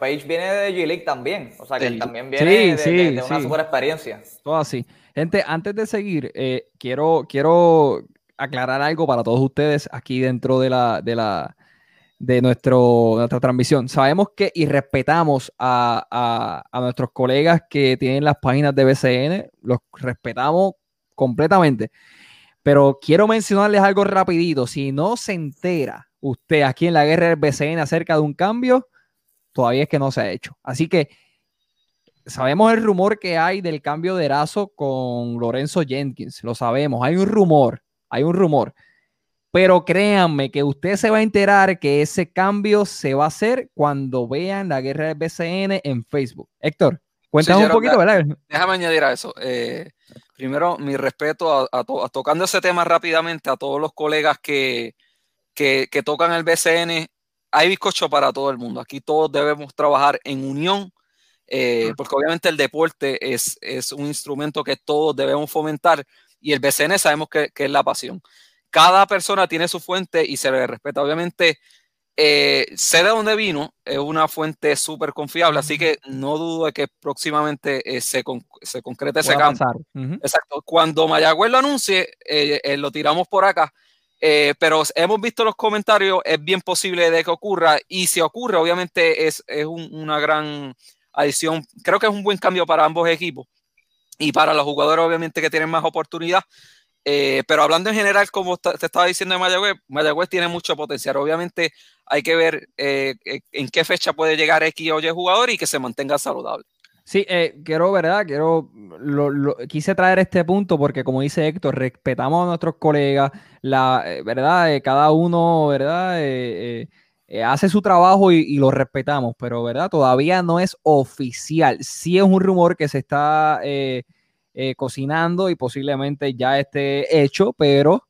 Page, viene de G-League también, o sea que también viene de, una super experiencia. Todo así. Gente, antes de seguir, eh, quiero, quiero aclarar algo para todos ustedes aquí dentro de la, de la de nuestro, nuestra transmisión. Sabemos que y respetamos a, nuestros colegas que tienen las páginas de BCN, los respetamos completamente. Pero quiero mencionarles algo rapidito. Si no se entera usted aquí en la guerra del BCN acerca de un cambio, todavía es que no se ha hecho. Así que sabemos el rumor que hay del cambio de Erazo con Lorenzo Jenkins, lo sabemos, hay un rumor, hay un rumor. Pero créanme que usted se va a enterar que ese cambio se va a hacer cuando vean la guerra del BCN en Facebook. Héctor, cuéntanos un poquito, ¿verdad? Déjame añadir a eso. Eh, primero, mi respeto a, tocando ese tema rápidamente a todos los colegas que, que, que tocan el BCN. Hay bizcocho para todo el mundo. Aquí todos debemos trabajar en unión eh, porque obviamente el deporte es, es, un instrumento que todos debemos fomentar y el BCN sabemos que, que, es la pasión. Cada persona tiene su fuente y se le respeta. Obviamente, eh, sé de dónde vino, es una fuente súper confiable, así que no dudo de que próximamente eh, se, se, concrete ese cambio. Exacto. Cuando Mayagüez lo anuncie, lo tiramos por acá. Pero hemos visto los comentarios, es bien posible de que ocurra y si ocurre, obviamente es, es una gran adición. Creo que es un buen cambio para ambos equipos. y para los jugadores obviamente que tienen más oportunidad. Eh, pero hablando en general, como te estaba diciendo de Mayagüez, Mayagüez tiene mucho potencial. Obviamente hay que ver eh, en qué fecha puede llegar X o Y jugador y que se mantenga saludable. Sí, eh, quiero, ¿verdad? Quiero, lo, quise traer este punto porque, como dice Héctor, respetamos a nuestros colegas, la, eh, ¿verdad? Eh, cada uno, ¿verdad? hace su trabajo y, lo respetamos, pero, ¿verdad? Todavía no es oficial. Sí es un rumor que se está cocinando y posiblemente ya esté hecho, pero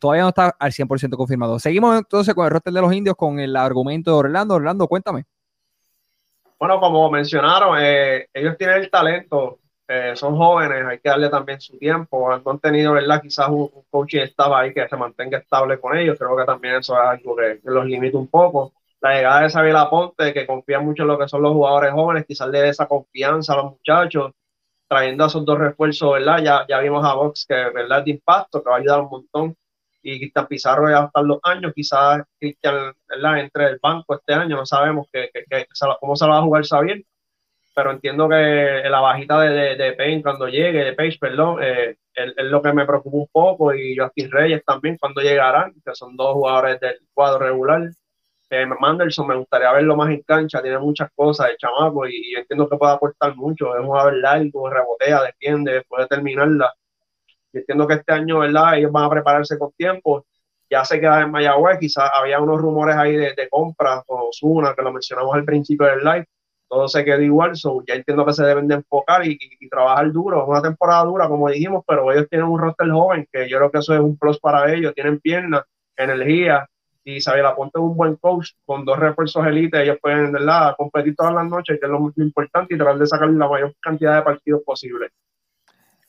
todavía no está al 100% confirmado. Seguimos entonces con el roster de los indios con el argumento de Orlando. Orlando, cuéntame. Bueno, como mencionaron, eh, ellos tienen el talento, eh, son jóvenes, hay que darle también su tiempo. Han tenido, ¿verdad? Quizás un, coach estaba ahí que se mantenga estable con ellos. Creo que también eso es algo que, los limita un poco. La llegada de Xavier Aponte, que confía mucho en lo que son los jugadores jóvenes, quizás le dé esa confianza a los muchachos, trayendo a esos dos refuerzos, ¿verdad? Ya, ya vimos a Vox que, ¿verdad? De impacto, que va a ayudar un montón y Cristian Pizarro ya hasta los años, quizás Cristian entre el banco este año, no sabemos que, cómo se va a jugar Xavier, pero entiendo que la bajita de, de, Payne cuando llegue, de Page, perdón, eh, es, lo que me preocupa un poco y Justin Reyes también cuando llegarán, que son dos jugadores del cuadro regular. Eh, Manderson me gustaría verlo más en cancha, tiene muchas cosas de chamaco y, entiendo que puede aportar mucho, es un jugador largo, rebotea, defiende, puede terminarla entiendo que este año, ¿verdad? Ellos van a prepararse con tiempo. Ya se queda en Mayagüez, quizás había unos rumores ahí de, compras con Osuna, que lo mencionamos al principio del live. Todo se quedó igual, so ya entiendo que se deben de enfocar y, trabajar duro. Es una temporada dura, como dijimos, pero ellos tienen un roster joven, que yo creo que eso es un plus para ellos. Tienen piernas, energía, y la Aponte es un buen coach con dos refuerzos elite, ellos pueden ¿verdad? competir todas las noches, que es lo, importante, y tratar de sacar la mayor cantidad de partidos posible.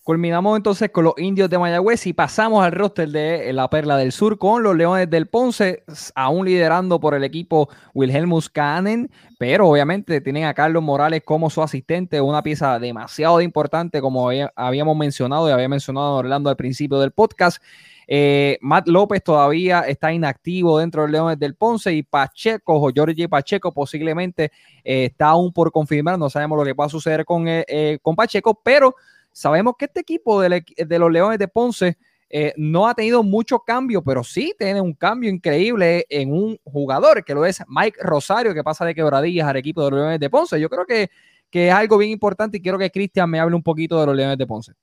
Culminamos entonces con los indios de Mayagüez y pasamos al roster de la Perla del Sur con los Leones del Ponce, aún liderando por el equipo Wilhelmus Canen, pero obviamente tienen a Carlos Morales como su asistente, una pieza demasiado importante, como habíamos mencionado y había mencionado Orlando al principio del podcast. Eh, Matt López todavía está inactivo dentro de Leones del Ponce y Pacheco, o Jorge Pacheco, posiblemente eh, está aún por confirmar. No sabemos lo que va a suceder con, eh, con Pacheco, pero Sabemos que este equipo de, los Leones de Ponce eh, no ha tenido mucho cambio, pero sí tiene un cambio increíble en un jugador, que lo es Mike Rosario, que pasa de quebradillas al equipo de los Leones de Ponce. Yo creo que, que es algo bien importante y quiero que Cristian me hable un poquito de los Leones de Ponce.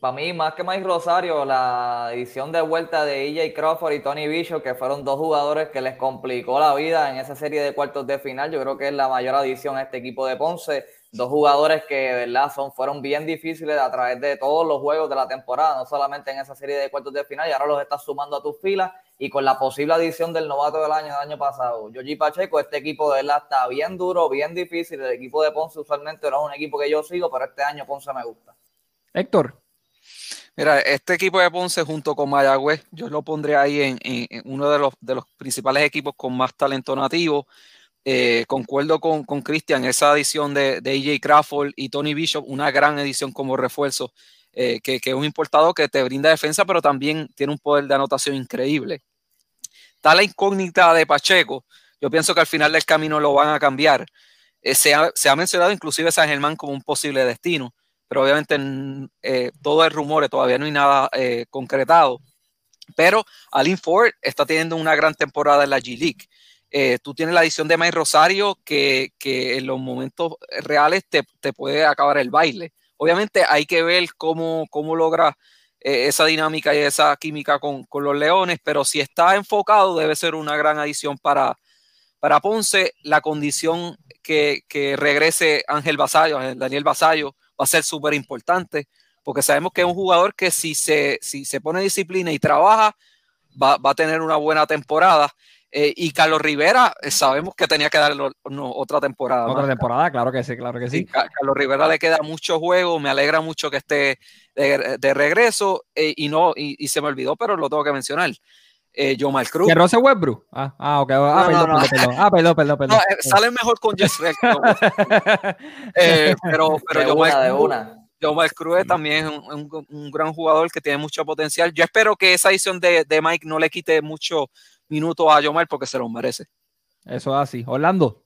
Para mí, más que Mike Rosario, la edición de vuelta de EJ Crawford y Tony Bishop, que fueron dos jugadores que les complicó la vida en esa serie de cuartos de final, yo creo que es la mayor adición a este equipo de Ponce dos jugadores que, ¿verdad? Son, fueron bien difíciles a través de todos los juegos de la temporada, no solamente en esa serie de cuartos de final, y ahora los estás sumando a tus filas y con la posible adición del novato del año, del año pasado, Yogi Pacheco, este equipo de verdad está bien duro, bien difícil. El equipo de Ponce usualmente no es un equipo que yo sigo, pero este año Ponce me gusta. Héctor. Mira, este equipo de Ponce junto con Mayagüez, yo lo pondré ahí en, en uno de los, de los principales equipos con más talento nativo. Eh, concuerdo con Cristian, esa edición de, de AJ Crawford y Tony Bishop, una gran edición como refuerzo, eh, que, es un importado que te brinda defensa, pero también tiene un poder de anotación increíble. Está la incógnita de Pacheco, yo pienso que al final del camino lo van a cambiar. Eh, se, ha, mencionado inclusive San Germán como un posible destino, pero obviamente todo es rumores, todavía no hay nada concretado. Pero Alin Ford está teniendo una gran temporada en la G League. Eh, tú tienes la edición de Mike Rosario que, en los momentos reales te, puede acabar el baile. Obviamente hay que ver cómo, cómo logra eh, esa dinámica y esa química con, los Leones, pero si está enfocado debe ser una gran adición para, para Ponce. La condición que, regrese Ángel Basayo, Daniel Basayo, va a ser súper importante, porque sabemos que es un jugador que si se, si se pone disciplina y trabaja, va, va a tener una buena temporada. Eh, y Carlos Rivera, eh, sabemos que tenía que darle otra temporada. Otra temporada, claro que sí, claro que sí. Carlos Rivera le queda mucho juego, me alegra mucho que esté de, regreso eh, y no y, se me olvidó, pero lo tengo que mencionar. Eh, Jomal Cruz. ¿Que Rose Westbrook? Ah, ah, ok. Ah, perdón, perdón, Ah, perdón, perdón, perdón. sale mejor con Jess pero pero Jomal Cruz también es un, gran jugador que tiene mucho potencial. Yo espero que esa edición de, de Mike no le quite mucho minutos a Yomar porque se los merece. Eso es así. Orlando.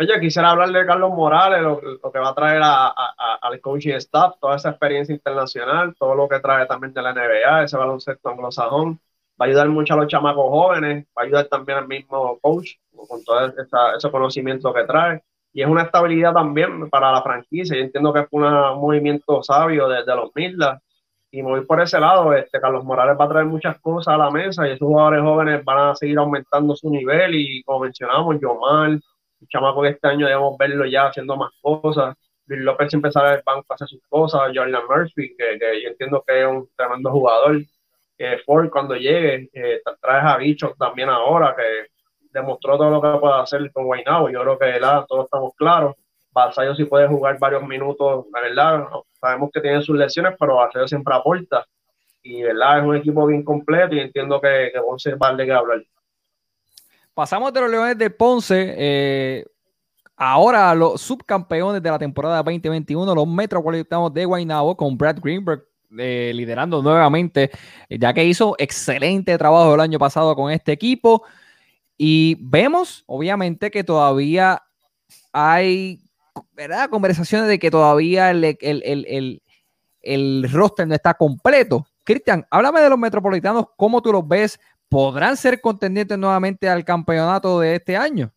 Oye, quisiera hablar de Carlos Morales, lo, que va a traer al coaching staff, toda esa experiencia internacional, todo lo que trae también de la NBA, ese baloncesto anglosajón. Va a ayudar mucho a los chamacos jóvenes, va a ayudar también al mismo coach con todo ese conocimiento que trae. Y es una estabilidad también para la franquicia. Yo entiendo que es un movimiento sabio desde los Mildas. Y voy por ese lado. Este, Carlos Morales va a traer muchas cosas a la mesa y esos jugadores jóvenes van a seguir aumentando su nivel. Y como mencionamos, Yomar, el chamaco que este año debemos verlo ya haciendo más cosas. Luis López siempre sale del banco a hacer sus cosas. Jordan Murphy, que, yo entiendo que es un tremendo jugador. Eh, Ford, cuando llegue, eh, traes a Bicho también ahora, que demostró todo lo que puede hacer con Guaynabo. Yo creo que la, todos estamos claros. Basayo sí puede jugar varios minutos, la verdad. Sabemos que tiene sus lesiones, pero Basayo siempre aporta. Y verdad, es un equipo bien completo y entiendo que, que Ponce va que hablar. Pasamos de los Leones de Ponce. Eh, ahora a los subcampeones de la temporada 2021, los Metropolitanos de Guaynabo, con Brad Greenberg eh, liderando nuevamente, ya que hizo excelente trabajo el año pasado con este equipo. Y vemos, obviamente, que todavía hay ¿verdad? conversaciones de que todavía el, el, el roster no está completo. Cristian, háblame de los metropolitanos, cómo tú los ves ¿podrán ser contendientes nuevamente al campeonato de este año?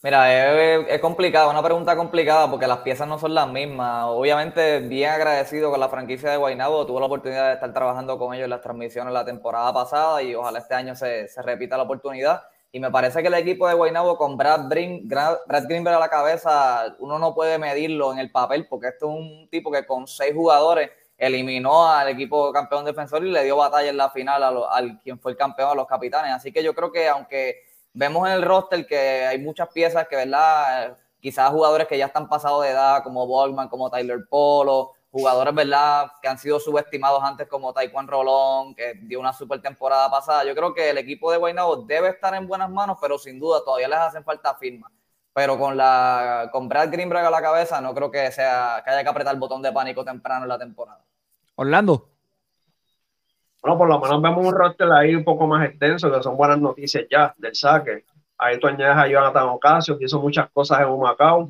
Mira, es, complicado, una pregunta complicada porque las piezas no son las mismas. Obviamente, bien agradecido con la franquicia de Guaynabo. Tuve la oportunidad de estar trabajando con ellos en las transmisiones la temporada pasada y ojalá este año se, repita la oportunidad. Y me parece que el equipo de Guaynabo con Brad, Brad Greenberg a la cabeza, uno no puede medirlo en el papel porque esto es un tipo que con seis jugadores eliminó al equipo campeón defensor y le dio batalla en la final al quien fue el campeón, a los capitanes. Así que yo creo que aunque vemos en el roster que hay muchas piezas que, ¿verdad? Quizás jugadores que ya están pasados de edad, como Bogman, como Tyler Polo, jugadores, ¿verdad? Que han sido subestimados antes, como Taekwondo Rolón, que dio una super temporada pasada. Yo creo que el equipo de Guaynabo debe estar en buenas manos, pero sin duda todavía les hacen falta firmas. Pero con, la, con Brad Greenberg a la cabeza, no creo que, sea, que haya que apretar el botón de pánico temprano en la temporada. Orlando. Bueno, por lo menos vemos un roster ahí un poco más extenso, que son buenas noticias ya del saque. Ahí tú añades a Jonathan Ocasio, que hizo muchas cosas en Humacao.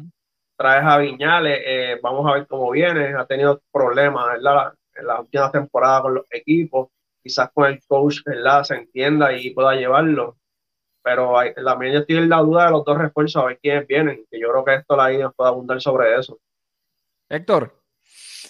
Traes a Viñales, eh, vamos a ver cómo viene. Ha tenido problemas ¿verdad? en la última temporada con los equipos. Quizás con el coach ¿verdad? se entienda y pueda llevarlo. Pero la yo estoy la duda de los dos refuerzos, a ver quiénes vienen. Que yo creo que esto la nos puede abundar sobre eso. Héctor.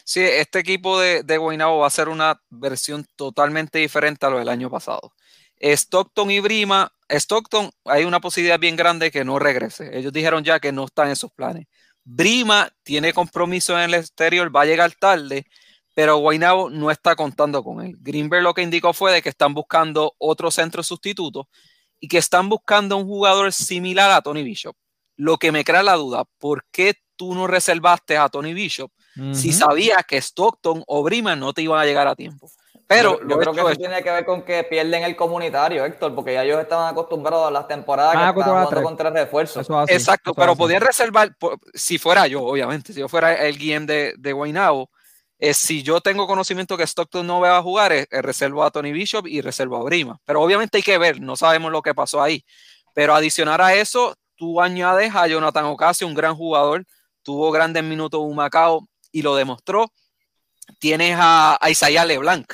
Sí, este equipo de, de Guaynabo va a ser una versión totalmente diferente a lo del año pasado. Stockton y Brima, Stockton hay una posibilidad bien grande que no regrese. Ellos dijeron ya que no están en sus planes. Brima tiene compromiso en el exterior, va a llegar tarde, pero Guaynabo no está contando con él. Greenberg lo que indicó fue de que están buscando otro centro sustituto y que están buscando un jugador similar a Tony Bishop. Lo que me crea la duda, ¿por qué tú no reservaste a Tony Bishop si sabías que Stockton o Brima no te iban a llegar a tiempo. Pero yo, creo que eso tiene que ver con que pierden el comunitario, Héctor, porque ya ellos estaban acostumbrados a las temporadas que estaban jugando con tres refuerzos. Exacto, pero podían reservar, si fuera yo, obviamente, si yo fuera el GM de, de Guaynabo, eh, si yo tengo conocimiento que Stockton no va a jugar, eh, eh, reservo a Tony Bishop y reservo a Brima. Pero obviamente hay que ver, no sabemos lo que pasó ahí. Pero adicionar a eso, tú añades a Jonathan Ocasio, un gran jugador, tuvo grandes minutos en Macao, y lo demostró. Tienes a, Isaiah LeBlanc,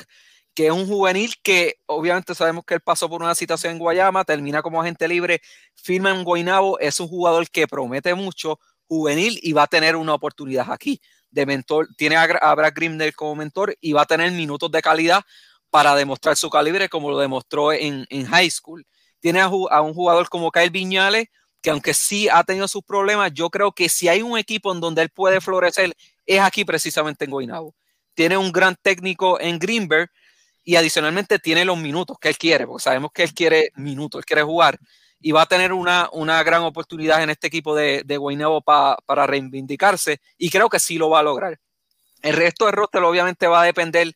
que es un juvenil que obviamente sabemos que él pasó por una situación en Guayama, termina como agente libre, firma en Guaynabo, es un jugador que promete mucho, juvenil y va a tener una oportunidad aquí de mentor, tiene a, Brad Grimner como mentor y va a tener minutos de calidad para demostrar su calibre como lo demostró en, high school. Tiene a, a, un jugador como Kyle Viñales, que aunque sí ha tenido sus problemas, yo creo que si hay un equipo en donde él puede florecer es aquí precisamente en Guaynabo. Tiene un gran técnico en Greenberg y adicionalmente tiene los minutos que él quiere, porque sabemos que él quiere minutos, él quiere jugar y va a tener una, una gran oportunidad en este equipo de, de Guaynabo para reivindicarse y creo que sí lo va a lograr. El resto del roster obviamente va a depender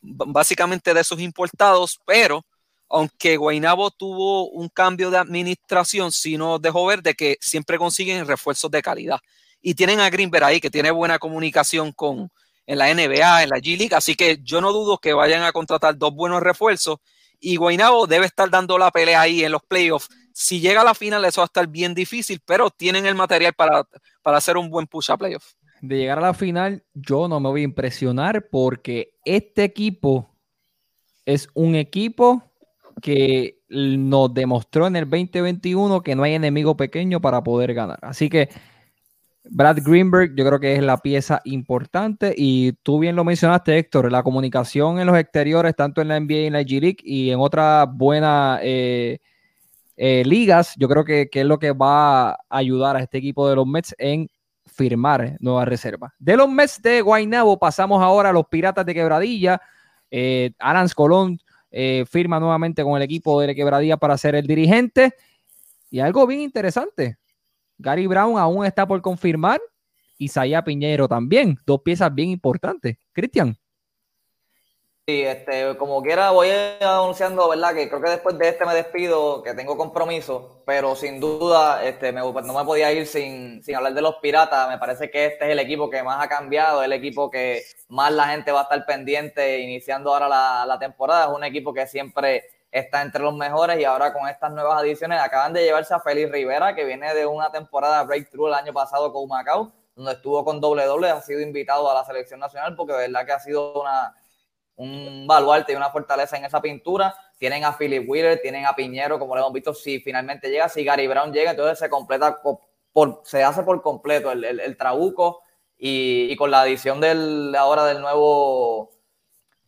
básicamente de sus importados, pero aunque Guaynabo tuvo un cambio de administración, sí nos dejó ver de que siempre consiguen refuerzos de calidad y tienen a Greenberg ahí que tiene buena comunicación con en la NBA, en la G League, así que yo no dudo que vayan a contratar dos buenos refuerzos y Guaynabo debe estar dando la pelea ahí en los playoffs Si llega a la final, eso va a estar bien difícil, pero tienen el material para, para hacer un buen push a playoff. De llegar a la final, yo no me voy a impresionar porque este equipo es un equipo que nos demostró en el 2021 que no hay enemigo pequeño para poder ganar. Así que Brad Greenberg yo creo que es la pieza importante y tú bien lo mencionaste Héctor, la comunicación en los exteriores, tanto en la NBA y en la G League y en otras buenas eh, eh, ligas, yo creo que, es lo que va a ayudar a este equipo de los Mets en firmar nuevas reservas. De los Mets de Guaynabo pasamos ahora a los Piratas de Quebradilla. Eh, Colón eh, firma nuevamente con el equipo de Quebradilla para ser el dirigente. Y algo bien interesante, Gary Brown aún está por confirmar y Saya Piñero también, dos piezas bien importantes. Cristian. Sí, este, como quiera voy anunciando, ¿verdad? Que creo que después de este me despido, que tengo compromiso, pero sin duda este, no me podía ir sin, sin hablar de los Piratas. Me parece que este es el equipo que más ha cambiado, el equipo que más la gente va a estar pendiente iniciando ahora la, la temporada. Es un equipo que siempre está entre los mejores y ahora con estas nuevas adiciones acaban de llevarse a Félix Rivera, que viene de una temporada breakthrough el año pasado con Macao, donde estuvo con doble doble, ha sido invitado a la selección nacional porque de verdad que ha sido una un baluarte y una fortaleza en esa pintura. Tienen a Philip Wheeler, tienen a Piñero, como lo hemos visto, si finalmente llega, si Gary Brown llega, entonces se completa, por, se hace por completo el, el, trabuco y, con la adición del, ahora del nuevo,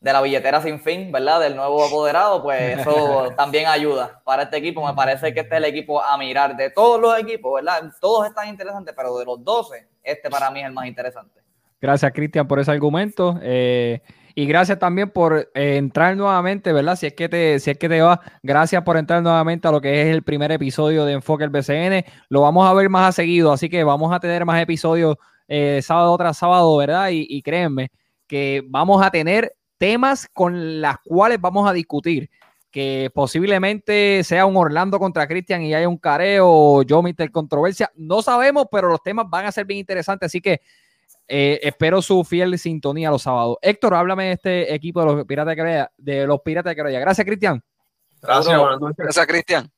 de la billetera sin fin, ¿verdad? Del nuevo apoderado, pues eso también ayuda para este equipo. Me parece que este es el equipo a mirar de todos los equipos, ¿verdad? Todos están interesantes, pero de los 12, este para mí es el más interesante. Gracias, Cristian, por ese argumento. Eh, y gracias también por eh, entrar nuevamente, ¿verdad? Si es que te, si es que te va, gracias por entrar nuevamente a lo que es el primer episodio de Enfoque el BCN. Lo vamos a ver más a seguido, así que vamos a tener más episodios eh, sábado tras sábado, ¿verdad? Y, créanme que vamos a tener temas con las cuales vamos a discutir. Que posiblemente sea un Orlando contra Cristian y haya un careo o yo, Mister Controversia. No sabemos, pero los temas van a ser bien interesantes. Así que eh, espero su fiel sintonía los sábados. Héctor, háblame de este equipo de los Piratas de Querella. De los Piratas de Gracias, Cristian. Gracias, Gracias, Cristian.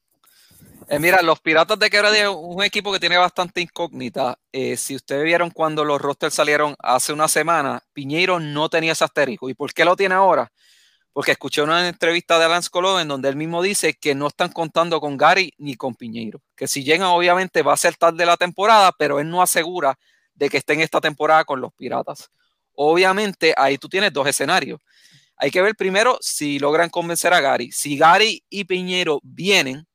Eh, mira, los Piratas de Quebradilla es un equipo que tiene bastante incógnita. Eh, si ustedes vieron cuando los rosters salieron hace una semana, Piñeiro no tenía ese asterisco. ¿Y por qué lo tiene ahora? Porque escuché una entrevista de Lance Colón en donde él mismo dice que no están contando con Gary ni con Piñeiro. Que si llegan, obviamente va a ser tarde la temporada, pero él no asegura de que estén esta temporada con los Piratas. Obviamente, ahí tú tienes dos escenarios. Hay que ver primero si logran convencer a Gary. Si Gary y Piñero vienen,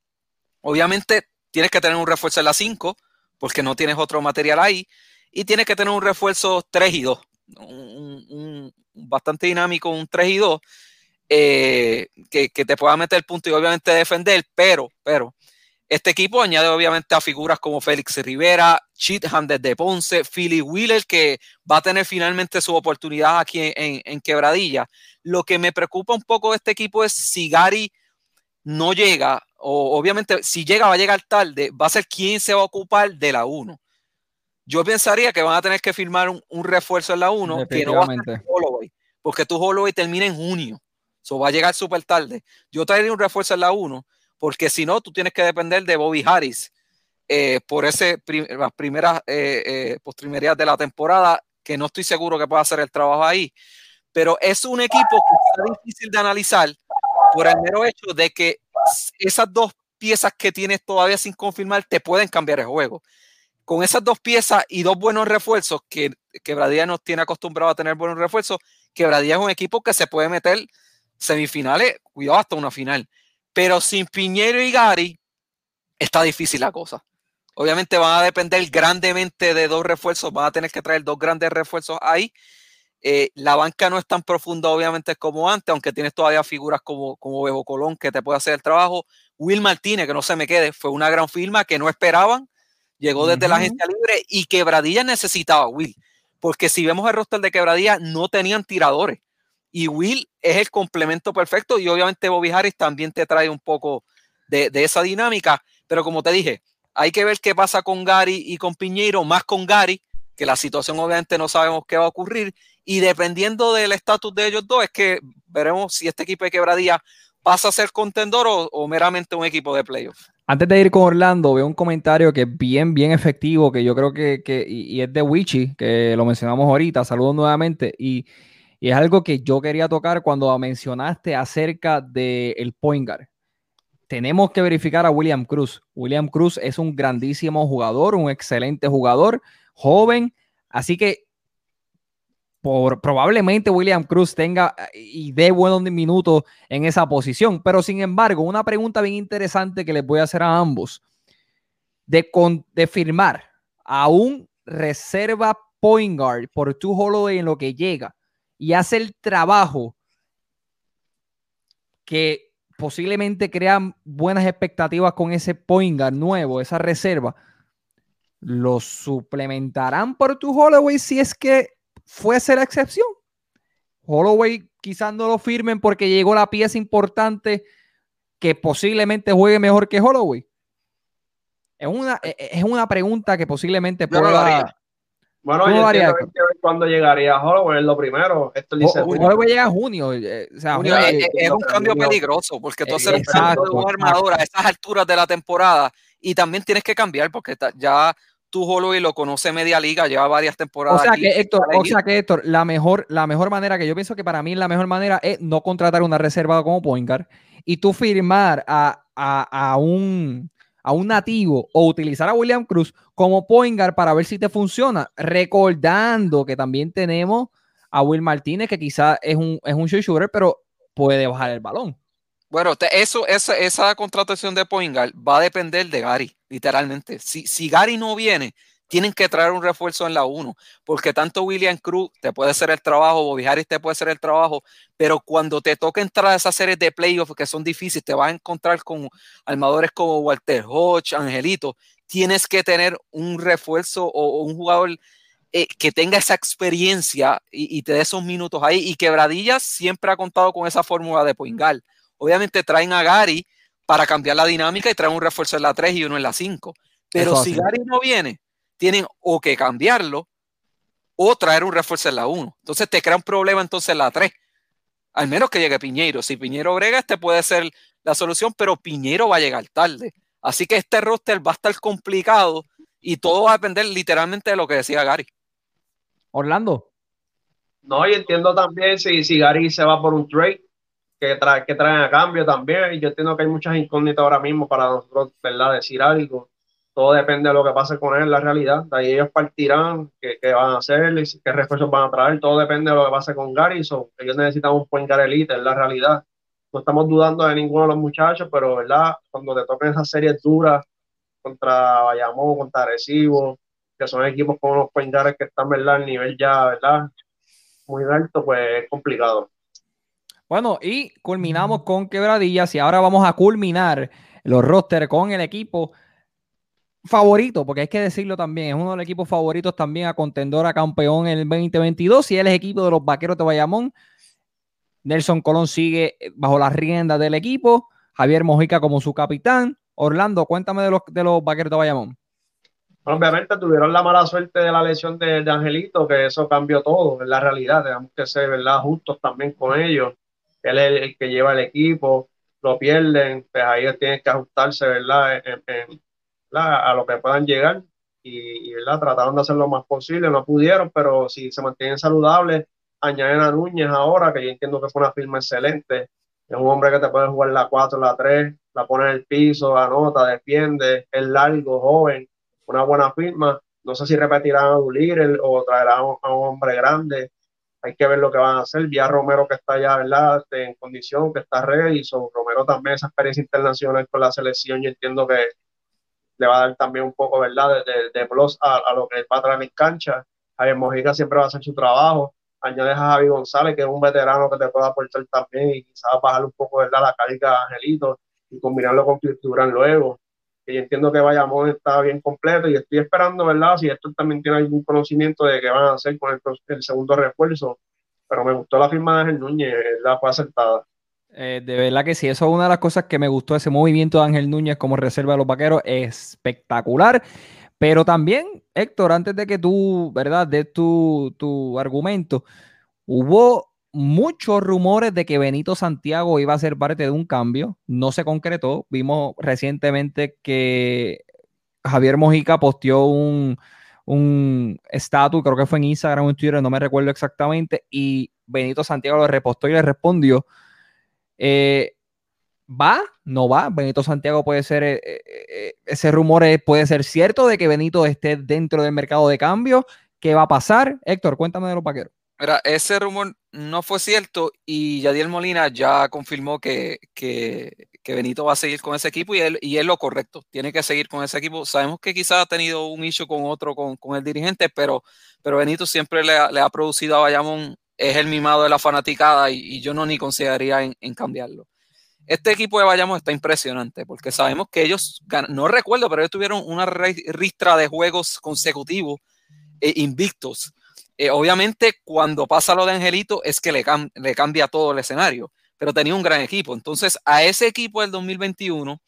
obviamente tienes que tener un refuerzo en la 5, porque no tienes otro material ahí, y tienes que tener un refuerzo 3 y 2, un, bastante dinámico, un 3 y 2, eh, que, que, te pueda meter el punto y obviamente defender, pero, pero, este equipo añade obviamente a figuras como Félix Rivera, Cheatham desde Ponce, Philly Wheeler, que va a tener finalmente su oportunidad aquí en, Quebradilla. Lo que me preocupa un poco de este equipo es si Gary no llega, o obviamente si llega va a llegar tarde, va a ser quien se va a ocupar de la 1. Yo pensaría que van a tener que firmar un, refuerzo en la 1 que no va a Holloway, porque tu Holloway termina en junio. Eso va a llegar súper tarde. Yo traería un refuerzo en la 1 porque si no, tú tienes que depender de Bobby Harris eh, por ese las primeras eh, eh, postrimerías de la temporada, que no estoy seguro que pueda hacer el trabajo ahí. Pero es un equipo que está difícil de analizar por el mero hecho de que esas dos piezas que tienes todavía sin confirmar te pueden cambiar el juego. Con esas dos piezas y dos buenos refuerzos, que Quebradilla nos tiene acostumbrado a tener buenos refuerzos, Quebradilla es un equipo que se puede meter semifinales, cuidado hasta una final. Pero sin Piñero y Gary está difícil la cosa. Obviamente van a depender grandemente de dos refuerzos, van a tener que traer dos grandes refuerzos ahí. Eh, la banca no es tan profunda, obviamente, como antes, aunque tienes todavía figuras como, como Bebo Colón que te puede hacer el trabajo. Will Martínez, que no se me quede, fue una gran firma que no esperaban, llegó desde la agencia libre y Quebradilla necesitaba Will, porque si vemos el roster de Quebradilla, no tenían tiradores y Will es el complemento perfecto y obviamente Bobby Harris también te trae un poco de, esa dinámica, pero como te dije, hay que ver qué pasa con Gary y con Piñeiro, más con Gary, que la situación obviamente no sabemos qué va a ocurrir y dependiendo del estatus de ellos dos es que veremos si este equipo de quebradía pasa a ser contendor o, meramente un equipo de playoffs. Antes de ir con Orlando, veo un comentario que es bien, bien efectivo, que yo creo que, y, es de Wichi, que lo mencionamos ahorita, saludos nuevamente, y, es algo que yo quería tocar cuando mencionaste acerca del el point guard. Tenemos que verificar a William Cruz. William Cruz es un grandísimo jugador, un excelente jugador, joven, así que probablemente William Cruz tenga eh, y dé buenos minutos en esa posición. Pero sin embargo, una pregunta bien interesante que les voy a hacer a ambos. De, de firmar a un reserva point guard por tu Holloway en lo que llega y hace el trabajo que posiblemente crean buenas expectativas con ese point guard nuevo, esa reserva, ¿lo suplementarán por tu Holloway si es que fuese la excepción. Holloway quizás no lo firmen porque llegó la pieza importante que posiblemente juegue mejor que Holloway. Es una, e, e, es una pregunta que posiblemente pueda. bueno, yo entiendo que cuando llegaría Holloway es lo primero. Esto dice Holloway llega a junio. Eh, o sea, es, un cambio peligroso porque tú haces un armadura a estas alturas de la temporada y también tienes que cambiar porque ya tú Holloway lo conoce media liga, lleva varias temporadas. O sea que Héctor, o sea que Héctor, la mejor, la mejor manera que yo pienso que para mí la mejor manera es no contratar una reserva como point guard y tú firmar a, a, a un a un nativo o utilizar a William Cruz como point guard para ver si te funciona, recordando que también tenemos a Will Martínez que quizás es un, es un shooter, pero puede bajar el balón. Bueno, eso, esa, esa contratación de Poingal va a depender de Gary, literalmente. Si, si Gary no viene, tienen que traer un refuerzo en la 1, porque tanto William Cruz te puede hacer el trabajo, Bobby Harris te puede hacer el trabajo, pero cuando te toca entrar a esas series de playoffs que son difíciles, te vas a encontrar con armadores como Walter Hodge, Angelito, tienes que tener un refuerzo o, un jugador eh, que tenga esa experiencia y, te dé esos minutos ahí. Y Quebradillas siempre ha contado con esa fórmula de Poingal. Obviamente traen a Gary para cambiar la dinámica y traen un refuerzo en la 3 y uno en la 5. Pero si Gary no viene, tienen o que cambiarlo o traer un refuerzo en la 1. Entonces te crea un problema entonces en la 3. Al menos que llegue Piñeiro. Si Piñeiro brega, este puede ser la solución, pero Piñeiro va a llegar tarde. Así que este roster va a estar complicado y todo va a depender literalmente de lo que decía Gary. Orlando. No, y entiendo también si, si Gary se va por un trade, que, que traen a cambio también. Y yo entiendo que hay muchas incógnitas ahora mismo para nosotros, ¿verdad? Decir algo. Todo depende de lo que pase con él la realidad. De ahí ellos partirán, qué, van a hacer, qué refuerzos van a traer. Todo depende de lo que pase con Garrison. Ellos necesitan un buen Garelite, en la realidad. No estamos dudando de ninguno de los muchachos, pero ¿verdad? Cuando te toquen esas series duras contra Bayamón, contra Arecibo, que son equipos con unos point que están, ¿verdad? Al nivel ya, ¿verdad? Muy alto, pues es complicado. Bueno, y culminamos con quebradillas y ahora vamos a culminar los rosters con el equipo favorito, porque hay que decirlo también, es uno de los equipos favoritos también a contendor a campeón en el 2022 y él es equipo de los Vaqueros de Bayamón. Nelson Colón sigue bajo las riendas del equipo, Javier Mojica como su capitán. Orlando, cuéntame de los, de los Vaqueros de Bayamón. Obviamente tuvieron la mala suerte de la lesión de, de Angelito, que eso cambió todo en la realidad, tenemos que ser ¿verdad? justos también con ellos él es el que lleva el equipo, lo pierden, pues ahí tienen que ajustarse, ¿verdad? a lo que puedan llegar y, ¿verdad? Trataron de hacer lo más posible, no pudieron, pero si se mantienen saludables, añaden a Núñez ahora, que yo entiendo que fue una firma excelente, es un hombre que te puede jugar la 4, la 3, la pone en el piso, anota, defiende, es largo, joven, una buena firma. No sé si repetirán a Ulir o traerán a un hombre grande, hay que ver lo que van a hacer. Vía Romero que está ya, ¿verdad? Este, en condición, que está ready. So, Romero también esa experiencia internacional con la selección, yo entiendo que le va a dar también un poco, ¿verdad? De, de, plus a, lo que va a traer en cancha. Javier Mojica siempre va a hacer su trabajo. Añades a Javi González, que es un veterano que te puede aportar también y quizás bajar un poco, ¿verdad? La carga de Angelito y combinarlo con Durán luego que yo entiendo que Bayamón está bien completo y estoy esperando, ¿verdad? Si esto también tiene algún conocimiento de qué van a hacer con el, segundo refuerzo, pero me gustó la firma de Ángel Núñez, la fue acertada. Eh, de verdad que sí, eso es una de las cosas que me gustó, ese movimiento de Ángel Núñez como reserva de los vaqueros, espectacular. Pero también, Héctor, antes de que tú, ¿verdad?, de tu, tu argumento, hubo muchos rumores de que Benito Santiago iba a ser parte de un cambio. No se concretó. Vimos recientemente que Javier Mojica posteó un, un estatus, creo que fue en Instagram o en Twitter, no me recuerdo exactamente, y Benito Santiago lo repostó y le respondió. Eh, ¿Va? ¿No va? Benito Santiago puede ser, eh, eh, ese rumor puede ser cierto de que Benito esté dentro del mercado de cambio. ¿Qué va a pasar? Héctor, cuéntame de los vaqueros. Mira, ese rumor no fue cierto y Yadiel Molina ya confirmó que, que, Benito va a seguir con ese equipo y él, y es lo correcto, tiene que seguir con ese equipo. Sabemos que quizás ha tenido un issue con otro, con, con el dirigente, pero, pero Benito siempre le le ha, producido a Bayamón, es el mimado de la fanaticada y, y yo no ni consideraría en, en, cambiarlo. Este equipo de Bayamón está impresionante porque sabemos que ellos, no recuerdo, pero ellos tuvieron una ristra de juegos consecutivos eh, invictos eh, obviamente, cuando pasa lo de Angelito, es que le, le cambia todo el escenario, pero tenía un gran equipo. Entonces, a ese equipo del 2021,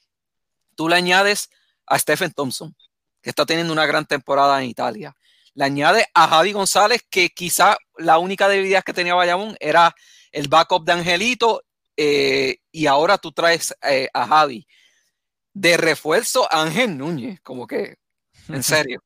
tú le añades a Stephen Thompson, que está teniendo una gran temporada en Italia. Le añades a Javi González, que quizá la única debilidad que tenía Bayamón era el backup de Angelito, eh, y ahora tú traes eh, a Javi. De refuerzo, Ángel Núñez, como que, en serio.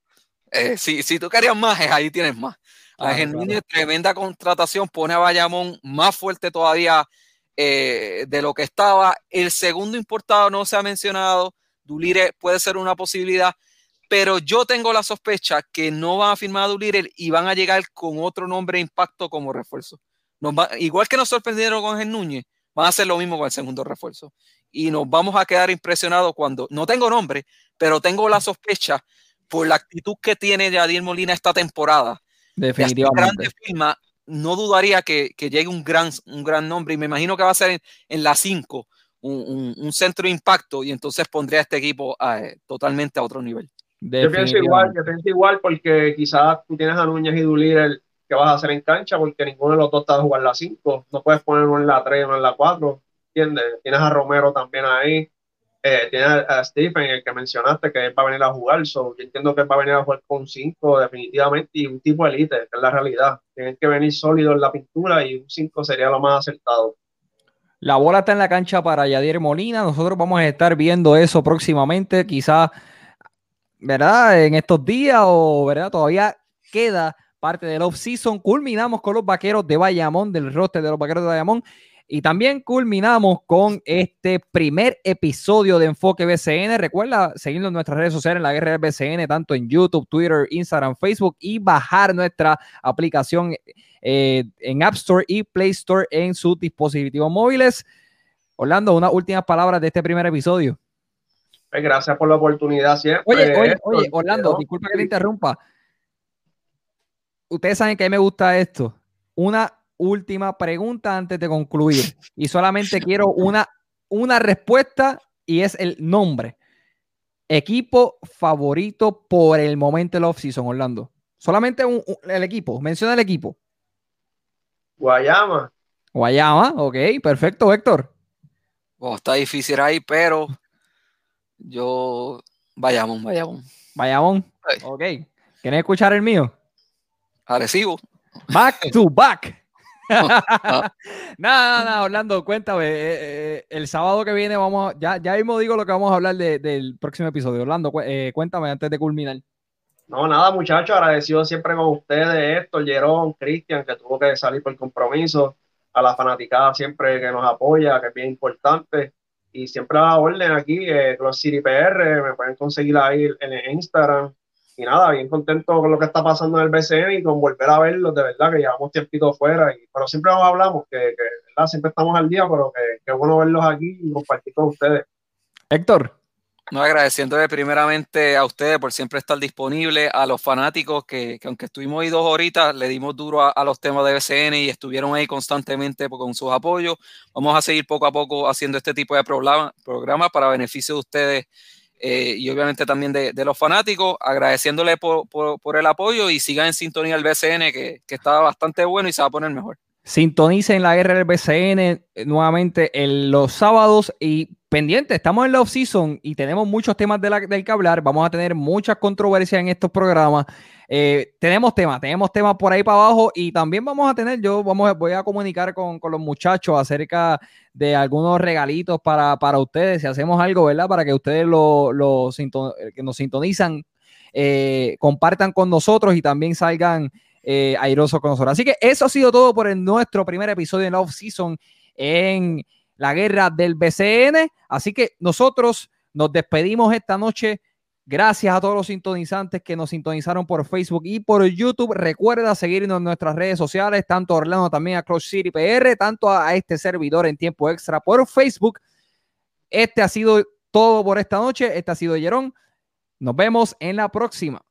si, si tú querías más, ahí tienes más. Ángel Núñez, tremenda contratación, pone a Bayamón más fuerte todavía eh, de lo que estaba. El segundo importado no se ha mencionado. Dulire puede ser una posibilidad, pero yo tengo la sospecha que no van a firmar a Dulire y van a llegar con otro nombre de impacto como refuerzo. igual que nos sorprendieron con Ángel Núñez, van a hacer lo mismo con el segundo refuerzo. Y nos vamos a quedar impresionados cuando, no tengo nombre, pero tengo la sospecha por la actitud que tiene Yadier Molina esta temporada Definitivamente. firma, no dudaría que, llegue un gran, un gran nombre y me imagino que va a ser en, la 5 un, centro de impacto y entonces pondría a este equipo eh, totalmente a otro nivel. Yo pienso igual, yo pienso igual porque quizás tú tienes a Núñez y Dulir que vas a hacer en cancha porque ninguno de los dos está a jugar la 5, no puedes poner uno en la 3 o en la 4, ¿entiendes? Tienes a Romero también ahí, eh, tiene a, Stephen, el que mencionaste, que él va a venir a jugar. Yo entiendo que él va a venir a jugar con 5 definitivamente y un tipo elite, que es la realidad. Tienen que venir sólido en la pintura y un 5 sería lo más acertado. La bola está en la cancha para Yadier Molina. Nosotros vamos a estar viendo eso próximamente, quizás, ¿verdad? En estos días o, ¿verdad? Todavía queda parte del off-season. Culminamos con los vaqueros de Bayamón, del roster de los vaqueros de Bayamón. Y también culminamos con este primer episodio de Enfoque BCN. Recuerda seguirnos en nuestras redes sociales en la guerra del BCN, tanto en YouTube, Twitter, Instagram, Facebook y bajar nuestra aplicación eh, en App Store y Play Store en sus dispositivos móviles. Orlando, unas últimas palabras de este primer episodio. Pues gracias por la oportunidad siempre. Oye, oye, oye, Orlando, disculpa que te interrumpa. Ustedes saben que a mí me gusta esto. Una última pregunta antes de concluir. Y solamente quiero una, una respuesta y es el nombre. Equipo favorito por el momento del off-season, Orlando. Solamente el equipo. Menciona el equipo. Guayama. Guayama, ok, perfecto, Héctor. Oh, está difícil ahí, pero yo. Vayamos, vayamos. Vayamos. Ok. ¿Quieres escuchar el mío? Agresivo. Back to back. nada, nada, Orlando, cuéntame. Eh, eh, el sábado que viene vamos, ya, ya mismo digo lo que vamos a hablar del próximo episodio. Orlando, eh, cuéntame antes de culminar. No, nada, muchachos, agradecido siempre con ustedes, esto, Jerón, Cristian, que tuvo que salir por compromiso, a la fanaticada siempre que nos apoya, que es bien importante, y siempre a la orden aquí, los City PR, me pueden conseguir ahí en Instagram, y nada, bien contento con lo que está pasando en el BCN y con volver a verlos, de verdad, que llevamos tiempito fuera, y, pero siempre nos hablamos, que, que ¿verdad? siempre estamos al día, pero que, es bueno verlos aquí y compartir con ustedes. Héctor. No, agradeciéndole primeramente a ustedes por siempre estar disponible, a los fanáticos que, que aunque estuvimos ahí dos horitas, le dimos duro a, los temas de BCN y estuvieron ahí constantemente con sus apoyos. Vamos a seguir poco a poco haciendo este tipo de programas para beneficio de ustedes eh, y obviamente también de, los fanáticos, agradeciéndole por, el apoyo y sigan en sintonía el BCN, que, que está bastante bueno y se va a poner mejor. Sintonicen la guerra del BCN eh, nuevamente en los sábados y pendiente, estamos en la off-season y tenemos muchos temas del que hablar. Vamos a tener muchas controversias en estos programas. Eh, tenemos temas, tenemos temas por ahí para abajo y también vamos a tener, yo vamos, voy a comunicar con, los muchachos acerca de algunos regalitos para, para, ustedes, si hacemos algo, ¿verdad? Para que ustedes lo, lo que nos sintonizan, eh, compartan con nosotros y también salgan eh, airosos con nosotros. Así que eso ha sido todo por nuestro primer episodio en la off-season en la guerra del BCN. Así que nosotros nos despedimos esta noche Gracias a todos los sintonizantes que nos sintonizaron por Facebook y por YouTube. Recuerda seguirnos en nuestras redes sociales, tanto Orlando también a Cross City PR, tanto a, este servidor en tiempo extra por Facebook. Este ha sido todo por esta noche. Este ha sido Jerón. Nos vemos en la próxima.